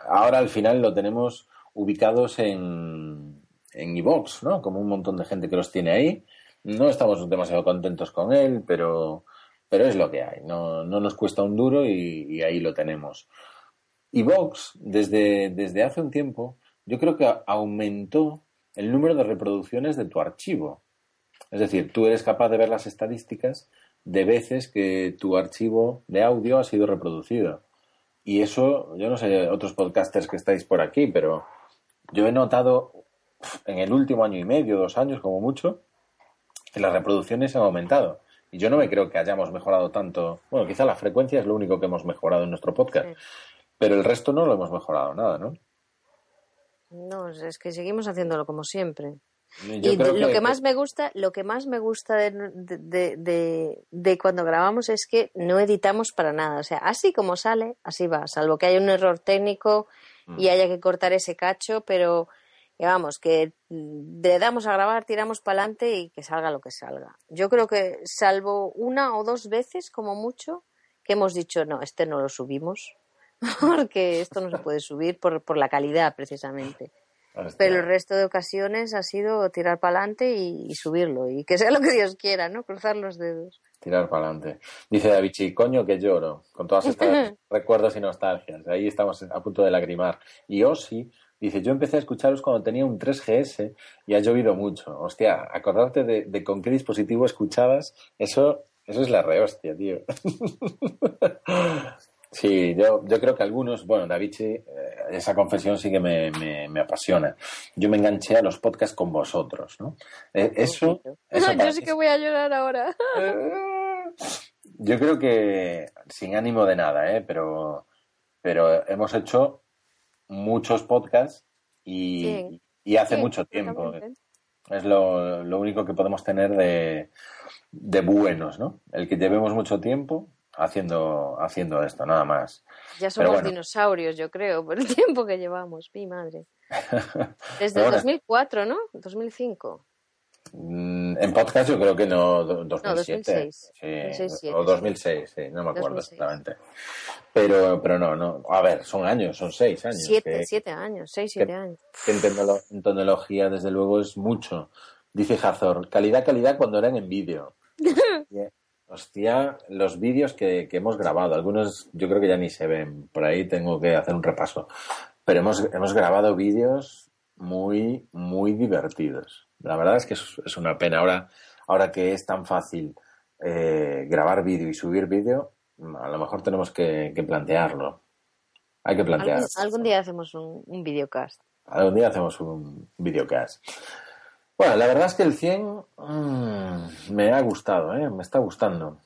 Ahora al final lo tenemos ubicados en en iVoox, ¿no? Como un montón de gente que los tiene ahí. No estamos demasiado contentos con él, pero, pero es lo que hay. No, no nos cuesta un duro y, ahí lo tenemos. Y Vox, desde, desde hace un tiempo, yo creo que aumentó el número de reproducciones de tu archivo. Es decir, tú eres capaz de ver las estadísticas de veces que tu archivo de audio ha sido reproducido. Y eso, yo no sé, otros podcasters que estáis por aquí, pero yo he notado en el último año y medio, dos años como mucho, que las reproducciones han aumentado. Y yo no me creo que hayamos mejorado tanto. Bueno, quizá la frecuencia es lo único que hemos mejorado en nuestro podcast. Sí. Pero el resto no lo hemos mejorado nada, ¿no? No, es que seguimos haciéndolo como siempre. Yo y lo que más me gusta, lo que más me gusta de, de- de- de- de cuando grabamos es que no editamos para nada. O sea, así como sale, así va, salvo que haya un error técnico Mm. y haya que cortar ese cacho, pero que vamos, que le damos a grabar, tiramos para adelante y que salga lo que salga. Yo creo que salvo una o dos veces, como mucho, que hemos dicho, no, este no lo subimos, porque esto no se puede subir por, por la calidad, precisamente. Hostia. Pero el resto de ocasiones ha sido tirar para adelante y, y subirlo. Y que sea lo que Dios quiera, ¿no? Cruzar los dedos. Tirar para adelante. Dice Davichi, coño que lloro, con todas estas recuerdos y nostalgias. Ahí estamos a punto de lagrimar. Y Osi dice, yo empecé a escucharos cuando tenía un 3GS y ha llovido mucho. Hostia, acordarte de, de con qué dispositivo escuchabas, eso, eso es la rehostia, tío. Sí, yo, yo creo que algunos, bueno, Davichi, eh, esa confesión sí que me, me, me apasiona. Yo me enganché a los podcasts con vosotros, ¿no? Eh, eso, eso Yo sí que voy a llorar ahora. yo creo que sin ánimo de nada, ¿eh? pero, pero hemos hecho muchos podcasts y, Sí. y hace Sí, mucho tiempo. Es lo, lo único que podemos tener de, de buenos, ¿no? El que llevemos mucho tiempo haciendo, haciendo esto, nada más. Ya somos bueno. dinosaurios, yo creo, por el tiempo que llevamos. Mi madre. Desde bueno. 2004, ¿no? 2005. Mm, En podcast yo creo que no, do- 2007. 2006. Sí, 2006, o sí. 2006, sí, no me acuerdo 2006. exactamente. Pero, pero no, no. A ver, son años, son seis años. Siete, que- siete años, seis, siete que- años. que en, tecnolo- en tecnología, desde luego, es mucho. Dice Hazor, calidad, calidad cuando eran en vídeo. Hostia, Hostia, los vídeos que, que hemos grabado, algunos yo creo que ya ni se ven, por ahí tengo que hacer un repaso. Pero hemos, hemos grabado vídeos muy, muy divertidos. La verdad es que es, una pena ahora, ahora que es tan fácil eh, grabar vídeo y subir vídeo, a lo mejor tenemos que, que plantearlo. Hay que plantear. Algún, algún día hacemos un, un videocast. Algún día hacemos un videocast. Bueno, la verdad es que el 100 mm, me ha gustado, ¿eh? me está gustando.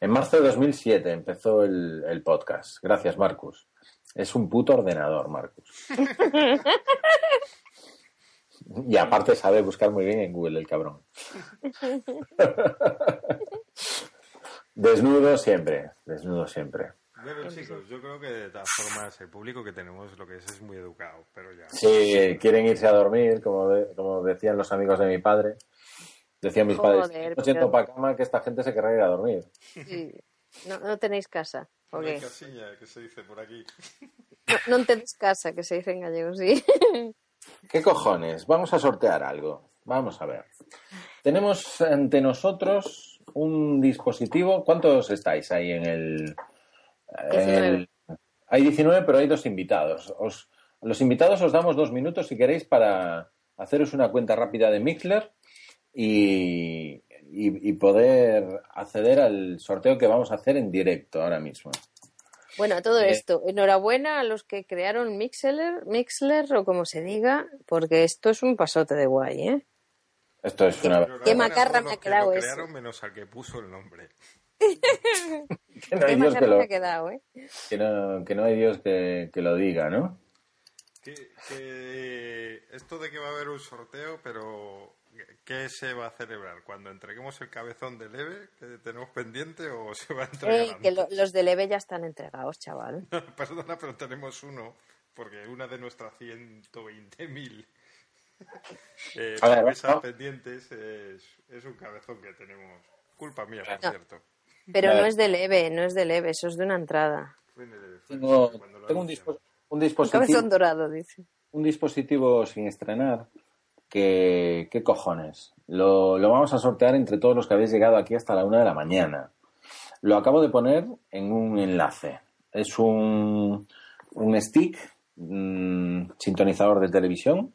En marzo de 2007 empezó el, el podcast. Gracias, Marcus. Es un puto ordenador, Marcus. y aparte sabe buscar muy bien en Google el cabrón. desnudo siempre, desnudo siempre. Bueno, chicos, yo creo que de todas formas el público que tenemos lo que es es muy educado, pero ya. Sí, quieren irse a dormir, como, de- como decían los amigos de mi padre. Decían mis Joder, padres, no pero- siento para cama que esta gente se querrá ir a dormir. Sí. No, no tenéis casa. ¿o No hay qué? casilla, que se dice por aquí. No, no tenéis casa, que se dice en gallego, sí. ¿Qué cojones? Vamos a sortear algo. Vamos a ver. Tenemos ante nosotros un dispositivo. ¿Cuántos estáis ahí en el, el, Hay 19, pero hay dos invitados. Os, los invitados os damos dos minutos si queréis para haceros una cuenta rápida de Mixler y, y- y poder acceder al sorteo que vamos a hacer en directo ahora mismo. Bueno, a todo Eh. esto, enhorabuena a los que crearon Mixler, Mixler o como se diga, porque esto es un pasote de guay, ¿eh? Esto es una... Qué macarra me ha que quedado lo eso. crearon, menos al que puso el nombre. que no hay Qué Dios que macarra lo, me ha quedado, ¿eh? que no, que no hay Dios que, que lo diga, ¿no? Que, que esto de que va a haber un sorteo, pero ¿qué se va a celebrar? ¿Cuando entreguemos el cabezón de leve que tenemos pendiente o se va a entregar Ey, que lo- los de Leve ya están entregados, chaval. Perdona, pero tenemos uno, porque una de nuestras 120.000 eh, promesas ¿no? pendientes es, es un cabezón que tenemos. Culpa mía, por No. cierto. Pero no es de Leve, no es de Leve, eso es de una entrada. Tengo, un, anunciamos. dispo- un Un dispositivo... cabezón dorado, dice. un dispositivo sin estrenar que, ¿qué cojones? Lo, lo vamos a sortear entre todos los que habéis llegado aquí hasta la una de la mañana. Lo acabo de poner en un enlace. Es un, un stick, mm, sintonizador de televisión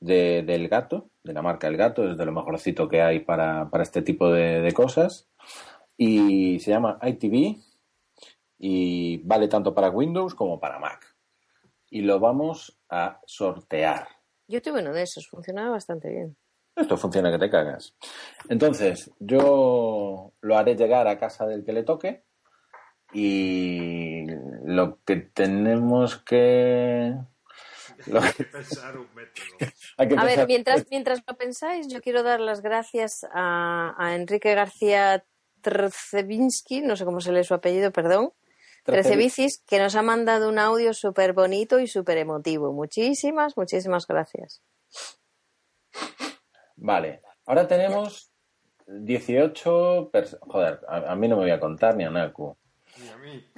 de- del gato, de la marca El Gato, es de lo mejorcito que hay para, para este tipo de, de cosas. Y se llama ITV y vale tanto para Windows como para Mac y lo vamos a sortear. Yo tuve uno de esos, funcionaba bastante bien. Esto funciona que te cagas. Entonces, yo lo haré llegar a casa del que le toque y lo que tenemos que... lo Hay que- pensar un método. hay que A ver, mientras, mientras lo pensáis, yo quiero dar las gracias a, a Enrique García Trecevinsky, no sé cómo se lee su apellido, perdón, Trece- Trecevicis, que nos ha mandado un audio súper bonito y súper emotivo. Muchísimas, muchísimas gracias. Vale, ahora tenemos 18... pers- Joder, a, a mí no me voy a contar ni a Naku. Ni a mí.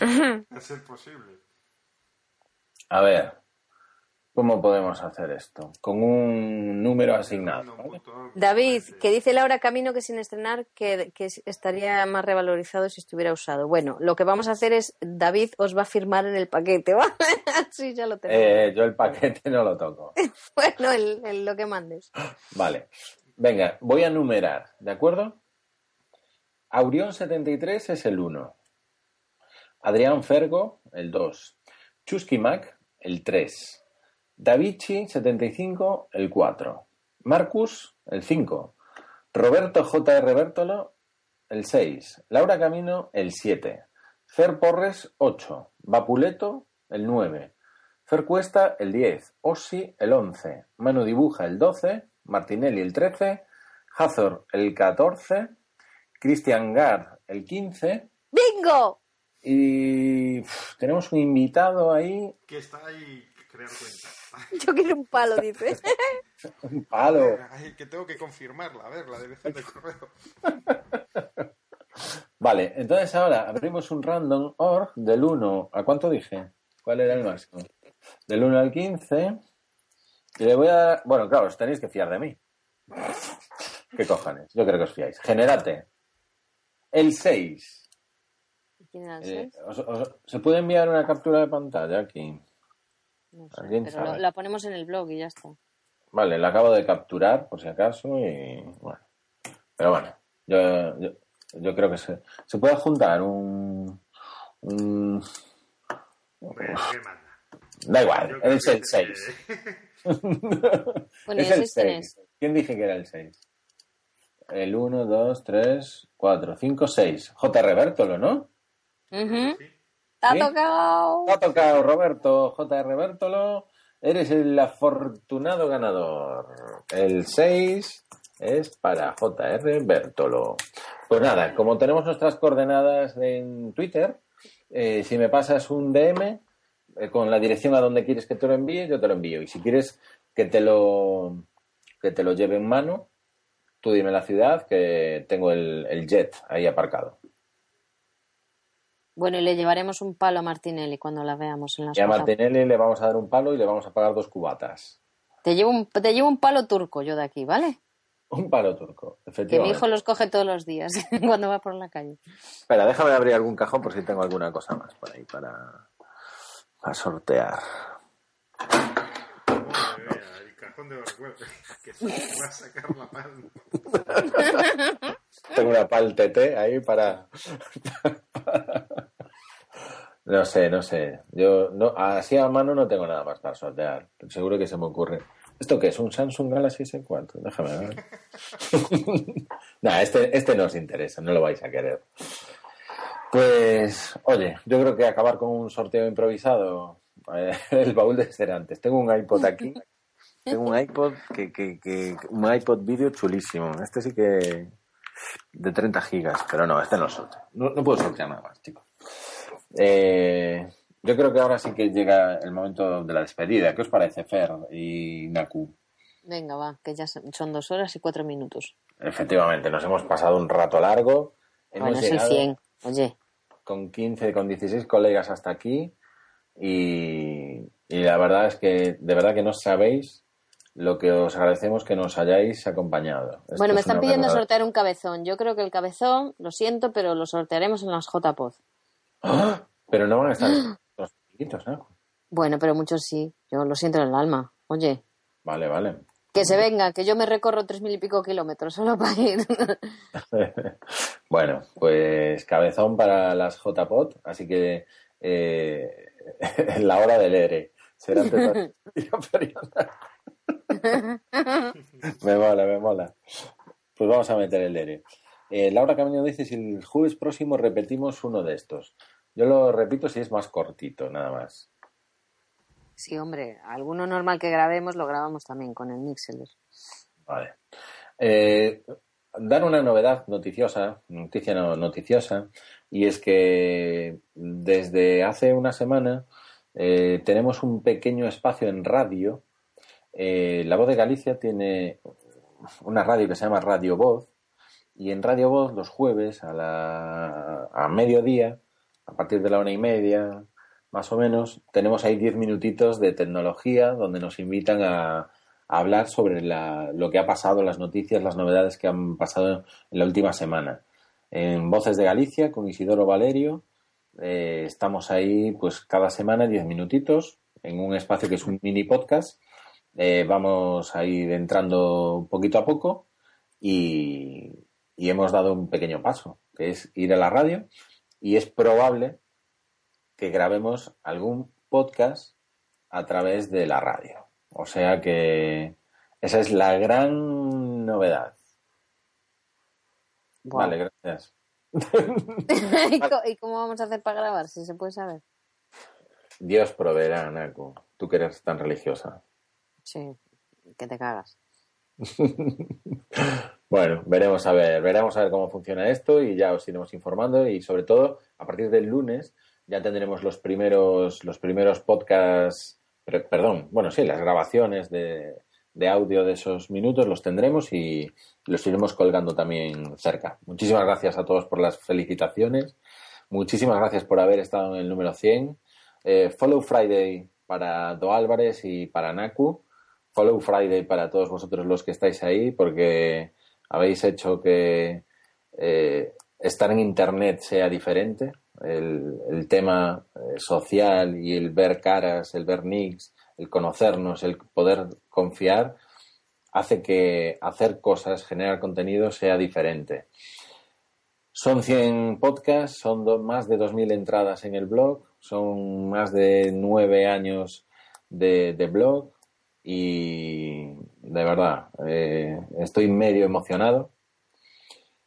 a ser posible. A ver, ¿cómo podemos hacer esto? Con un número asignado. ¿vale? David, que dice Laura Camino que sin estrenar que, que estaría más revalorizado si estuviera usado. Bueno, lo que vamos a hacer es, David os va a firmar en el paquete, ¿vale? sí, ya lo tenemos. Eh, yo el paquete no lo toco. Bueno, el- el- lo que mandes. Vale. Venga, voy a numerar, ¿de acuerdo? Aurión 73 es el 1. Adrián Fergo, el 2. Chusky Mac, el 3. Davichi 75, el 4. Marcus, el 5. Roberto J.R. Bertolo, el 6. Laura Camino, el 7. Fer Porres, 8. Vapuleto, el 9. Fer Cuesta, el 10. Ossi, el 11. Manu Dibuja, el 12. Martinelli, el 13. Hazor, el 14. Cristian Gar, el 15. ¡Bingo! Y uf, tenemos un invitado ahí, Que está ahí crear cuenta. Yo quiero un palo, dice. un palo. Ay, que tengo que confirmarla. A ver, la dirección de correo. Vale, entonces ahora abrimos un random org del 1 a cuánto dije? ¿Cuál era el máximo? Del 1 al 15. Y le voy a dar. Bueno, claro, os tenéis que fiar de mí. ¿Qué cojones? Yo creo que os fiáis. Generate. El 6. ¿Quién era el Eh, seis? os- os- ¿Se puede enviar una captura de pantalla aquí? No sé, alguien pero lo- sabe. la ponemos en el blog y ya está. Vale, la acabo de capturar por si acaso y bueno. Pero bueno, yo, yo, yo creo que se, se puede juntar un, un- Hombre, ¿qué manda? Da igual, creo es el te- 6. Bueno, es ¿y el el seis quién 6. ¿Quién dije que era el 6? El 1, 2, 3, 4, 5, 6. J. Bertolo, ¿no? Ujú. Sí. ¡Te ha ¿Sí? tocado! Tocado, Roberto J.R. Bertolo. Eres el afortunado ganador. El 6 es para J.R. Bertolo. Pues nada, como tenemos nuestras coordenadas en Twitter, eh, si me pasas un DM eh, con la dirección a donde quieres que te lo envíe, yo te lo envío. Y si quieres que te lo, que te lo lleve en mano, tú dime la ciudad que tengo el, el jet ahí aparcado. Bueno, y le llevaremos un palo a Martinelli cuando la veamos en las Y a. Martinelli le vamos a dar un palo y le vamos a pagar dos cubatas. Te llevo, un, te llevo un palo turco yo de aquí, ¿vale? Un palo turco, Que mi efectivamente. hijo los coge todos los días cuando va por la calle. Espera, déjame abrir algún cajón por si tengo alguna cosa más por ahí para, para sortear. Cajón de a sacar la palma. Tengo una pal TT ahí para... No sé, no sé. Yo no, así a mano no tengo nada más para sortear. Seguro que se me ocurre. ¿Esto qué es? ¿Un Samsung Galaxy S4? Déjame ver. Nah, este, este no os interesa, no lo vais a querer. Pues, oye, yo creo que acabar con un sorteo improvisado, eh, el baúl de ser antes. Tengo un iPod aquí. Tengo un iPod que, que, que un iPod vídeo chulísimo. Este sí que de 30 gigas, pero no, este no sorteo. No, no puedo sortear nada más, chicos. Eh, yo creo que ahora sí que llega el momento de la despedida. ¿Qué os parece, Fer y Naku? Venga, va, que ya son dos horas y cuatro minutos. Efectivamente, nos hemos pasado un rato largo. Hemos Bueno, es el llegado 100. Oye, con 15, con 16 colegas hasta aquí y, y la verdad es que de verdad que no sabéis lo que os agradecemos que nos hayáis acompañado. Esto bueno, me es están pidiendo sortear un cabezón. Yo creo que el cabezón, lo siento, pero lo sortearemos en las JPod. ¡Ah! Pero no van a estar los chiquitos, ¿no? Bueno, pero muchos sí. Yo lo siento en el alma. Oye, Vale, vale. que se venga, que yo me recorro tres mil y pico kilómetros solo para ir. bueno, pues cabezón para las JPOT, así que eh, la hora del ERE será antes. Me mola, me mola. Pues vamos a meter el ERE. Eh, Laura Camino dice si el jueves próximo repetimos uno de estos. Yo lo repito si es más cortito, nada más. sí, hombre, alguno normal que grabemos lo grabamos también con el Mixler. Vale. Eh, dar una novedad noticiosa, noticia no, noticiosa, y es que desde hace una semana eh, tenemos un pequeño espacio en radio. Eh, la Voz de Galicia tiene una radio que se llama Radio Voz, y en Radio Voz los jueves a, la, a mediodía, a partir de la una y media, más o menos, tenemos ahí diez minutitos de tecnología donde nos invitan a, hablar sobre la- lo que ha pasado, las noticias, las novedades que han pasado en la última semana. En Voces de Galicia, con Isidoro Valerio, eh, estamos ahí pues cada semana diez minutitos en un espacio que es un mini podcast. Eh, vamos a ir entrando poquito a poco y, y hemos dado un pequeño paso, que es ir a la radio y es probable que grabemos algún podcast a través de la radio. O sea que esa es la gran novedad. Vale, gracias. ¿Y co- ¿Y cómo vamos a hacer para grabar? Si se puede saber. Dios proveerá, Naku. Tú que eres tan religiosa. Sí, que te cagas. Bueno, veremos a ver, veremos a ver cómo funciona esto y ya os iremos informando y sobre todo a partir del lunes ya tendremos los primeros los primeros podcasts, per- perdón, bueno sí, las grabaciones de, de audio de esos minutos los tendremos y los iremos colgando también cerca. Muchísimas gracias a todos por las felicitaciones, muchísimas gracias por haber estado en el número 100. Eh, follow Friday para Do Álvarez y para Naku. Follow Friday para todos vosotros los que estáis ahí, porque habéis hecho que eh, estar en Internet sea diferente. El, tema eh, social y el ver caras, el ver nicks, el conocernos, el poder confiar, hace que hacer cosas, generar contenido sea diferente. Son 100 podcasts, son más de 2.000 entradas en el blog, son más de 9 años de blog y de verdad eh, estoy medio emocionado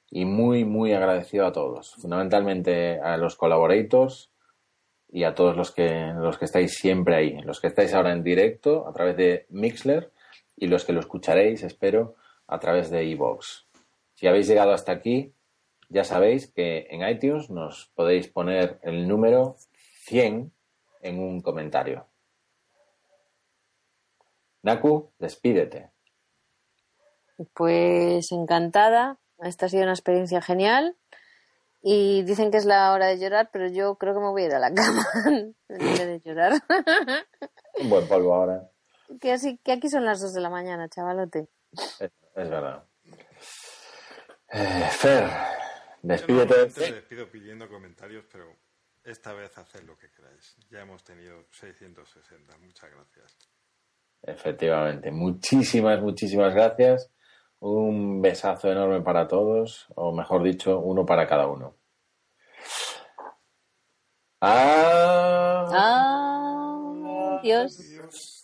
y muy, muy agradecido a todos, fundamentalmente a los colaboradores y a todos los que, los que estáis siempre ahí, los que estáis ahora en directo a través de Mixler y los que lo escucharéis, espero, a través de iVoox. Si habéis llegado hasta aquí, ya sabéis que en iTunes nos podéis poner el número 100 en un comentario. Naku, despídete. Pues encantada. Esta ha sido una experiencia genial. Y dicen que es la hora de llorar, pero yo creo que me voy a ir a la cama en vez de llorar. Un buen polvo ahora. que, así, que aquí son las dos de la mañana, chavalote. Es, es verdad. Eh, Fer, despídete. Normalmente me despido pidiendo comentarios, pero esta vez haced lo que queráis. Ya hemos tenido 660. Muchas gracias. Efectivamente. Muchísimas, muchísimas gracias. Un besazo enorme para todos, o mejor dicho, uno para cada uno. Ah. Adiós.